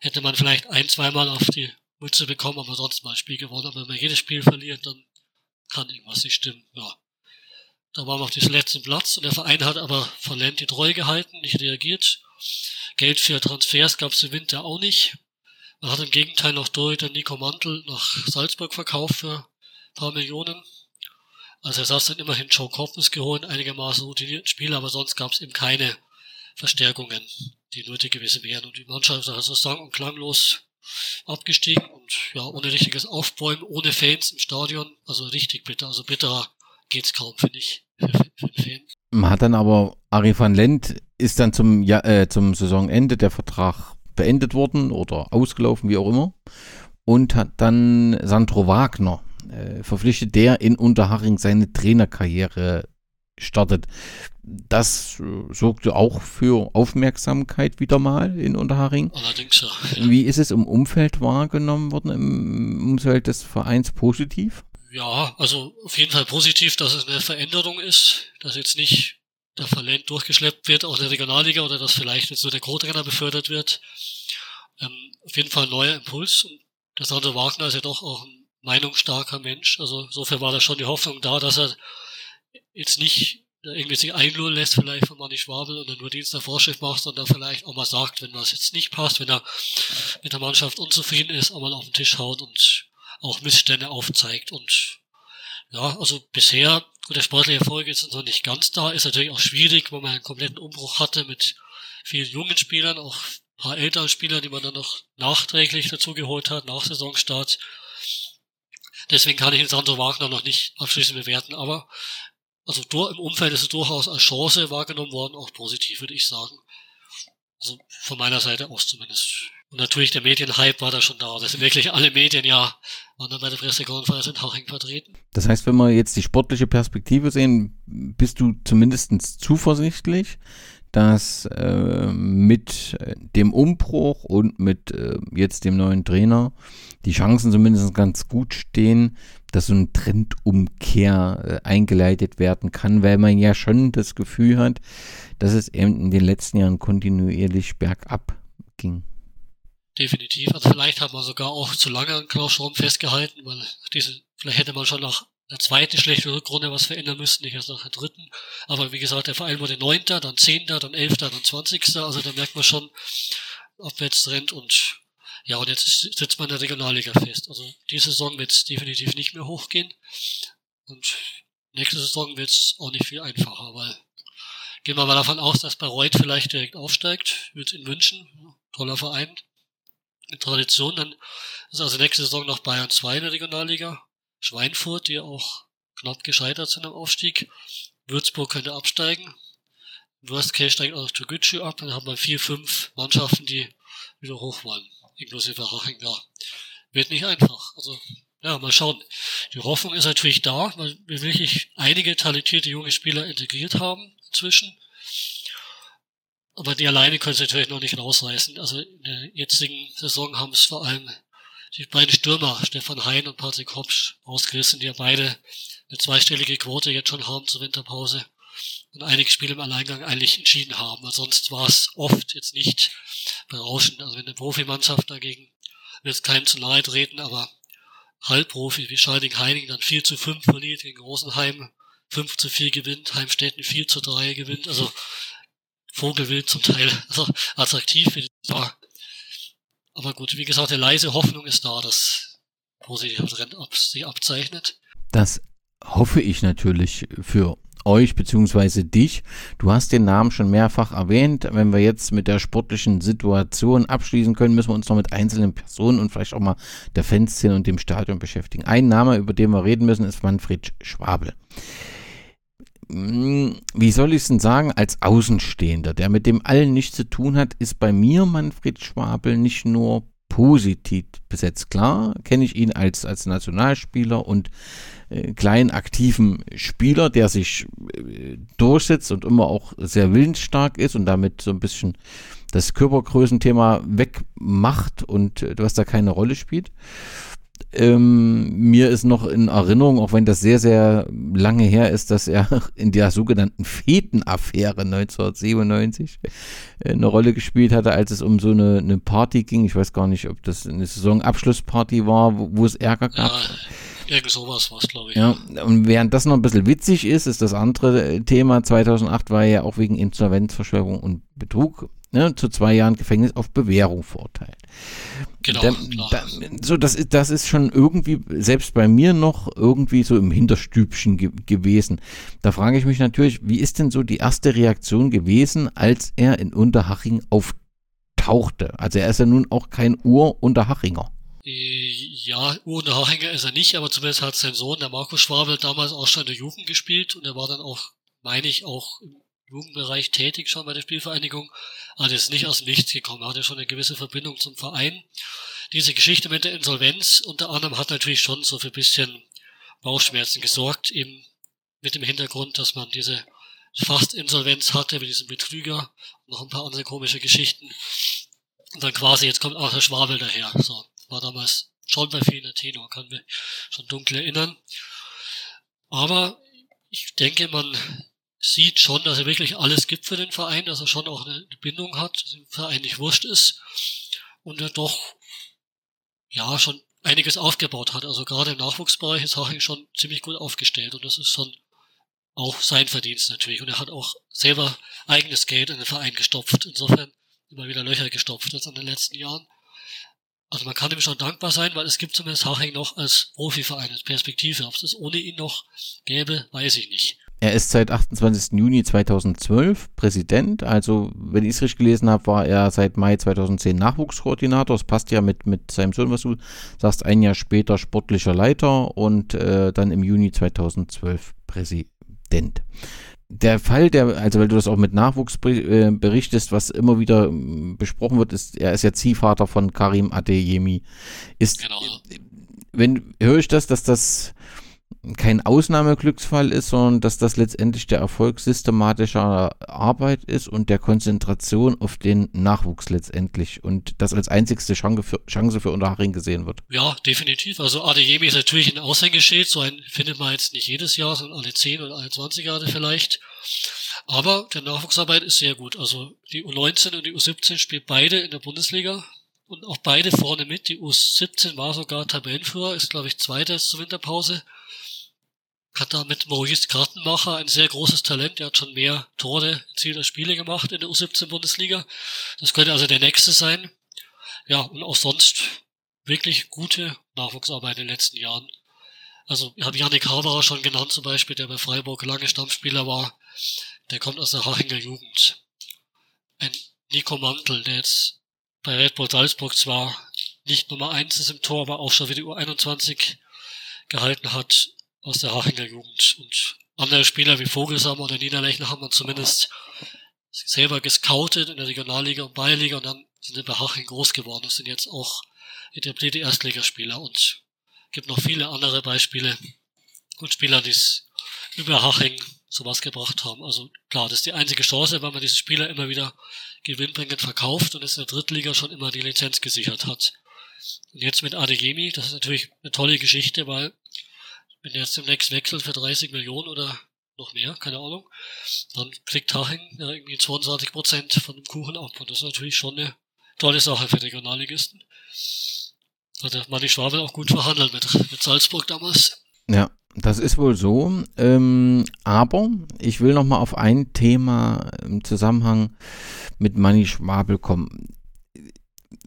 hätte man vielleicht ein, zweimal auf die Mütze bekommen, aber sonst mal ein Spiel gewonnen. Aber wenn man jedes Spiel verliert, dann kann irgendwas nicht stimmen. Ja. Da waren wir auf diesem letzten Platz und der Verein hat aber verlernt die Treue gehalten, nicht reagiert. Geld für Transfers gab es im Winter auch nicht. Man hat im Gegenteil noch Torhüter Nico Mantel nach Salzburg verkauft für paar Millionen. Also er saß dann immerhin Joe Coffins geholt, einigermaßen routinierten Spieler, aber sonst gab es eben keine Verstärkungen, die nötig gewesen wären. Und die Mannschaft ist also sang- und klanglos abgestiegen und ja, ohne richtiges Aufbäumen, ohne Fans im Stadion. Also richtig bitter. Also bitterer geht's kaum, finde ich für, für den. Man hat dann aber, Ari van Lent ist dann zum, ja, äh, zum Saisonende der Vertrag beendet worden oder ausgelaufen, wie auch immer. Und hat dann Sandro Wagner äh, verpflichtet, der in Unterhaching seine Trainerkarriere startet. Das äh, sorgte auch für Aufmerksamkeit wieder mal in Unterhaching. Allerdings ja. Wie ist es im Umfeld wahrgenommen worden, im Umfeld des Vereins positiv? Ja, also auf jeden Fall positiv, dass es eine Veränderung ist, dass jetzt nicht der Talent durchgeschleppt wird aus der Regionalliga oder dass vielleicht jetzt nur der Co-Trainer befördert wird. Ähm, auf jeden Fall ein neuer Impuls und der Sandro Wagner ist ja doch auch ein meinungsstarker Mensch. Also insofern war da schon die Hoffnung da, dass er jetzt nicht irgendwie sich einlullen lässt, vielleicht von Manni Schwabel und dann nur Dienst der Vorschrift macht, sondern vielleicht auch mal sagt, wenn was jetzt nicht passt, wenn er mit der Mannschaft unzufrieden ist, auch mal auf den Tisch haut und auch Missstände aufzeigt. Und ja, also bisher, gut, der sportliche Erfolg ist noch nicht ganz da, ist natürlich auch schwierig, weil man einen kompletten Umbruch hatte mit vielen jungen Spielern, auch ein paar älteren Spieler, die man dann noch nachträglich dazu geholt hat, nach Saisonstart. Deswegen kann ich den Sandro Wagner noch nicht abschließend bewerten, aber also im Umfeld ist es durchaus als Chance wahrgenommen worden, auch positiv, würde ich sagen. Also von meiner Seite aus zumindest. Und natürlich der Medienhype war da schon da. Das sind wirklich alle Medien ja dann bei der Pressekonferenz in Haching vertreten. Das heißt, wenn wir jetzt die sportliche Perspektive sehen, bist du zumindest zuversichtlich, dass äh, mit dem Umbruch und mit äh, jetzt dem neuen Trainer die Chancen zumindest ganz gut stehen, dass so ein Trendumkehr äh, eingeleitet werden kann, weil man ja schon das Gefühl hat, dass es eben in den letzten Jahren kontinuierlich bergab ging. Definitiv. Also vielleicht hat man sogar auch zu lange an Klaus Schramm festgehalten, weil diese, vielleicht hätte man schon nach der zweiten schlechten Rückrunde was verändern müssen, nicht erst nach der dritten. Aber wie gesagt, der Verein wurde neunter, dann zehnter, dann elfter, dann zwanzigster. Also da merkt man schon Abwärtstrend und ja, und jetzt sitzt man in der Regionalliga fest. Also diese Saison wird es definitiv nicht mehr hochgehen. Und nächste Saison wird es auch nicht viel einfacher, weil gehen wir mal davon aus, dass Bayreuth vielleicht direkt aufsteigt, wird in München, toller Verein, in Tradition, dann ist also nächste Saison noch Bayern 2 in der Regionalliga, Schweinfurt, die auch knapp gescheitert sind am Aufstieg, Würzburg könnte absteigen, Worst Case steigt auch Toguchi ab, dann haben wir vier, fünf Mannschaften, die wieder hoch wollen inklusive Haching, ja. Wird nicht einfach. Also, ja, mal schauen. Die Hoffnung ist natürlich da, weil wir wirklich einige talentierte junge Spieler integriert haben inzwischen. Aber die alleine können es natürlich noch nicht rausreißen. Also in der jetzigen Saison haben es vor allem die beiden Stürmer, Stefan Hein und Patrick Hopsch, ausgerissen, die ja beide eine zweistellige Quote jetzt schon haben zur Winterpause und einige Spiele im Alleingang eigentlich entschieden haben. Weil sonst war es oft jetzt nicht berauschend. Also wenn eine Profimannschaft dagegen wird es keinem zu nahe treten, aber Halbprofi wie Scheiding Heining dann 4 zu 5 verliert gegen Rosenheim, 5 zu 4 gewinnt, Heimstetten 4 zu 3 gewinnt, also Vogelwild zum Teil, also attraktiv. Ja. Aber gut, wie gesagt, die leise Hoffnung ist da, dass positiver Trend ab, sich abzeichnet. Das hoffe ich natürlich für euch beziehungsweise dich. Du hast den Namen schon mehrfach erwähnt. Wenn wir jetzt mit der sportlichen Situation abschließen können, müssen wir uns noch mit einzelnen Personen und vielleicht auch mal der Fanszene und dem Stadion beschäftigen. Ein Name, über den wir reden müssen, ist Manfred Schwabel. Hm, wie soll ich es denn sagen, als Außenstehender, der mit dem allen nichts zu tun hat, ist bei mir Manfred Schwabel nicht nur positiv besetzt. Klar, kenne ich ihn als, als Nationalspieler und äh, kleinen aktiven Spieler, der sich äh, durchsetzt und immer auch sehr willensstark ist und damit so ein bisschen das Körpergrößenthema wegmacht und äh, was da keine Rolle spielt. Ähm, mir ist noch in Erinnerung, auch wenn das sehr, sehr lange her ist, dass er in der sogenannten Feten-Affäre 1997 äh, eine Rolle gespielt hatte, als es um so eine, eine Party ging. Ich weiß gar nicht, ob das eine Saisonabschlussparty war, wo, wo es Ärger gab. Ja. Irgend sowas war es, glaube ich. Ja, und während das noch ein bisschen witzig ist, ist das andere Thema 2008 war ja auch wegen Insolvenzverschwörung und Betrug ne, zu zwei Jahren Gefängnis auf Bewährung verurteilt. Genau. Da, da, so, das ist, das ist schon irgendwie, selbst bei mir noch irgendwie so im Hinterstübchen ge gewesen. Da frage ich mich natürlich, wie ist denn so die erste Reaktion gewesen, als er in Unterhaching auftauchte? Also er ist ja nun auch kein Ur-Unterhachinger. Ja, Ur-Unterhachinger ist er nicht, aber zumindest hat sein Sohn, der Markus Schwabel, damals auch schon in der Jugend gespielt und er war dann auch, meine ich, auch im Jugendbereich tätig schon bei der Spielvereinigung, aber das ist nicht aus Nichts gekommen. Er hatte schon eine gewisse Verbindung zum Verein. Diese Geschichte mit der Insolvenz unter anderem hat natürlich schon so für ein bisschen Bauchschmerzen gesorgt, eben mit dem Hintergrund, dass man diese fast Insolvenz hatte mit diesem Betrüger und noch ein paar andere komische Geschichten. Und dann quasi, jetzt kommt auch der Schwabel daher. So, war damals schon bei vielen Tenor, kann mich schon dunkel erinnern. Aber ich denke, man sieht schon, dass er wirklich alles gibt für den Verein, dass er schon auch eine Bindung hat, dass dem Verein nicht wurscht ist und er doch ja schon einiges aufgebaut hat. Also gerade im Nachwuchsbereich ist Haching schon ziemlich gut aufgestellt und das ist schon auch sein Verdienst natürlich. Und er hat auch selber eigenes Geld in den Verein gestopft. Insofern immer wieder Löcher gestopft jetzt in den letzten Jahren. Also man kann ihm schon dankbar sein, weil es gibt zumindest Haching noch als Profiverein, als Perspektive. Ob es das ohne ihn noch gäbe, weiß ich nicht. Er ist seit 28. Juni 2012 Präsident. Also, wenn ich es richtig gelesen habe, war er seit Mai 2010 Nachwuchskoordinator. Das passt ja mit, mit seinem Sohn, was du sagst, ein Jahr später sportlicher Leiter und äh, dann im Juni 2012 Präsident. Der Fall, der, also weil du das auch mit Nachwuchs äh, berichtest, was immer wieder äh, besprochen wird, ist, er ist ja Ziehvater von Karim Adeyemi. Ist, genau. wenn höre ich das, dass das kein Ausnahmeglücksfall ist, sondern dass das letztendlich der Erfolg systematischer Arbeit ist und der Konzentration auf den Nachwuchs letztendlich und das als einzigste Chance für, Unterhaching gesehen wird. Ja, definitiv. Also Adeyemi ist natürlich ein Aushängeschild, so ein findet man jetzt nicht jedes Jahr, sondern alle 10 oder alle 20 Jahre vielleicht. Aber der Nachwuchsarbeit ist sehr gut. Also die U19 und die U17 spielt beide in der Bundesliga und auch beide vorne mit. Die U17 war sogar Tabellenführer, ist glaube ich Zweiter zur Winterpause hat da mit Maurice Kartenmacher ein sehr großes Talent. Er hat schon mehr Tore erzielter Spiele gemacht in der U17-Bundesliga. Das könnte also der nächste sein. Ja, und auch sonst wirklich gute Nachwuchsarbeit in den letzten Jahren. Also, ich habe Janik Haberer schon genannt zum Beispiel, der bei Freiburg lange Stammspieler war. Der kommt aus der Hachinger Jugend. Ein Nico Mantel, der jetzt bei Red Bull Salzburg zwar nicht Nummer eins ist im Tor, aber auch schon die U21 gehalten hat aus der Hachinger Jugend. Und andere Spieler wie Vogelsammer oder Niederlechner haben wir zumindest selber gescoutet in der Regionalliga und Bayerliga und dann sind wir bei Haching groß geworden. Das sind jetzt auch etablierte Erstligaspieler und gibt noch viele andere Beispiele und Spieler, die es über Haching sowas gebracht haben. Also klar, das ist die einzige Chance, weil man diese Spieler immer wieder gewinnbringend verkauft und es in der Drittliga schon immer die Lizenz gesichert hat. Und jetzt mit Adegemi, das ist natürlich eine tolle Geschichte, weil wenn er jetzt demnächst wechselt für 30 Millionen oder noch mehr, keine Ahnung, dann kriegt Haching ja irgendwie 22 Prozent von dem Kuchen ab. Und das ist natürlich schon eine tolle Sache für Regionalligisten. Hat der Manni Schwabel auch gut verhandelt mit, mit Salzburg damals. Ja, das ist wohl so. Ähm, aber ich will noch mal auf ein Thema im Zusammenhang mit Manni Schwabel kommen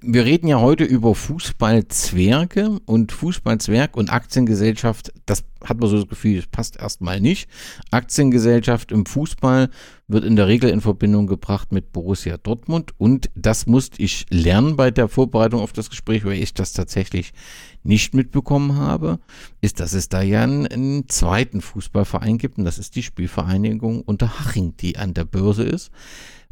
wir reden ja heute über Fußballzwerge und Fußballzwerg und Aktiengesellschaft. Das hat man so das Gefühl, das passt erstmal nicht. Aktiengesellschaft im Fußball wird in der Regel in Verbindung gebracht mit Borussia Dortmund und das musste ich lernen bei der Vorbereitung auf das Gespräch, weil ich das tatsächlich nicht mitbekommen habe, ist, dass es da ja einen, einen zweiten Fußballverein gibt und das ist die Spielvereinigung Unterhaching, die an der Börse ist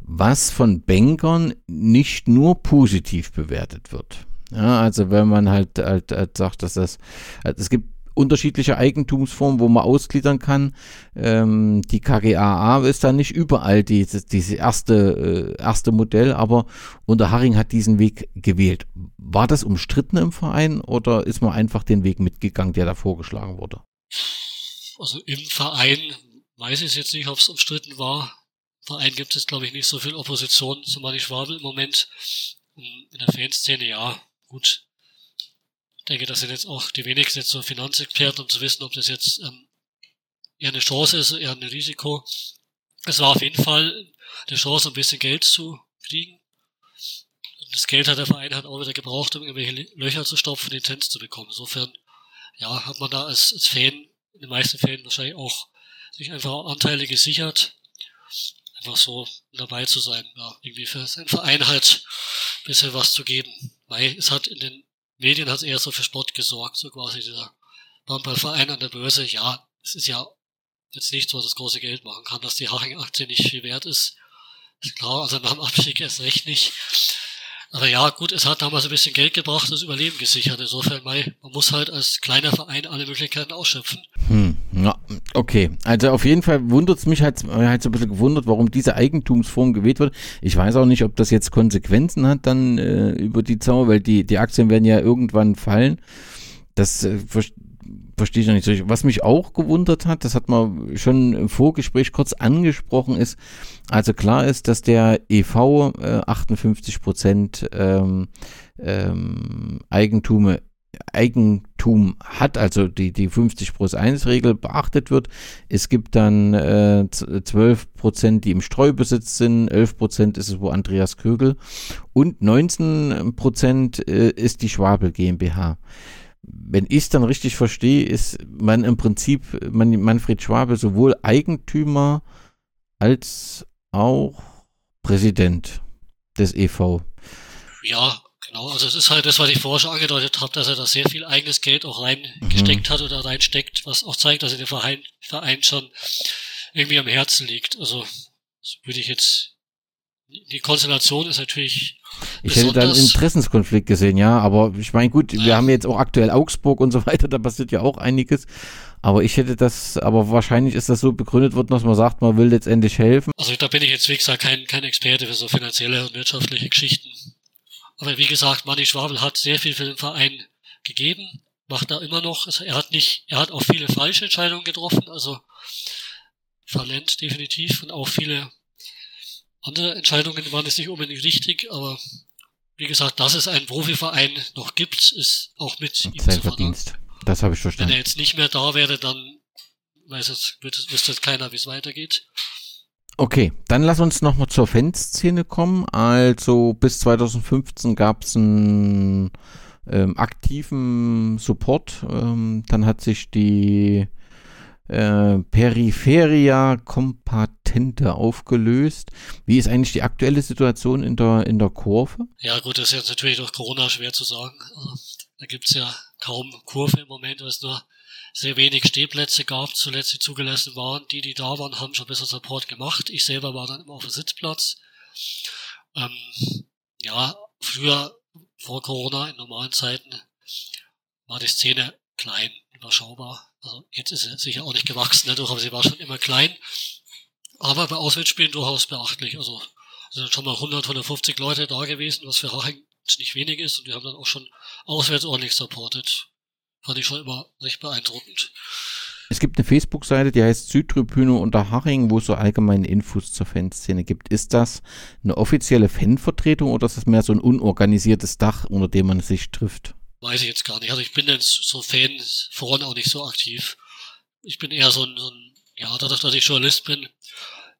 was von Bankern nicht nur positiv bewertet wird. Ja, also wenn man halt, halt, halt sagt, dass das, halt, es gibt unterschiedliche Eigentumsformen, wo man ausgliedern kann. Ähm, die KGAA ist da nicht überall dieses, dieses erste, äh, erste Modell, aber Unterhaching hat diesen Weg gewählt. War das umstritten im Verein oder ist man einfach den Weg mitgegangen, der da vorgeschlagen wurde? Also im Verein weiß ich jetzt nicht, ob es umstritten war. Im Verein gibt es, glaube ich, nicht so viel Opposition zu Manni Schwabel im Moment. In der Fanszene, ja, gut. Denke, das sind jetzt auch die wenigsten jetzt so Finanzexperten, um zu wissen, ob das jetzt ähm, eher eine Chance ist, eher ein Risiko. Es war auf jeden Fall eine Chance, ein bisschen Geld zu kriegen. Das Geld hat der Verein halt auch wieder gebraucht, um irgendwelche Löcher zu stopfen, Lizenz zu bekommen. Insofern, ja, hat man da als, als Fan in den meisten Fällen wahrscheinlich auch sich einfach Anteile gesichert. Einfach so dabei zu sein, ja, irgendwie für seinen Verein halt ein bisschen was zu geben. Weil es hat in den Medien hat eher so für Sport gesorgt, so quasi dieser Handballverein an der Börse. Ja, es ist ja jetzt nicht so, dass das große Geld machen kann, dass die Haching-Aktie nicht viel wert ist. Ist klar, also nach dem Abstieg erst recht nicht. Aber ja, gut, es hat damals ein bisschen Geld gebracht, das Überleben gesichert. Insofern, man muss halt als kleiner Verein alle Möglichkeiten ausschöpfen. Hm, ja, okay. Also auf jeden Fall wundert es mich halt, halt so ein bisschen gewundert, warum diese Eigentumsform gewählt wird. Ich weiß auch nicht, ob das jetzt Konsequenzen hat dann äh, über die Zauber, weil die, die Aktien werden ja irgendwann fallen. Das äh, verstehe ich noch nicht so. Was mich auch gewundert hat, das hat man schon im Vorgespräch kurz angesprochen, ist, also klar ist, dass der EV äh, 58 Prozent ähm, ähm, Eigentum, Eigentum hat, also die, die 50 plus 1 Regel beachtet wird. Es gibt dann äh, 12 Prozent, die im Streubesitz sind, 11 Prozent ist es wo Andreas Kögel und 19 Prozent äh, ist die Schwabel GmbH wenn ich es dann richtig verstehe, ist man im Prinzip man, Manfred Schwabe sowohl Eigentümer als auch Präsident des EV. Ja, genau. Also es ist halt das, was ich vorher schon angedeutet habe, dass er da sehr viel eigenes Geld auch reingesteckt mhm. hat oder reinsteckt, was auch zeigt, dass er dem Verein, Verein schon irgendwie am Herzen liegt. Also das würde ich jetzt die Konstellation ist natürlich. Ich hätte da einen Interessenskonflikt gesehen, ja, aber ich meine, gut, wir haben jetzt auch aktuell Augsburg und so weiter, da passiert ja auch einiges. Aber ich hätte das, aber wahrscheinlich ist das so begründet worden, dass man sagt, man will letztendlich helfen. Also da bin ich jetzt, wie gesagt, kein, kein Experte für so finanzielle und wirtschaftliche Geschichten. Aber wie gesagt, Manni Schwabel hat sehr viel für den Verein gegeben, macht da immer noch. Also er hat nicht, er hat auch viele falsche Entscheidungen getroffen, also Talent definitiv und auch viele andere Entscheidungen waren jetzt nicht unbedingt richtig, aber wie gesagt, dass es einen Profiverein noch gibt, ist auch mit ihm zu Verdienst. Das habe ich verstanden. Wenn er jetzt nicht mehr da wäre, dann weiß es, wüsste jetzt keiner, wie es weitergeht. Okay, dann lass uns nochmal zur Fanszene kommen. Also bis 2015 gab es einen ähm, aktiven Support. Ähm, dann hat sich die äh, Peripheria Compatente aufgelöst. Wie ist eigentlich die aktuelle Situation in der, in der Kurve? Ja gut, das ist jetzt natürlich durch Corona schwer zu sagen. Also, da gibt's ja kaum Kurve im Moment, weil es nur sehr wenig Stehplätze gab, zuletzt die zugelassen waren. Die, die da waren, haben schon bisschen Support gemacht. Ich selber war dann immer auf dem Sitzplatz. Ähm, ja, früher, vor Corona, in normalen Zeiten, war die Szene klein, überschaubar. Also jetzt ist sie sicher auch nicht gewachsen, dadurch, aber sie war schon immer klein. Aber bei Auswärtsspielen durchaus beachtlich. Also sind schon mal 100, 150 Leute da gewesen, was für Haching nicht wenig ist. Und wir haben dann auch schon auswärts ordentlich supportet. Fand ich schon immer recht beeindruckend. Es gibt eine Facebook-Seite, die heißt Südtribüne unter Haching, wo es so allgemeine Infos zur Fanszene gibt. Ist das eine offizielle Fanvertretung oder ist das mehr so ein unorganisiertes Dach, unter dem man sich trifft? Weiß ich jetzt gar nicht. Also ich bin jetzt so Fan vorne auch nicht so aktiv. Ich bin eher so ein, so ein ja, dadurch, dass ich Journalist bin,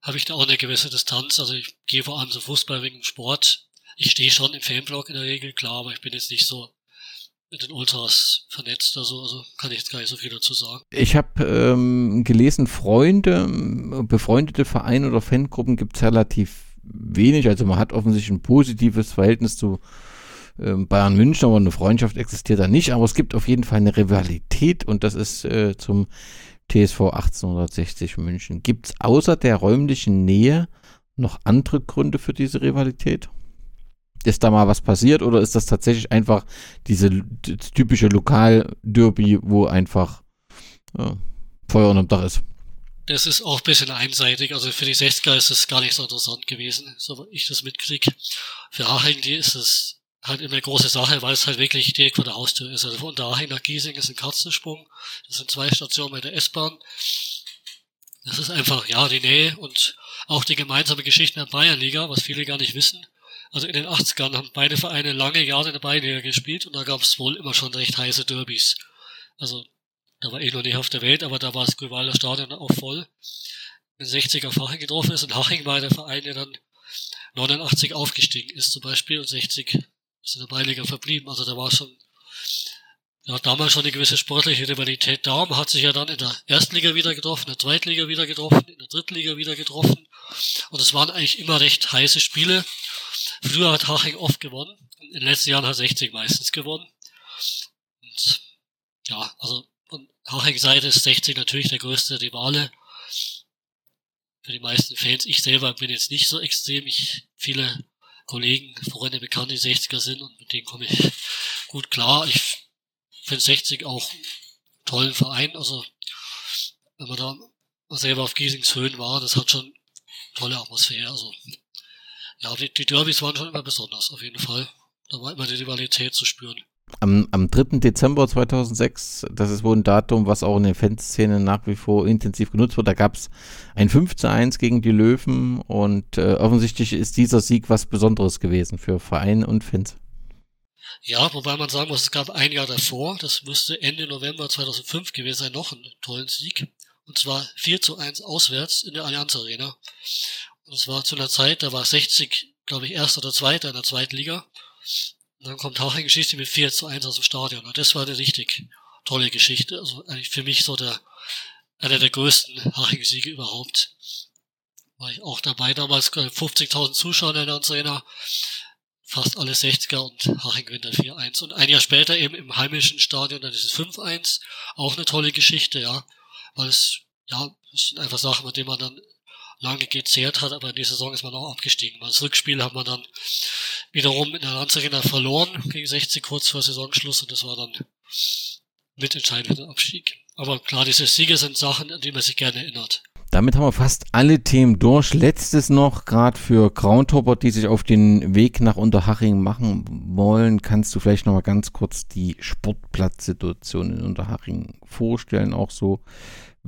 habe ich da auch eine gewisse Distanz. Also ich gehe vor allem zum Fußball wegen Sport. Ich stehe schon im Fanblog in der Regel, klar, aber ich bin jetzt nicht so mit den Ultras vernetzt, also, also kann ich jetzt gar nicht so viel dazu sagen. Ich habe ähm, gelesen, Freunde, befreundete Vereine oder Fangruppen gibt es relativ wenig. Also man hat offensichtlich ein positives Verhältnis zu Bayern München, aber eine Freundschaft existiert da nicht. Aber es gibt auf jeden Fall eine Rivalität und das ist äh, zum TSV 1860 München. Gibt es außer der räumlichen Nähe noch andere Gründe für diese Rivalität? Ist da mal was passiert oder ist das tatsächlich einfach diese typische Lokalderby, wo einfach ja, Feuer unterm Dach ist. Das ist auch ein bisschen einseitig. Also für die 60er ist es gar nicht so interessant gewesen, so ich das mitkriege. Für Haching, die ist es halt immer eine große Sache, weil es halt wirklich direkt vor der Haustür ist. Also von Haching nach Giesing ist ein Katzensprung. Das sind zwei Stationen bei der S-Bahn. Das ist einfach, ja, die Nähe und auch die gemeinsame Geschichte der Bayernliga, was viele gar nicht wissen. Also in den 80ern haben beide Vereine lange Jahre in der Bayernliga gespielt und da gab es wohl immer schon recht heiße Derbys. Also da war eh noch nicht auf der Welt, aber da war das Grünwalder Stadion auch voll. In 60er Faching getroffen ist und Haching war der Verein, der dann 89 aufgestiegen ist zum Beispiel und 60 in der Bayernliga verblieben. Also da war schon ja, damals schon eine gewisse sportliche Rivalität da. Man hat sich ja dann in der ersten Liga wieder getroffen, in der zweiten Liga wieder getroffen, in der dritten Liga wieder getroffen. Und es waren eigentlich immer recht heiße Spiele. Früher hat Haching oft gewonnen. In den letzten Jahren hat 60 meistens gewonnen. Und ja, also von Haching-Seite ist 60 natürlich der größte Rivale. Für die meisten Fans. Ich selber bin jetzt nicht so extrem. Ich, viele Kollegen, Freunde, Bekannte, die 60er sind und mit denen komme ich gut klar. Ich finde 60 auch einen tollen Verein. Also, wenn man da selber auf Giesings Höhen war, das hat schon tolle Atmosphäre. Also, ja, die, die Derbys waren schon immer besonders, auf jeden Fall. Da war immer die Rivalität zu spüren. Am, am 3. Dezember 2006, das ist wohl ein Datum, was auch in der Fanszene nach wie vor intensiv genutzt wird. Da gab es ein 5 zu 1 gegen die Löwen und äh, offensichtlich ist dieser Sieg was Besonderes gewesen für Verein und Fans. Ja, wobei man sagen muss, es gab ein Jahr davor, das müsste Ende November 2005 gewesen sein, noch einen tollen Sieg. Und zwar 4 zu 1 auswärts in der Allianz Arena. Und es war zu einer Zeit, da war 60, glaube ich, erster oder zweiter in der zweiten Liga. Und dann kommt Haching Geschichte mit 4 zu 1 aus dem Stadion. Und das war eine richtig tolle Geschichte. Also eigentlich für mich so der, einer der größten Haching-Siege überhaupt. War ich auch dabei damals, 50.000 Zuschauer in der Arena fast alle 60er und Haching gewinnt dann 4-1. Und ein Jahr später eben im heimischen Stadion dann ist es 5-1. Auch eine tolle Geschichte, ja. Weil es, ja, es sind einfach Sachen, mit denen man dann lange gezehrt hat, aber in dieser Saison ist man auch abgestiegen. Das Rückspiel hat man dann wiederum in der Lanzarena verloren gegen 60 kurz vor Saisonschluss und das war dann mitentscheidend den Abstieg. Aber klar, diese Siege sind Sachen, an die man sich gerne erinnert. Damit haben wir fast alle Themen durch. Letztes noch, gerade für Groundhopper, die sich auf den Weg nach Unterhaching machen wollen, kannst du vielleicht noch mal ganz kurz die Sportplatzsituation in Unterhaching vorstellen, auch so,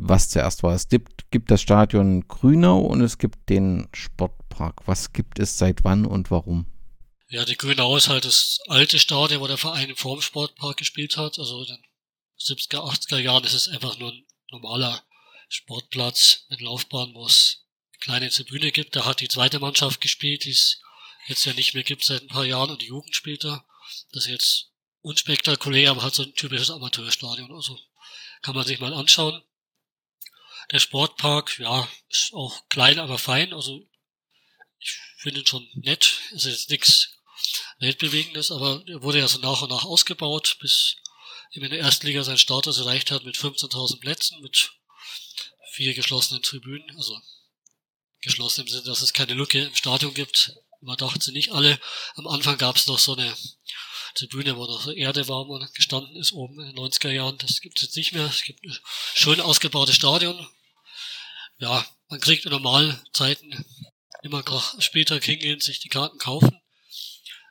was zuerst war. Es gibt, gibt das Stadion Grünau und es gibt den Sportpark. Was gibt es seit wann und warum? Ja, die Grünau ist halt das alte Stadion, wo der Verein vor dem Sportpark gespielt hat. Also in den 70er, 80er Jahren ist es einfach nur ein normaler Sportplatz mit Laufbahn, wo es eine kleine Tribüne gibt. Da hat die zweite Mannschaft gespielt, die es jetzt ja nicht mehr gibt seit ein paar Jahren und die Jugend spielt da. Das ist jetzt unspektakulär, aber hat so ein typisches Amateurstadion. Also kann man sich mal anschauen. Der Sportpark, ja, ist auch klein, aber fein. Also ich finde ihn schon nett. Ist jetzt nichts Weltbewegendes, aber er wurde ja so nach und nach ausgebaut, bis ihm in der ersten Liga sein Status erreicht hat mit 15.000 Plätzen, mit vier geschlossenen Tribünen, also geschlossen im Sinne, dass es keine Lücke im Stadion gibt. Überdacht sie nicht alle. Am Anfang gab es noch so eine Tribüne, wo noch so Erde war, wo gestanden ist, oben in den 90er Jahren. Das gibt es jetzt nicht mehr. Es gibt ein schön ausgebautes Stadion. Ja, man kriegt in normalen Zeiten immer später hingehen, sich die Karten kaufen.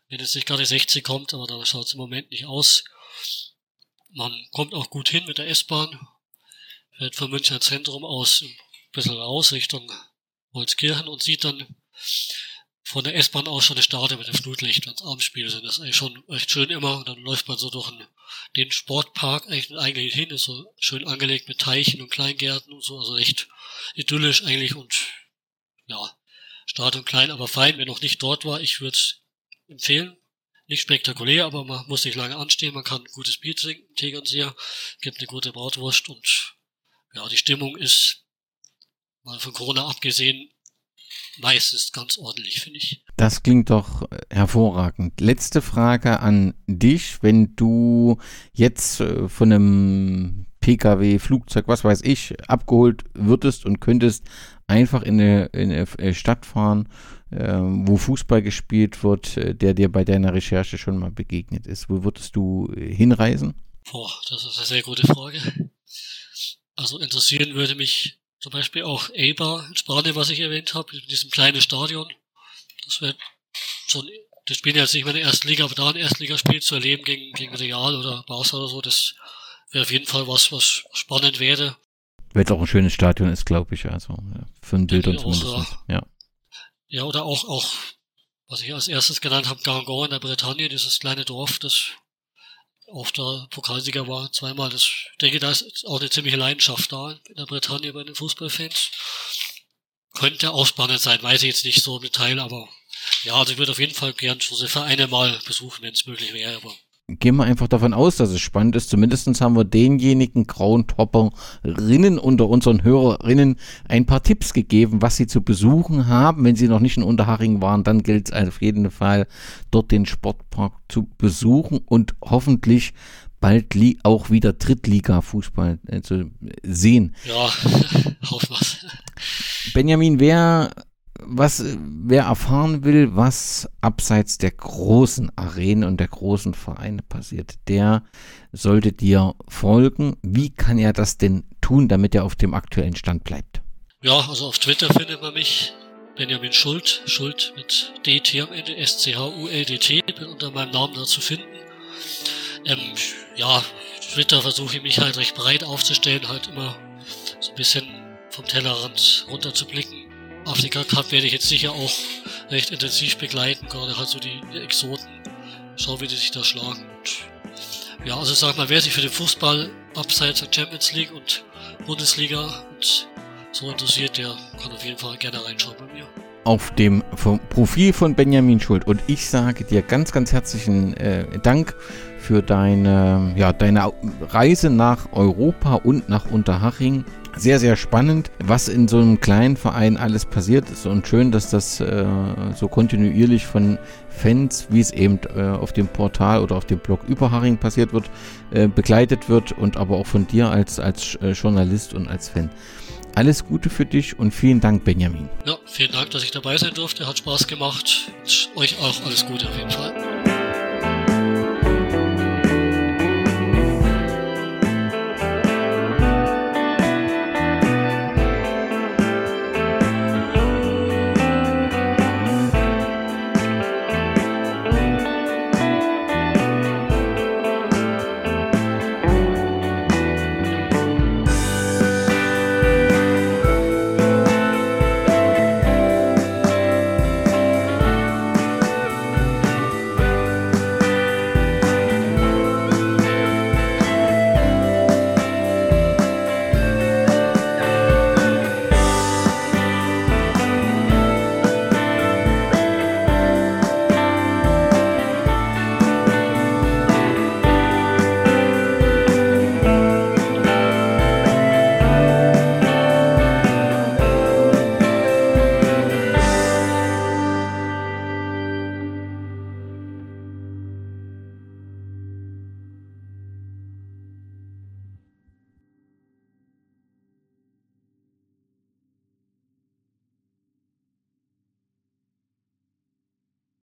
Wenn es nicht gerade 60 kommt, aber da schaut es im Moment nicht aus. Man kommt auch gut hin mit der S-Bahn fährt vom Münchner Zentrum aus ein bisschen raus Richtung Holzkirchen und sieht dann von der S-Bahn aus schon das Stadion mit dem Flutlicht, wenn es Abendspiele sind. Das ist eigentlich schon echt schön immer. Und dann läuft man so durch den Sportpark eigentlich, eigentlich hin, ist so schön angelegt mit Teichen und Kleingärten und so, also echt idyllisch eigentlich und ja, Stadion klein, aber fein. Wer noch nicht dort war, ich würde es empfehlen. Nicht spektakulär, aber man muss nicht lange anstehen, man kann gutes Bier trinken, Tegernseher, gibt eine gute Brautwurst und ja, die Stimmung ist, mal von Corona abgesehen, meistens ganz ordentlich, finde ich. Das klingt doch hervorragend. Letzte Frage an dich. Wenn du jetzt äh, von einem Pkw, Flugzeug, was weiß ich, abgeholt würdest und könntest einfach in eine, in eine Stadt fahren, äh, wo Fußball gespielt wird, äh, der dir bei deiner Recherche schon mal begegnet ist, wo würdest du hinreisen? Boah, das ist eine sehr gute Frage. Also interessieren würde mich zum Beispiel auch Eibar in Spanien, was ich erwähnt habe, in diesem kleinen Stadion. Das wäre schon, das spielen jetzt nicht mehr in Liga, aber da ein Erstligaspiel zu erleben gegen, gegen Real oder Barca oder so, das wäre auf jeden Fall was, was spannend wäre. Weil es auch ein schönes Stadion ist, glaube ich, also für ein Bildern Ja, auch so. Ja. Ja, oder auch, auch, was ich als erstes genannt habe, Gargan in der Bretagne, dieses kleine Dorf, das auf der Pokalsieger war, zweimal. Das, ich denke, da ist auch eine ziemliche Leidenschaft da in der Bretagne bei den Fußballfans. Könnte auch spannend sein, weiß ich jetzt nicht so im Detail, aber ja, also ich würde auf jeden Fall gern Vereine mal besuchen, wenn es möglich wäre, aber Gehen wir einfach davon aus, dass es spannend ist. Zumindestens haben wir denjenigen grauen Topperinnen unter unseren Hörerinnen ein paar Tipps gegeben, was sie zu besuchen haben. Wenn sie noch nicht in Unterhaching waren, dann gilt es auf jeden Fall, dort den Sportpark zu besuchen und hoffentlich bald auch wieder Drittliga-Fußball äh, zu sehen. ja, hoffen wir's. Benjamin, wer was wer erfahren will, was abseits der großen Arenen und der großen Vereine passiert, der sollte dir folgen. Wie kann er das denn tun, damit er auf dem aktuellen Stand bleibt? Ja, also auf Twitter findet man mich Benjamin Schuld, Schuld mit DT am Ende, S-C-H-U-L-D-T, bin unter meinem Namen da zu finden. Ähm, ja, Twitter versuche ich mich halt recht breit aufzustellen, halt immer so ein bisschen vom Tellerrand runter zu blicken. Afrika Cup werde ich jetzt sicher auch recht intensiv begleiten, gerade halt so die, Exoten. Schau, wie die sich da schlagen. Und ja, also sag mal, wer sich für den Fußball abseits der Champions League und Bundesliga und so interessiert, der kann auf jeden Fall gerne reinschauen bei mir. Auf dem Profil von Benjamin Schuld. Und ich sage dir ganz, ganz herzlichen äh, Dank für deine, ja, deine Reise nach Europa und nach Unterhaching. Sehr, sehr spannend, was in so einem kleinen Verein alles passiert ist und schön, dass das äh, so kontinuierlich von Fans, wie es eben äh, auf dem Portal oder auf dem Blog Überhaching passiert wird, äh, begleitet wird und aber auch von dir als, als äh, Journalist und als Fan. Alles Gute für dich und vielen Dank, Benjamin. Ja, vielen Dank, dass ich dabei sein durfte. Hat Spaß gemacht. Und euch auch alles Gute auf jeden Fall.